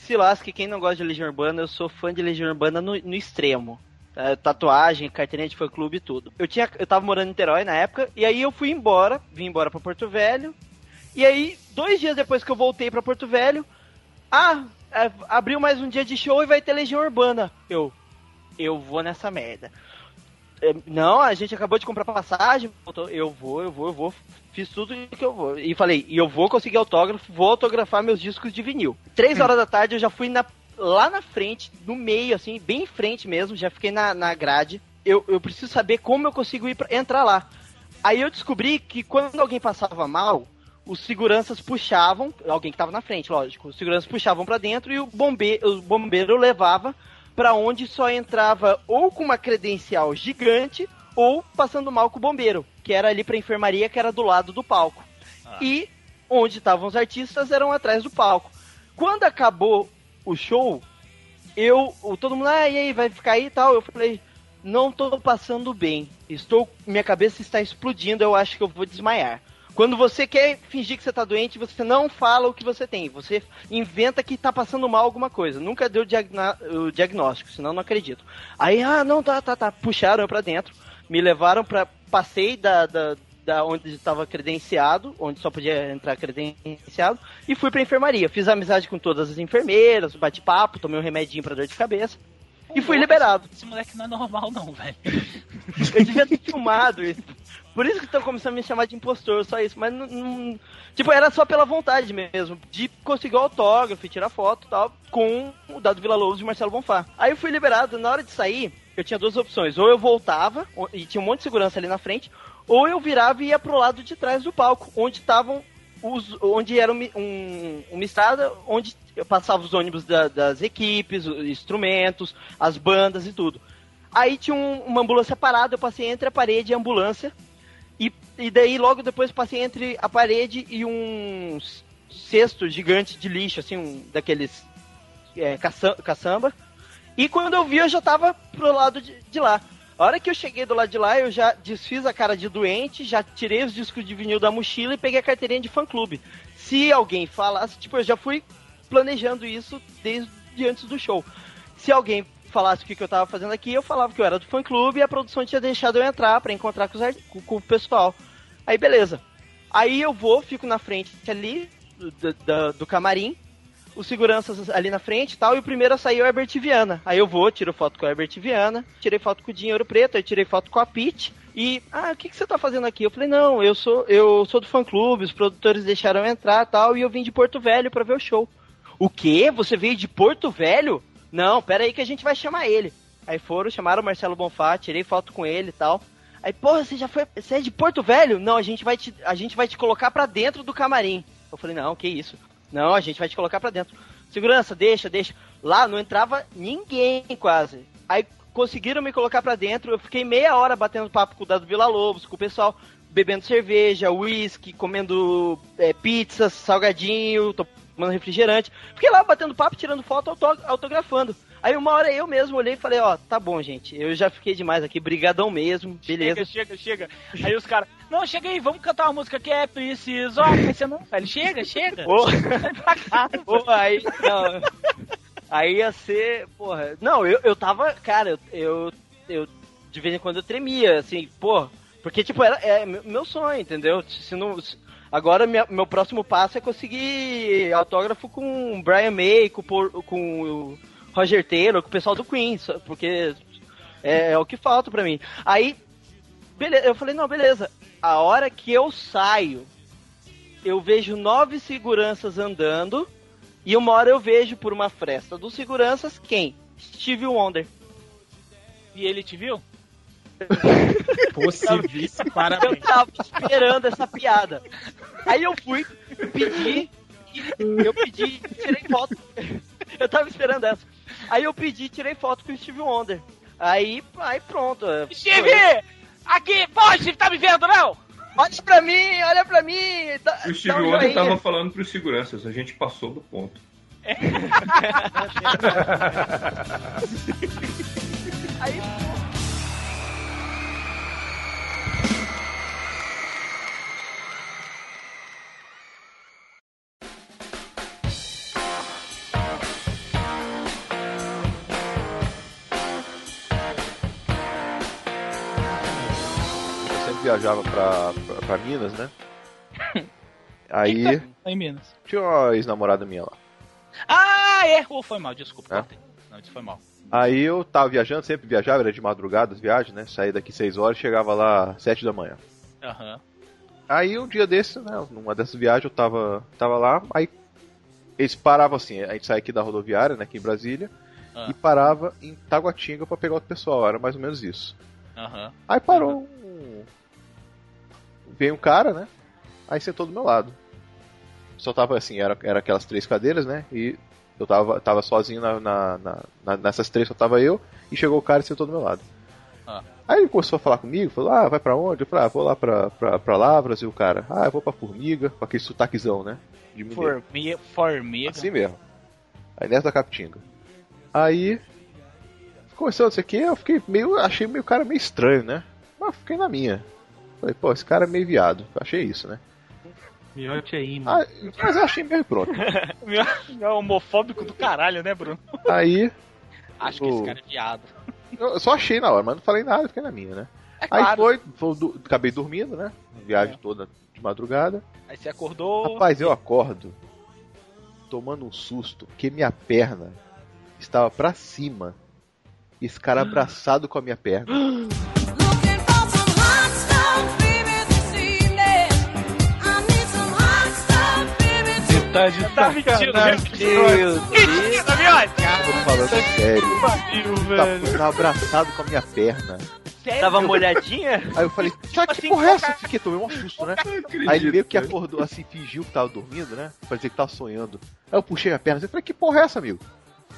Se lasque, quem não gosta de Legião Urbana, eu sou fã de Legião Urbana no, no extremo. É, tatuagem, carteirinha de fã clube e tudo. Eu, tinha, eu tava morando em Niterói na época, e aí eu fui embora, vim embora pra Porto Velho. E aí, dois dias depois que eu voltei pra Porto Velho, ah, é, abriu mais um dia de show e vai ter Legião Urbana. Eu, eu vou nessa merda. É, Não, a gente acabou de comprar passagem. Eu vou, eu vou, eu vou. Fiz tudo que eu vou. E falei, e eu vou conseguir autógrafo, vou autografar meus discos de vinil. Três horas da tarde eu já fui na- lá na frente, no meio, assim, bem em frente mesmo, já fiquei na, na grade. Eu, eu preciso saber como eu consigo ir pra, entrar lá. Aí eu descobri que quando alguém passava mal, os seguranças puxavam, alguém que tava na frente, lógico, os seguranças puxavam pra dentro e o bombeiro, o bombeiro levava pra onde só entrava ou com uma credencial gigante ou passando mal com o bombeiro, que era ali pra enfermaria, que era do lado do palco. E onde estavam os artistas eram atrás do palco. Quando acabou o show, eu, todo mundo, ah, e aí, vai ficar aí e tal? Eu falei, não tô passando bem. Estou, minha cabeça está explodindo, eu acho que eu vou desmaiar. Quando você quer fingir que você tá doente, você não fala o que você tem. Você inventa que tá passando mal alguma coisa. Nunca deu o diagnóstico, senão não acredito. Aí, ah, não, tá, tá, tá. Puxaram eu pra dentro, me levaram pra. Passei da, da, da onde estava credenciado, onde só podia entrar credenciado, e fui pra enfermaria. Fiz amizade com todas as enfermeiras, bate papo, tomei um remedinho pra dor de cabeça. E fui liberado.
Esse moleque não é normal, não, velho.
Eu devia ter filmado isso. Por isso que estão começando a me chamar de impostor, só isso. Mas Tipo, era só pela vontade mesmo. De conseguir o autógrafo tirar foto e tal. Com o Dado Vila Lobos e Marcelo Bonfá. Aí eu fui liberado. Na hora de sair, eu tinha duas opções. Ou eu voltava, e tinha um monte de segurança ali na frente. Ou eu virava e ia pro lado de trás do palco. Onde estavam os, onde era um, um- uma estrada onde passavam os ônibus da- das equipes, os instrumentos, as bandas e tudo. Aí tinha um- uma ambulância parada, eu passei entre a parede e a ambulância. E, e daí logo depois passei entre a parede e um cesto gigante de lixo, assim, um daqueles é, caça- caçamba. E quando eu vi, eu já tava pro lado de, de lá. A hora que eu cheguei do lado de lá, eu já desfiz a cara de doente, já tirei os discos de vinil da mochila e peguei a carteirinha de fã-clube. Se alguém falasse, tipo, eu já fui planejando isso desde antes do show. Se alguém falasse o que, que eu tava fazendo aqui, eu falava que eu era do fã-clube e a produção tinha deixado eu entrar pra encontrar com, os com- com o pessoal. Aí, beleza. Aí eu vou, fico na frente ali do, do- do camarim, os seguranças ali na frente e tal, e o primeiro a sair é o Herbert Viana. Aí eu vou, tiro foto com o Herbert Viana, tirei foto com o Dinheiro Preto, aí tirei foto com a Pete. E, ah, o que, que você tá fazendo aqui? Eu falei, não, eu sou eu sou do fã clube, os produtores deixaram eu entrar tal, e eu vim de Porto Velho pra ver o show. O quê? Você veio de Porto Velho? Não, pera aí que a gente vai chamar ele. Aí foram, chamaram o Marcelo Bonfá, tirei foto com ele e tal. Aí, porra, você já foi. Você é de Porto Velho? Não, a gente vai te, a gente vai te colocar pra dentro do camarim. Eu falei, não, que isso? Não, a gente vai te colocar pra dentro. Segurança, deixa, deixa. Lá não entrava ninguém quase. Aí conseguiram me colocar pra dentro. Eu fiquei meia hora batendo papo com o Dado Vila Lobos, com o pessoal bebendo cerveja, uísque, comendo é, pizza, salgadinho, tomando refrigerante. Fiquei lá batendo papo, tirando foto, auto- autografando. Aí uma hora eu mesmo olhei e falei, ó, tá bom, gente, eu já fiquei demais aqui, brigadão mesmo, beleza.
Chega, chega, chega. Aí os caras, não, chega aí, vamos cantar uma música que é preciso. Ó, você não, velho, chega, chega.
Ô, Pô, aí, não. Aí ia ser, porra. Não, eu, eu tava, cara, eu, eu, de vez em quando eu tremia, assim, pô. Porque, tipo, era, é meu meu sonho, entendeu? Se não, se- agora minha- meu próximo passo é conseguir autógrafo com o Brian May, com, com o Roger Taylor, com o pessoal do Queen, porque é, é o que falta pra mim. Aí, beleza, eu falei, não, beleza. A hora que eu saio, eu vejo nove seguranças andando e uma hora eu vejo por uma fresta dos seguranças quem? Steve Wonder.
E ele te viu?
Eu
parabéns.
tava esperando essa piada. Aí eu fui, pedi, eu pedi, tirei foto. Eu tava esperando essa. Aí eu pedi, tirei foto com o Steve Wonder. Aí, aí pronto.
Steve! Aqui, pô, Steve, tá me vendo, não?
Olha pra mim, olha pra mim. Dá,
O Steve
um
Wonder
joinha.
tava falando pros seguranças, a gente passou do ponto.
Aí,
viajava pra, pra, pra Minas, né? Aí
Tá em Minas.
tinha uma ex-namorada minha lá.
Ah, é! Oh, foi mal, desculpa.
É?
Não, isso foi mal.
Aí eu tava viajando, sempre viajava, era de madrugada as viagens, né? Saía daqui 6 horas chegava lá 7 da manhã.
Aham.
Aí um dia desse, né, numa dessas viagens eu tava, tava lá, aí eles paravam assim, a gente saía aqui da rodoviária, né, aqui em Brasília,
Ah.
e parava em Taguatinga pra pegar outro pessoal, era mais ou menos isso.
Aham.
Aí parou um... Veio um cara, né, aí sentou do meu lado. Só tava assim, era, era aquelas três cadeiras, né, e eu tava, tava sozinho na, na- na- nessas três, só tava eu, e chegou o cara e sentou do meu lado.
Ah.
Aí ele começou a falar comigo, falou, ah, vai pra onde? Eu falei, ah, vou lá pra, pra, pra Lavras, e o cara, ah, eu vou pra Formiga, com aquele sotaquezão, né? De mineiro.
Formiga. Formiga.
Assim mesmo. Aí nessa da Capitinga. Aí, começou não sei o que, eu fiquei meio, achei meio cara meio estranho, né? Mas fiquei na minha. Falei, pô, esse cara é meio viado. Achei isso, né?
Miote aí, mano.
Ah, mas eu achei meio pronto.
Meu, meu homofóbico do caralho, né, Bruno?
Aí,
Acho que esse cara é viado.
eu só achei na hora, mas não falei nada, fiquei na minha, né?
É
Aí
claro.
foi, foi du- acabei dormindo, né? Viagem toda de madrugada.
Aí você acordou.
Rapaz, eu acordo tomando um susto, porque minha perna estava pra cima. E esse cara abraçado com a minha perna.
tá de
Tá
sacanagem.
Deus. Mentira, Miote!
Tô falando sério.
Pariu,
Tá, tava abraçado com a minha perna.
Sério?
Tava molhadinha?
Aí eu falei, cara, que
assim,
porra é essa? Fiquei, tomei um susto, né?
acredito,
Aí ele meio que acordou assim, fingiu que tava dormindo, né? Pra dizer que tava sonhando. Aí eu puxei a perna e falei, que porra é essa, amigo?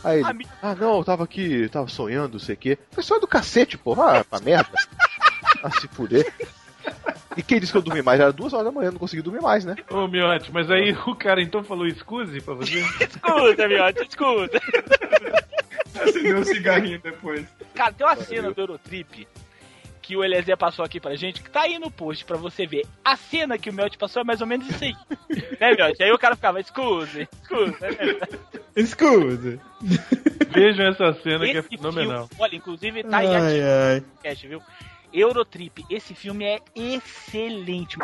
Aí ele,
Amigo.
ah não, eu tava aqui, tava sonhando, não sei o quê. Foi sonho do cacete, porra, ah, pra merda. Ah, se fuder. E quem disse que eu dormi mais? Era duas horas da manhã, não consegui dormir mais, né?
Ô, Miote, mas aí o cara então falou excuse pra você?
Escuta, Miote, escuta.
Acendeu um cigarrinho depois.
Cara, tem uma cena do Eurotrip que o Eliezer passou aqui pra gente, que tá aí no post pra você ver. A cena que o Miote passou é mais ou menos isso aí. né, Miote? Aí o cara ficava, excuse, excuse. Né?
Escusa.
Vejam essa cena que é
Esse
fenomenal.
filme, olha, inclusive tá aí
Ai,
ativo
ai.
no podcast, viu? Eurotrip, esse filme é excelente.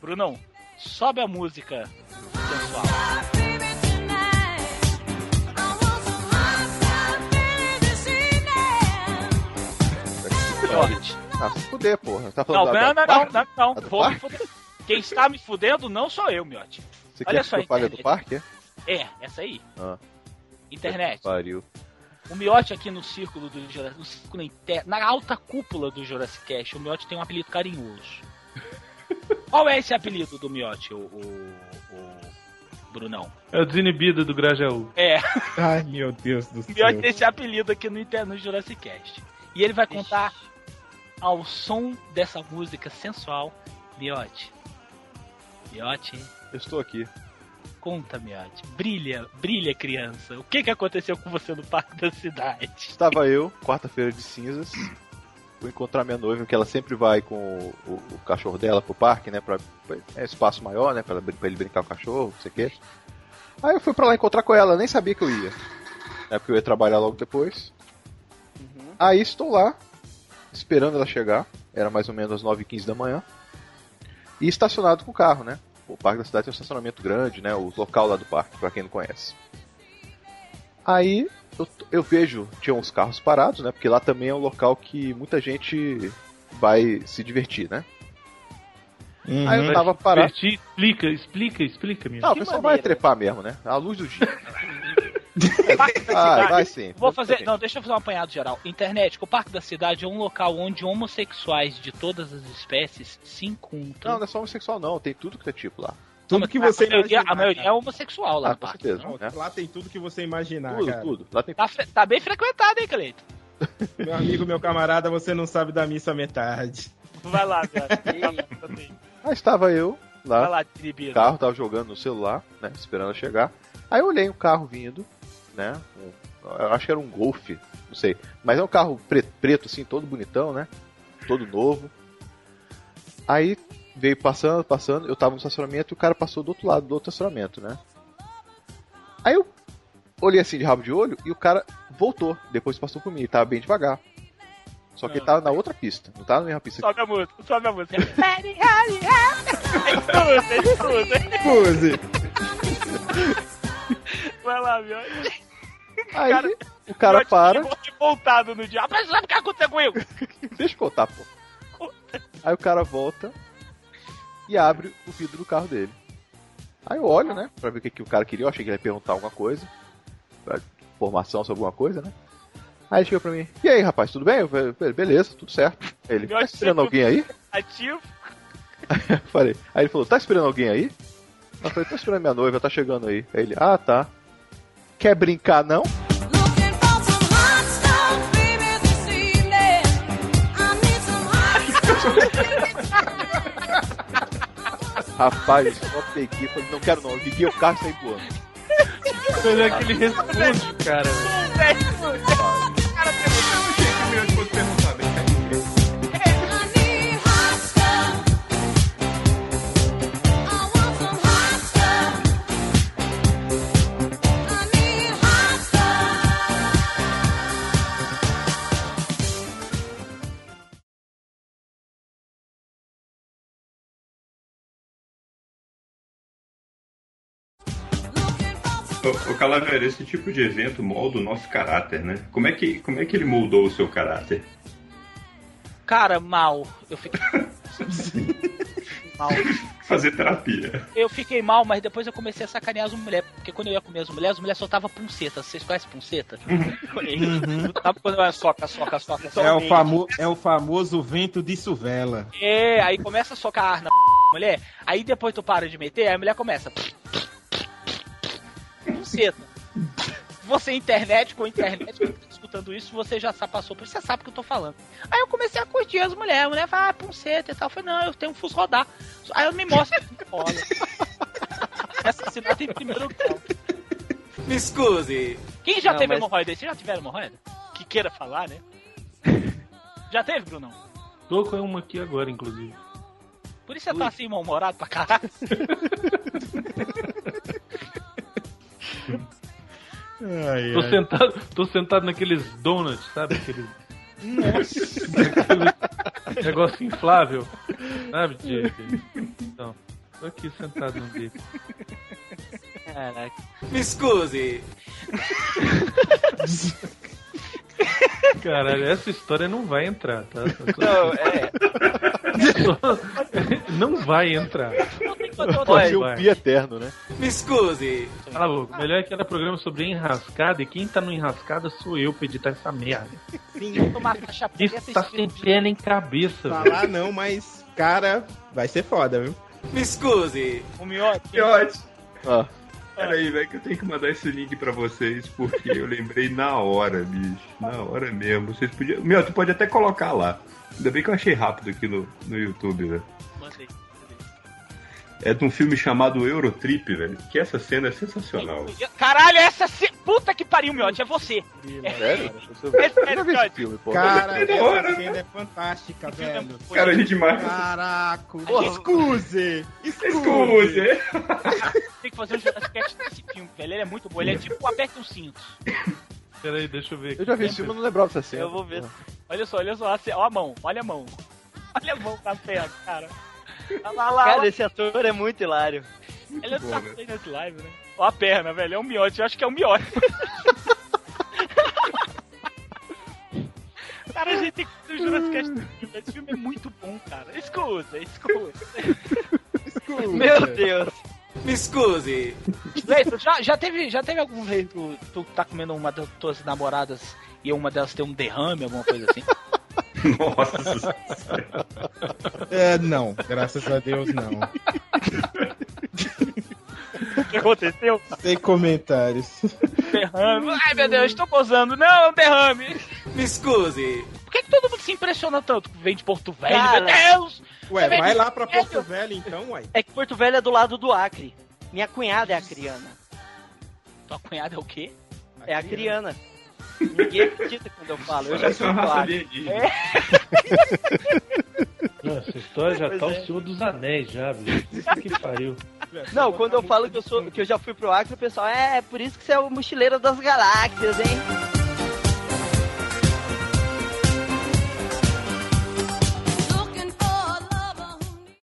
Brunão, sobe a música sensual. Miote.
Ah, se fuder, porra. Tá
Não,
falando
não,
da-
não,
da-
não, não, não. Me
parque?
fuder. Quem está me fudendo não sou eu, Miote.
Você
Olha
quer
só,
que eu fale do parque? é?
É, essa aí.
Ah,
Internet.
pariu.
O Miote aqui no círculo do Jurassic, no círculo interno, na alta cúpula do Jurassic Cast, o Miote tem um apelido carinhoso. Qual é esse apelido do Miote, o, o, o Brunão?
É o desinibido do Grajaú.
É,
Ai, meu Deus do
o
céu.
Miote tem esse apelido aqui no interno do Jurassic Cast. E ele vai contar ao som dessa música sensual, Miote. Miote,
Eu estou aqui.
Conta, Miote. Brilha, brilha, criança. O que, que aconteceu com você no parque da cidade?
Estava eu, quarta-feira de cinzas, vou encontrar minha noiva, que ela sempre vai com o, o- o cachorro dela pro parque, né? Pra, pra- é espaço maior, né? Pra, pra ele brincar com o cachorro, não sei o quê. Aí eu fui pra lá encontrar com ela, nem sabia que eu ia. É porque eu ia trabalhar logo depois. Aí estou lá, esperando ela chegar. Era mais ou menos às 9h15 da manhã. E estacionado com o carro, né? O parque da cidade tem um estacionamento grande, né? O local lá do parque, pra quem não conhece. Aí eu, eu vejo, tinha uns carros parados, né? Porque lá também é um local que muita gente vai se divertir, né?
Uhum.
Aí eu tava parado.
Divertir, Explica, explica, explica, Miote.
Não, o pessoal vai trepar mesmo, né? À luz do dia. ah, vai sim.
Vou fazer. Não, deixa eu fazer um apanhado geral. Internet, o Parque da Cidade é um local onde homossexuais de todas as espécies se encontram.
Não, não é só homossexual não, tem tudo que é tipo lá.
Tudo que você
a maioria,
imaginar,
a maioria é homossexual lá
Ah,
no
com
parque.
certeza.
Não,
né?
Lá tem tudo que você imaginar,
Tudo,
cara.
tudo. Lá tem
Tá, tá bem frequentado, hein, Cleito?
Meu amigo, meu camarada, você não sabe da missa metade.
Vai lá, cara.
Aí estava eu lá,
Vai lá,
o carro tava jogando no celular, né? Esperando chegar. Aí eu olhei um carro vindo, né? um- eu acho que era um Golf, não sei. Mas é um carro preto, preto assim, todo bonitão, né? Todo novo. Aí veio passando, passando, eu tava no estacionamento e o cara passou do outro lado do outro estacionamento, né? Aí eu olhei assim de rabo de olho e o cara voltou, depois passou por mim, ele tava bem devagar. Só que ele tava na outra pista, não tava na mesma pista.
Sobe a música, sobe a música.
Pose.
Vai lá, meu.
Aí o cara para.
voltado no dia. Mas sabe o que aconteceu comigo?
Deixa eu contar, pô. Aí o cara volta e abre o vidro do carro dele. Aí eu olho, né, pra ver o que, que o cara queria. Eu achei que ele ia perguntar alguma coisa. pra- Informação sobre alguma coisa, né? Aí ele chegou pra mim: E aí, rapaz, tudo bem? Eu falei: "Be- Beleza, tudo certo. Aí Ele: Tá esperando alguém aí?
Ativo.
Eu falei. Aí ele falou: Tá esperando alguém aí? Eu falei: Tô esperando minha noiva, tá chegando aí. Aí ele: Ah, tá. Quer brincar não? Rapaz, eu só peguei, falei, não quero não, eu liguei o carro e saí voando.
Olha é que ele responde, cara.
Ô, ô Calaveira, esse tipo de evento molda o nosso caráter, né? Como é que, como é que ele moldou o seu caráter?
Cara, mal. Eu fiquei. mal.
Fazer terapia.
Eu fiquei mal, mas depois eu comecei a sacanear as mulheres. Porque quando eu ia comer as mulheres, as mulheres soltavam puncetas. Vocês conhecem punceta?
Uhum.
Sabe quando é soca, soca, soca?
É o, famo é o famoso vento de suvela.
É, aí começa a socar na mulher, aí depois tu para de meter, aí a mulher começa. Você internet com internet, tá escutando isso, você já passou por isso, você sabe o que eu tô falando. Aí eu comecei a curtir as mulheres, a mulher fala, ah, punceta e tal. Eu falei, não, eu tenho um fuso rodar. Aí eu me mostro que rola. Assassinato em primeiro grau.
Me scusi.
Quem já
Não,
teve
mas-
hemorroida? Vocês já tiveram hemorroida? Que queira falar, né? Já teve, Brunão?
Tô com uma aqui agora, inclusive.
Por isso você tá assim, mal-humorado pra caralho.
Tô sentado, tô sentado naqueles donuts, sabe? Aqueles. Aquele negócio inflável, sabe? De, Então, tô aqui sentado num desse.
Caraca.
Me scusi.
Caralho, essa história não vai entrar, tá?
Não, é.
Não vai entrar.
Pode um pi eterno, né?
Me scusi.
Cala a boca. Melhor é que era programa sobre enrascada e quem tá no enrascada sou eu pra editar essa merda.
Sim, tomar caixa
Isso tá sem pé nem cabeça, velho.
Falar não, mas, cara, vai ser foda, viu?
Me scusi.
O miote.
Miote.
Ah.
Peraí, velho, que eu tenho que mandar esse link pra vocês, porque eu lembrei na hora, bicho. Na hora mesmo. Vocês podiam. Meu, tu pode até colocar lá. Ainda bem que eu achei rápido aqui no, no YouTube, velho.
Mandei.
É de um filme chamado Eurotrip, velho. Que essa cena é sensacional.
Caralho, essa. Puta que pariu, miote, é você.
Sério?
É
filme, pô.
Cara,
hora,
essa cena é fantástica, velho.
Cara, a gente marca.
Caraca, excuse!
Excuse!
Tem que fazer um Cast desse filme, velho. Ele é muito bom. Ele é tipo aperte um cinto.
Peraí, deixa eu ver aqui.
Eu já vi esse filme, eu não lembrava dessa cena.
Eu vou ver. Olha só, olha só. Olha a mão, olha a mão. Olha a mão da perna, cara. Olha lá, lá,
Cara, esse ator é muito hilário.
Ele é
Bom, né?
feio nesse live, né? Ó a perna, velho. É um miote. Eu acho que é um miote. cara, a gente tem que fazer o Jurassic Cast desse filme. Esse filme é muito bom, cara. Escuta, escuta.
Meu Deus.
Me scusi.
Leito, já, já, teve, já teve algum vez que tu, tu tá comendo uma das tuas namoradas e uma delas tem um derrame, alguma coisa assim?
Nossa
É, não, graças a Deus não.
O que aconteceu?
Sem comentários.
Derrame. Ai, meu Deus, estou gozando. Não, é um derrame.
Me scusi.
Por que, que todo mundo se impressiona tanto vem de Porto Velho?
Cara.
Meu Deus!
Ué,
Você
vai
de
lá pra
Velho?
Porto Velho então, ué.
É que Porto Velho é do lado do Acre. Minha cunhada é acriana.
Tua cunhada é o quê?
É acriana. Ninguém acredita quando eu falo. Eu já
Parece
fui
uma
pro
raça
Acre.
alienígena.
É.
Não, essa história já
Pois
tá
é.
o Senhor dos Anéis já, bicho. Que pariu.
Não, quando eu falo que eu, sou, que eu já fui pro Acre, o pessoal, é, é por isso que você é o mochileiro das galáxias, hein?